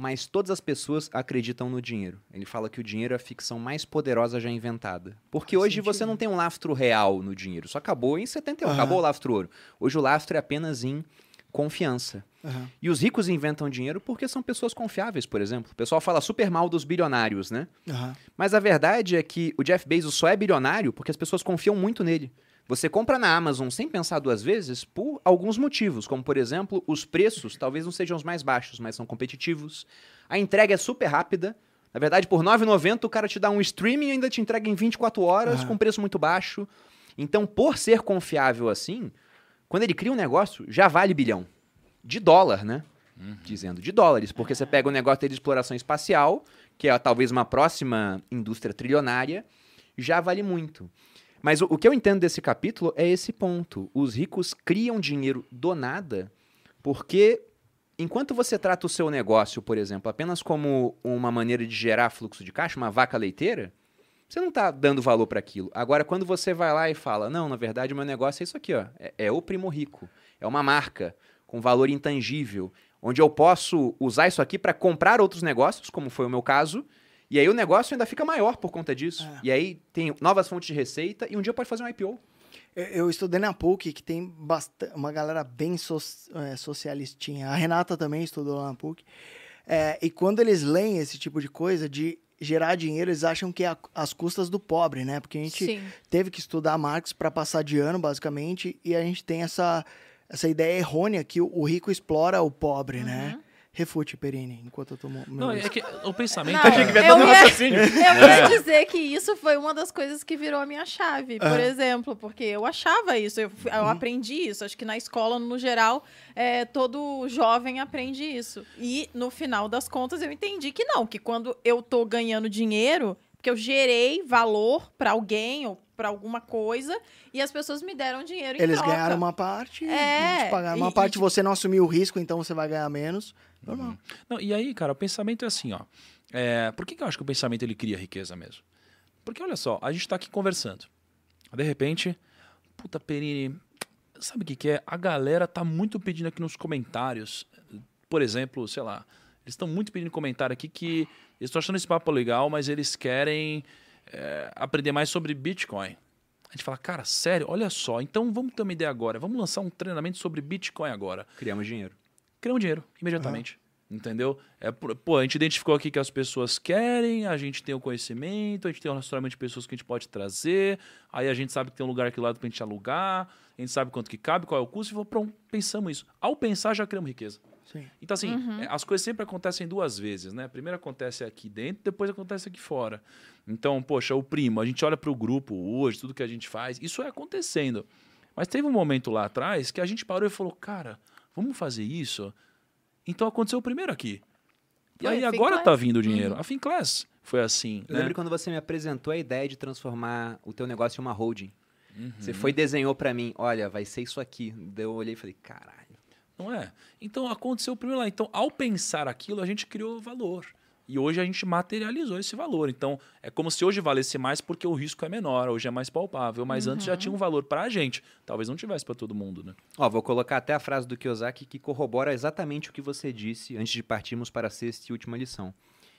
Mas todas as pessoas acreditam no dinheiro. Ele fala que o dinheiro é a ficção mais poderosa já inventada. Porque Faz hoje você sentido. não tem um lastro real no dinheiro. Isso acabou em 71, Aham. acabou o lastro ouro. Hoje o lastro é apenas em confiança. Aham. E os ricos inventam dinheiro porque são pessoas confiáveis, por exemplo. O pessoal fala super mal dos bilionários, né? Aham. Mas a verdade é que o Jeff Bezos só é bilionário porque as pessoas confiam muito nele. Você compra na Amazon sem pensar duas vezes por alguns motivos, como por exemplo, os preços talvez não sejam os mais baixos, mas são competitivos. A entrega é super rápida. Na verdade, por R$ 9,90 o cara te dá um streaming e ainda te entrega em 24 horas Ah. com preço muito baixo. Então, por ser confiável assim, quando ele cria um negócio, já vale bilhão. De dólar, né? Dizendo de dólares, porque você pega o negócio dele de exploração espacial, que é talvez uma próxima indústria trilionária, já vale muito. Mas o, o que eu entendo desse capítulo é esse ponto. Os ricos criam dinheiro do nada porque enquanto você trata o seu negócio, por exemplo, apenas como uma maneira de gerar fluxo de caixa, uma vaca leiteira, você não está dando valor para aquilo. Agora, quando você vai lá e fala, não, na verdade, o meu negócio é isso aqui, ó, é, é o primo rico, é uma marca com valor intangível, onde eu posso usar isso aqui para comprar outros negócios, como foi o meu caso, e aí o negócio ainda fica maior por conta disso. É. E aí tem novas fontes de receita e um dia pode fazer um IPO. Eu- Eu estudei na PUC, que tem bastante, uma galera bem so, é, socialistinha. A Renata também estudou lá na PUC. É, e quando eles leem esse tipo de coisa, de gerar dinheiro, eles acham que é às custas do pobre, né? Porque a gente Sim. teve que estudar Marx para passar de ano, basicamente, e a gente tem essa, essa ideia errônea que o, o rico explora o pobre, né? Refute, Perini, enquanto eu tomo meu Não, é que o pensamento. Não, Achei que eu ia dando um ia- raciocínio. Eu É. ia dizer que isso foi uma das coisas que virou a minha chave, por exemplo, porque eu achava isso, eu, eu aprendi isso. Acho que na escola, no geral, é, todo jovem aprende isso. E no final das contas, eu entendi que não, que quando eu tô ganhando dinheiro, porque eu gerei valor para alguém ou para alguma coisa e as pessoas me deram dinheiro em Eles troca. ganharam uma parte, É, eles pagaram e- uma e parte, tipo- você não assumiu o risco, então você vai ganhar menos. Normal. Não, e aí, cara, o pensamento é assim, ó. É, por que, que eu acho que o pensamento ele cria riqueza mesmo? Porque olha só, a gente tá aqui conversando. De repente, puta Perini, sabe o que, que é? A galera tá muito pedindo aqui nos comentários. Por exemplo, sei lá, eles estão muito pedindo comentário aqui que eles estão achando esse papo legal, mas eles querem é, aprender mais sobre Bitcoin. A gente fala, cara, sério, olha só, então vamos ter uma ideia agora. Vamos lançar um treinamento sobre Bitcoin agora Criamos dinheiro. Criamos dinheiro imediatamente. Entendeu? É, por- pô, a gente identificou aqui que as pessoas querem, a gente tem o conhecimento, a gente tem um relacionamento de pessoas que a gente pode trazer, aí a gente sabe que tem um lugar aqui do lado pra gente alugar, a gente sabe quanto que cabe, qual é o custo, e falou, pronto, pensamos isso. Ao pensar, já criamos riqueza. Sim. Então, assim, é, as coisas sempre acontecem duas vezes, né? Primeiro acontece aqui dentro, depois acontece aqui fora. Então, poxa, o primo, a gente olha para o grupo hoje, tudo que a gente faz, isso é acontecendo. Mas teve um momento lá atrás que a gente parou e falou, cara, vamos fazer isso? Então aconteceu o primeiro aqui. E aí agora Finclass. tá vindo o dinheiro. A Finclass foi assim, Eu né? lembro quando você me apresentou a ideia de transformar o teu negócio em uma holding. Uhum. Você foi e desenhou pra mim, olha, vai ser isso aqui. Daí eu olhei e falei, caralho. Não é? Então aconteceu o primeiro lá. Então, ao pensar aquilo, a gente criou valor. E hoje a gente materializou esse valor. Então, é como se hoje valesse mais porque o risco é menor, hoje é mais palpável. Mas antes já tinha um valor para a gente. Talvez não tivesse para todo mundo, né? Ó, vou colocar até a frase do Kiyosaki que corrobora exatamente o que você disse antes de partirmos para a sexta e última lição.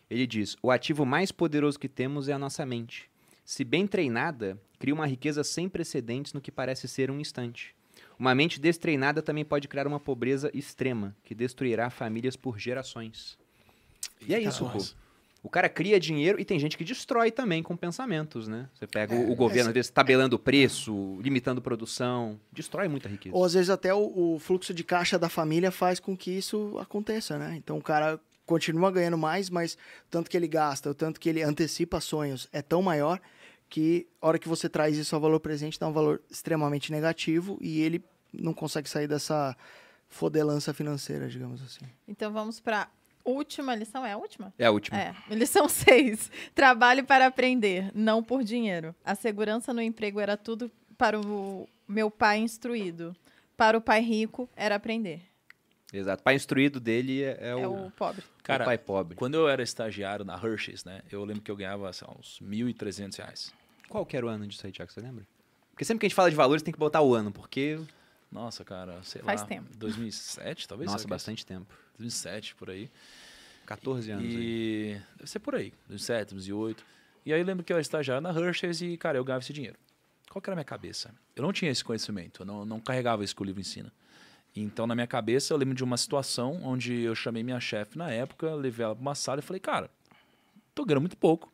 Ele diz: O ativo mais poderoso que temos é a nossa mente. Se bem treinada, cria uma riqueza sem precedentes no que parece ser um instante. Uma mente destreinada também pode criar uma pobreza extrema, que destruirá famílias por gerações. E é Eita, isso, pô. O cara cria dinheiro e tem gente que destrói também com pensamentos, né? Você pega o, É, o governo, essa- às vezes, tabelando o preço, limitando produção, destrói muita riqueza. Ou às vezes até o, o fluxo de caixa da família faz com que isso aconteça, né? Então o cara continua ganhando mais, mas o tanto que ele gasta, o tanto que ele antecipa sonhos é tão maior que a hora que você traz isso ao valor presente dá um valor extremamente negativo e ele não consegue sair dessa fodelança financeira, digamos assim. Então vamos para última lição, é a última? É a última. É, lição 6. Trabalhe para aprender, não por dinheiro. A segurança no emprego era tudo para o meu pai instruído. Para o pai rico, era aprender. Exato. O pai instruído dele é, é É o, o pobre. Cara, o pai pobre. Quando eu era estagiário na Hershey's, né? Eu lembro que eu ganhava sei lá, uns 1.300 reais. Qual que era o ano disso aí, Thiago? Você lembra? Porque sempre que a gente fala de valores tem que botar o ano, porque. Nossa, cara, sei Faz lá. tempo. 2007, talvez? Nossa, é bastante tempo. 2007, por aí. 14 anos aí. E deve ser por aí, 2007, 2008. E aí eu lembro que eu estagiário na Hershey's e, cara, eu ganhava esse dinheiro. Qual que era a minha cabeça? Eu não tinha esse conhecimento, eu não, não carregava isso que o livro ensina. Então, na minha cabeça, eu lembro de uma situação onde eu chamei minha chefe na época, levei ela para uma sala e falei, cara, tô ganhando muito pouco,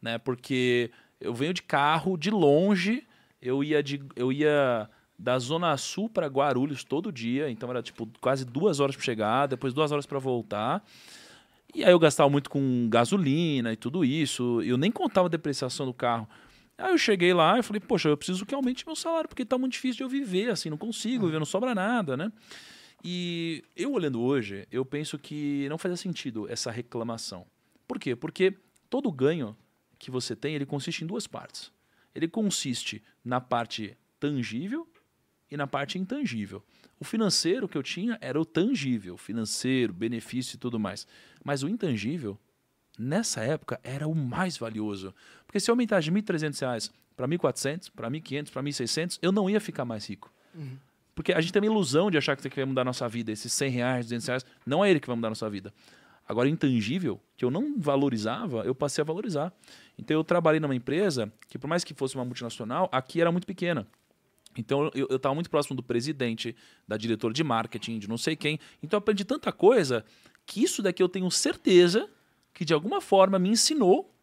né? Porque eu venho de carro, de longe, eu ia, de, eu ia da Zona Sul para Guarulhos todo dia, então era tipo quase duas horas para chegar, depois duas horas para voltar. E aí eu gastava muito com gasolina e tudo isso, eu nem contava a depreciação do carro. Aí eu cheguei lá e falei, poxa, eu preciso que aumente meu salário, porque tá muito difícil de eu viver, assim, não consigo viver, não sobra nada, né? E eu olhando hoje, eu penso que não fazia sentido essa reclamação. Por quê? Porque todo ganho que você tem, ele consiste em duas partes. Ele consiste na parte tangível e na parte intangível. O financeiro que eu tinha era o tangível, financeiro, benefício e tudo mais. Mas o intangível, nessa época, era o mais valioso. Porque se eu aumentar de R$ 1.300 para 1.400, para 1.500, para 1.600, eu não ia ficar mais rico. Porque a gente tem uma ilusão de achar que isso aqui vai mudar a nossa vida. Esses 100 reais, 200 reais, não é ele que vai mudar a nossa vida. Agora, intangível, que eu não valorizava, eu passei a valorizar. Então, eu trabalhei numa empresa que, por mais que fosse uma multinacional, aqui era muito pequena. Então, eu estava muito próximo do presidente, da diretora de marketing, de não sei quem. Então, eu aprendi tanta coisa que isso daqui eu tenho certeza que, de alguma forma, me ensinou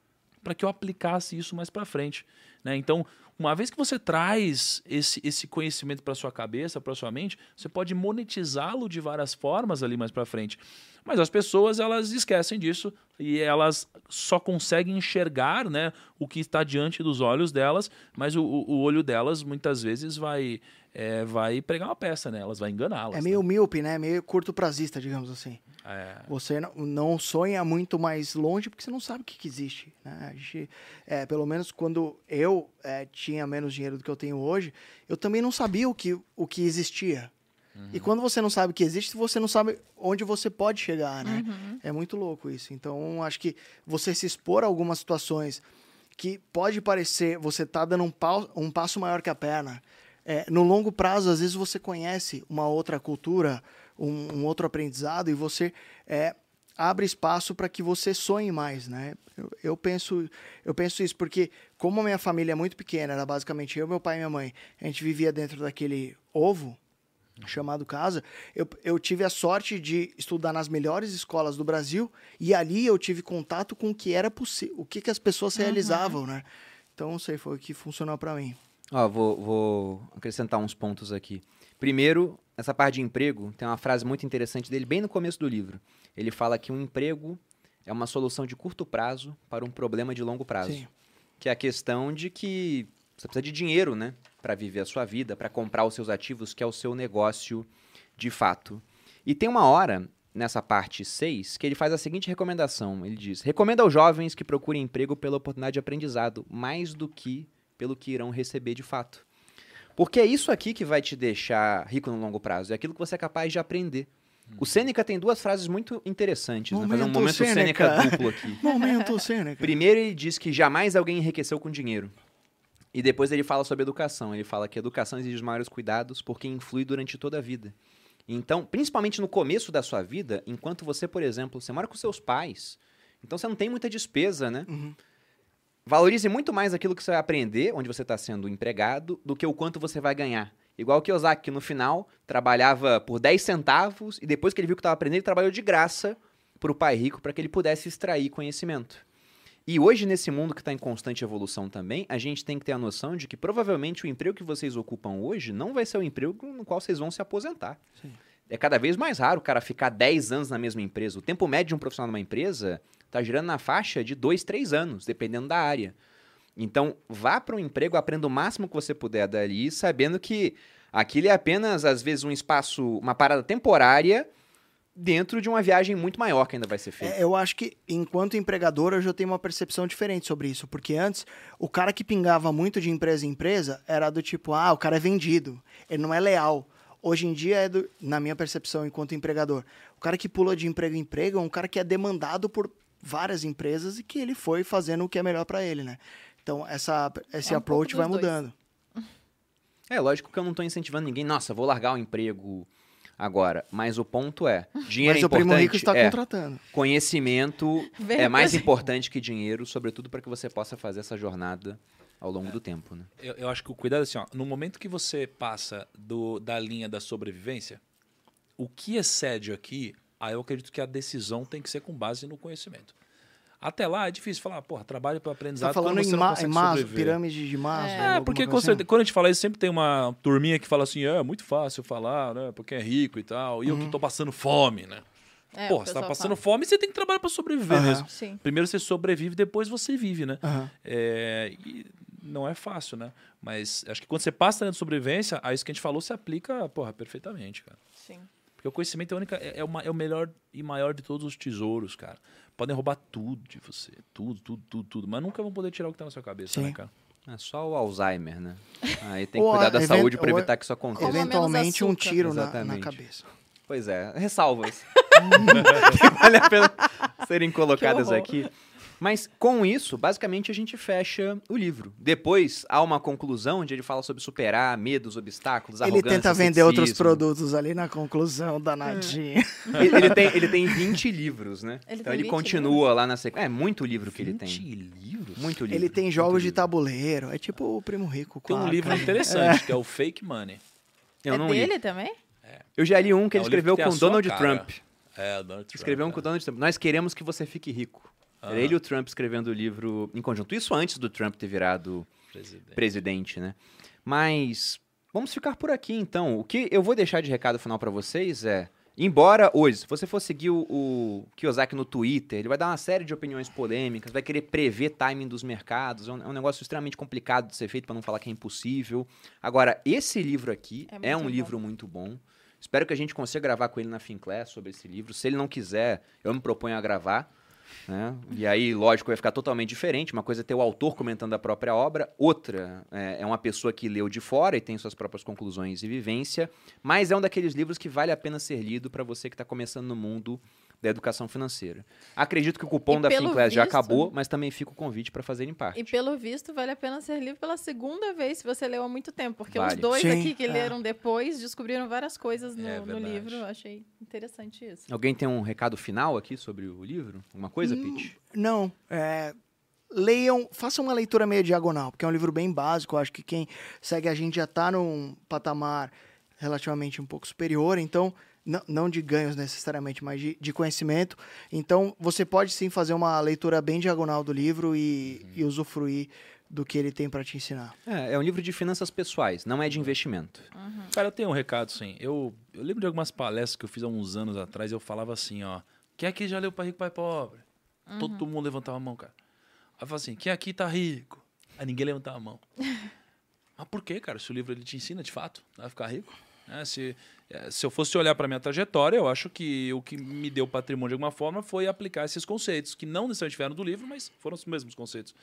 para que eu aplicasse isso mais para frente. Né? Então, Uma vez que você traz esse, esse conhecimento para sua cabeça, para sua mente, você pode monetizá-lo de várias formas ali mais para frente. Mas as pessoas elas esquecem disso e elas só conseguem enxergar né, o que está diante dos olhos delas, mas o, o olho delas muitas vezes vai, é, vai pregar uma peça nelas, vai enganá-las. É meio míope, né? Meio curto prazista, digamos assim. É. Você não, não sonha muito mais longe porque você não sabe o que, que existe. Né? A gente, é, pelo menos quando eu é, tinha menos dinheiro do que eu tenho hoje, eu também não sabia o que, o que existia. E quando você não sabe que existe, você não sabe onde você pode chegar, né? É muito louco isso. Então, acho que você se expor a algumas situações que pode parecer você tá dando um, pau, um passo maior que a perna. É, no longo prazo, às vezes você conhece uma outra cultura, um, um outro aprendizado e você é, abre espaço para que você sonhe mais, né? Eu, eu, penso, eu penso isso porque como a minha família é muito pequena, era basicamente eu, meu pai e minha mãe, a gente vivia dentro daquele ovo chamado casa, eu, eu tive a sorte de estudar nas melhores escolas do Brasil e ali eu tive contato com o que era possível, o que, que as pessoas realizavam, né? Então, não sei, foi o que funcionou para mim. Ó, vou, vou acrescentar uns pontos aqui. Primeiro, essa parte de emprego, tem uma frase muito interessante dele bem no começo do livro. Ele fala que um emprego é uma solução de curto prazo para um problema de longo prazo. Sim. Que é a questão de que você precisa de dinheiro, né? Para viver a sua vida, para comprar os seus ativos, que é o seu negócio de fato. E tem uma hora, nessa parte 6, que ele faz a seguinte recomendação. Ele diz: recomenda aos jovens que procurem emprego pela oportunidade de aprendizado, mais do que pelo que irão receber de fato. Porque é isso aqui que vai te deixar rico no longo prazo, é aquilo que você é capaz de aprender. O Sêneca tem duas frases muito interessantes, né? Fazer um Momento momento Sêneca. Sêneca duplo aqui. Momento Sêneca. Primeiro ele diz que jamais alguém enriqueceu com dinheiro. E depois ele fala sobre educação. Ele fala que educação exige os maiores cuidados porque influi durante toda a vida. Então, principalmente no começo da sua vida, enquanto você, por exemplo, você mora com seus pais, então você não tem muita despesa, né? Uhum. Valorize muito mais aquilo que você vai aprender, onde você está sendo empregado, do que o quanto você vai ganhar. Igual o Kiyosaki, que no final trabalhava por 10 centavos e depois que ele viu que estava aprendendo, ele trabalhou de graça para o pai rico para que ele pudesse extrair conhecimento. E hoje, nesse mundo que está em constante evolução também, a gente tem que ter a noção de que provavelmente o emprego que vocês ocupam hoje não vai ser o emprego no qual vocês vão se aposentar. Sim. É cada vez mais raro o cara ficar 10 anos na mesma empresa. O tempo médio de um profissional numa empresa está girando na faixa de 2, 3 anos, dependendo da área. Então, vá para um emprego, aprenda o máximo que você puder dali, sabendo que aquilo é apenas, às vezes, um espaço, uma parada temporária dentro de uma viagem muito maior que ainda vai ser feita. É, eu acho que, enquanto empregador, eu já tenho uma percepção diferente sobre isso. Porque antes, o cara que pingava muito de empresa em empresa era do tipo, ah, o cara é vendido, ele não é leal. Hoje em dia, é do, na minha percepção enquanto empregador, o cara que pula de emprego em emprego é um cara que é demandado por várias empresas e que ele foi fazendo o que é melhor para ele, né? Então, essa, esse É um approach vai dois. mudando. É, lógico que eu não estou incentivando ninguém, nossa, vou largar o emprego agora. Mas o ponto é, dinheiro Mas é o primo importante. rico está é, contratando. conhecimento é Verdade. mais importante que dinheiro, sobretudo para que você possa fazer essa jornada ao longo do tempo, né? Eu, eu acho que o cuidado é assim, ó, no momento que você passa do, da linha da sobrevivência, o que excede aqui, aí eu acredito que a decisão tem que ser com base no conhecimento. Até lá é difícil falar, porra, trabalho para Você aprendizado tá falando quando você em, não Ma em Maslow, pirâmide de Maslow? É, alguma porque coisa com assim? certeza- quando a gente fala isso, sempre tem uma turminha que fala assim, é muito fácil falar, né? Porque é rico e tal. E eu que tô passando fome, né? É, Porra, você tá passando fala. fome, você tem que trabalhar para sobreviver Aham. mesmo. Sim. Primeiro você sobrevive, depois você vive, né? Aham. É, e não é fácil, né? Mas acho que quando você passa dentro de sobrevivência, a isso que a gente falou se aplica, porra, perfeitamente, cara. Sim. Porque o conhecimento é, a única, é, é o ma- é o melhor e maior de todos os tesouros, cara. Podem roubar tudo de você. Tudo, tudo, tudo, tudo. Mas nunca vão poder tirar o que tá na sua cabeça, Sim. né, cara? É só o Alzheimer, né? Aí tem que cuidar da saúde para evitar que isso aconteça. Eventualmente um tiro na, na cabeça. Pois é, ressalvas. que vale a pena serem colocadas aqui. Mas com isso, basicamente a gente fecha o livro. Depois há uma conclusão onde ele fala sobre superar medos, obstáculos, Ele arrogância, tenta vender outros ceticismo. produtos ali na conclusão, danadinho. Ele, ele tem, ele tem 20 livros, né? Ele então ele 20 continua lá na sequência. É muito livro que ele 20 tem. livros? Muito livro. Ele tem muito jogos de livro. tabuleiro. É tipo o Primo Rico. Tem um livro interessante, que é o Fake Money. Eu é não li. dele também? Eu já li um que É ele escreveu que com Donald. Trump. É, o Donald Trump. Escreveu um com é. Donald Trump. Nós queremos que você fique rico. Era ele e o Trump escrevendo o livro em conjunto. Isso antes do Trump ter virado Presidente. presidente, né? Mas vamos ficar por aqui então. O que eu vou deixar de recado final para vocês é Embora hoje, se você for seguir o, o, Kiyosaki no Twitter, ele vai dar uma série de opiniões polêmicas, vai querer prever timing dos mercados, é um, é um negócio extremamente complicado de ser feito, para não falar que é impossível. Agora, esse livro aqui é, é um bom. livro muito bom. Espero que a gente consiga gravar com ele na Finclass sobre esse livro. Se ele não quiser, eu me proponho a gravar. Né? E aí, lógico, vai ficar totalmente diferente. Uma coisa é ter o autor comentando a própria obra, outra é, é uma pessoa que leu de fora e tem suas próprias conclusões e vivência. Mas é um daqueles livros que vale a pena ser lido para você que está começando no mundo da educação financeira. Acredito que o cupom e da Finclass já acabou, mas também fica o convite para fazerem parte. E pelo visto, vale a pena ser lido pela segunda vez se você leu há muito tempo, porque vale. os dois Sim, aqui que é. leram depois descobriram várias coisas no, é no livro. Eu achei interessante isso. Alguém tem um recado final aqui sobre o livro? Uma coisa, hum, Pete? Não. É, leiam, façam uma leitura meio diagonal, porque é um livro bem básico. Acho que quem segue a gente já está num patamar relativamente um pouco superior, então não, não de ganhos necessariamente, mas de, de, conhecimento. Então, você pode sim fazer uma leitura bem diagonal do livro e, uhum. e usufruir do que ele tem para te ensinar. É, é um livro de finanças pessoais, não é de investimento. Uhum. Cara, eu tenho um recado, sim. Eu, eu lembro de algumas palestras que eu fiz há uns anos atrás, eu falava assim, ó, quem aqui já leu Pai Rico, Pai Pobre? Uhum. Todo mundo levantava a mão, cara. Aí eu falava assim, quem aqui tá rico? Aí ninguém levantava a mão. Mas por quê, cara? Se o livro ele te ensina, de fato, a ficar rico. É, se, é, se eu fosse olhar para minha trajetória, eu acho que o que me deu patrimônio de alguma forma foi aplicar esses conceitos, que não necessariamente vieram do livro, mas foram os mesmos conceitos.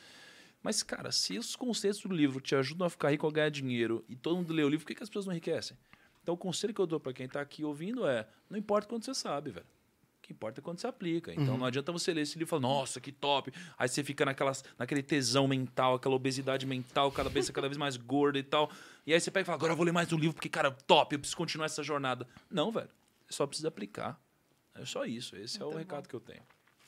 Mas, cara, se os conceitos do livro te ajudam a ficar rico ou ganhar dinheiro e todo mundo lê o livro, por que, que as pessoas não enriquecem? Então, o conselho que eu dou para quem está aqui ouvindo é: não importa quanto você sabe, velho que importa é quando se aplica. Então uhum. não adianta você ler esse livro e falar, nossa, que top. Aí você fica naquelas, naquele tesão mental, aquela obesidade mental, cada vez cada vez mais gorda e tal. E aí você pega e fala, agora eu vou ler mais um livro, porque, cara, top, eu preciso continuar essa jornada. Não, velho. Só precisa aplicar. É só isso. Esse Muito é o bom. recado que eu tenho.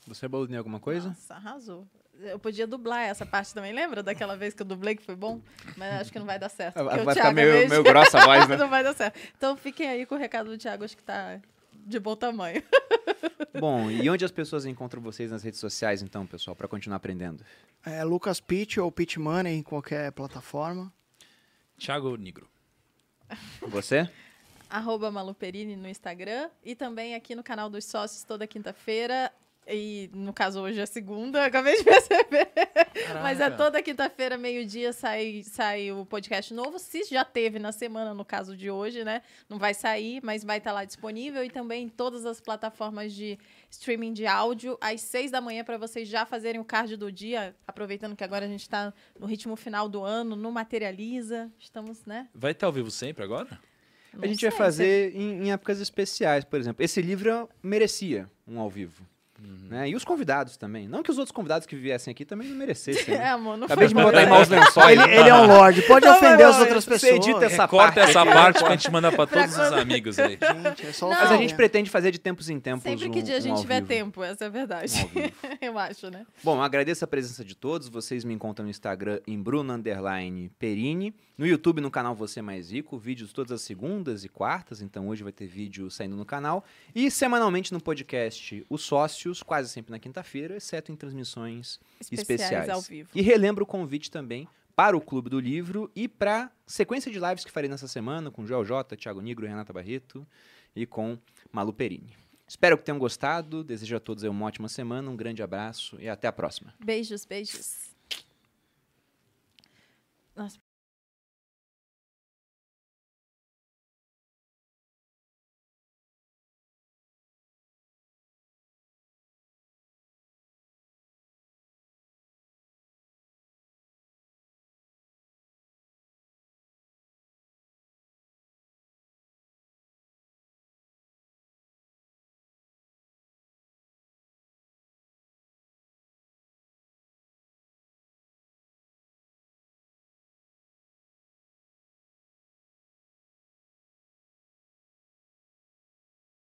Você, Balu, alguma coisa? Nossa, arrasou. Eu podia dublar essa parte também, lembra daquela vez que eu dublei que foi bom? Mas acho que não vai dar certo. Vai, ficar meio, meio grossa a voz, né? não vai dar certo. Então fiquem aí com o recado do Thiago, acho que tá de bom tamanho. Bom, e onde as pessoas encontram vocês nas redes sociais, então, pessoal, para continuar aprendendo? É Lucas Pitt ou Pitt Money em qualquer plataforma. Thiago Negro. Você? Arroba Maluperini no Instagram e também aqui no canal dos sócios toda quinta-feira e no caso hoje é segunda, acabei de perceber. Caraca. Mas é toda quinta-feira, meio-dia, sai, sai o podcast novo. Se já teve na semana, no caso de hoje, né? Não vai sair, mas vai estar tá lá disponível. E também em todas as plataformas de streaming de áudio, às seis da manhã, para vocês já fazerem o card do dia. Aproveitando que agora a gente está no ritmo final do ano, no Materializa. Estamos, né? Vai estar ao vivo sempre agora? Não a gente sei, vai fazer em, em épocas especiais, por exemplo. Esse livro merecia um ao vivo. Uhum. Né? E os convidados também. Não que os outros convidados que viessem aqui também não merecessem. Né? É, amor, não Acabei de me botar em maus lençóis. Ele, ele é um lorde, pode não, ofender não, as outras pessoas. Você edita essa Corta parte. essa parte que a gente manda pra todos os amigos aí. Gente, é só Mas a gente pretende fazer de tempos em tempos Sempre que um, dia a gente um tiver tempo, essa é a verdade. Um Eu acho, né? Bom, agradeço a presença de todos. Vocês me encontram no Instagram em Bruno Perini. No YouTube, no canal Você Mais Rico. Vídeos todas as segundas e quartas. Então hoje vai ter vídeo saindo no canal. E semanalmente no podcast Os Sócios, quase sempre na quinta quinta-feira, exceto em transmissões especiais, especiais. ao vivo. E relembro o convite também para o Clube do Livro e para sequência de lives que farei nessa semana com Joel J, Thiago Nigro, Renata Barreto e com Malu Perini. Espero que tenham gostado. Desejo a todos uma ótima semana, um grande abraço e até a próxima. Beijos, beijos. Nossa,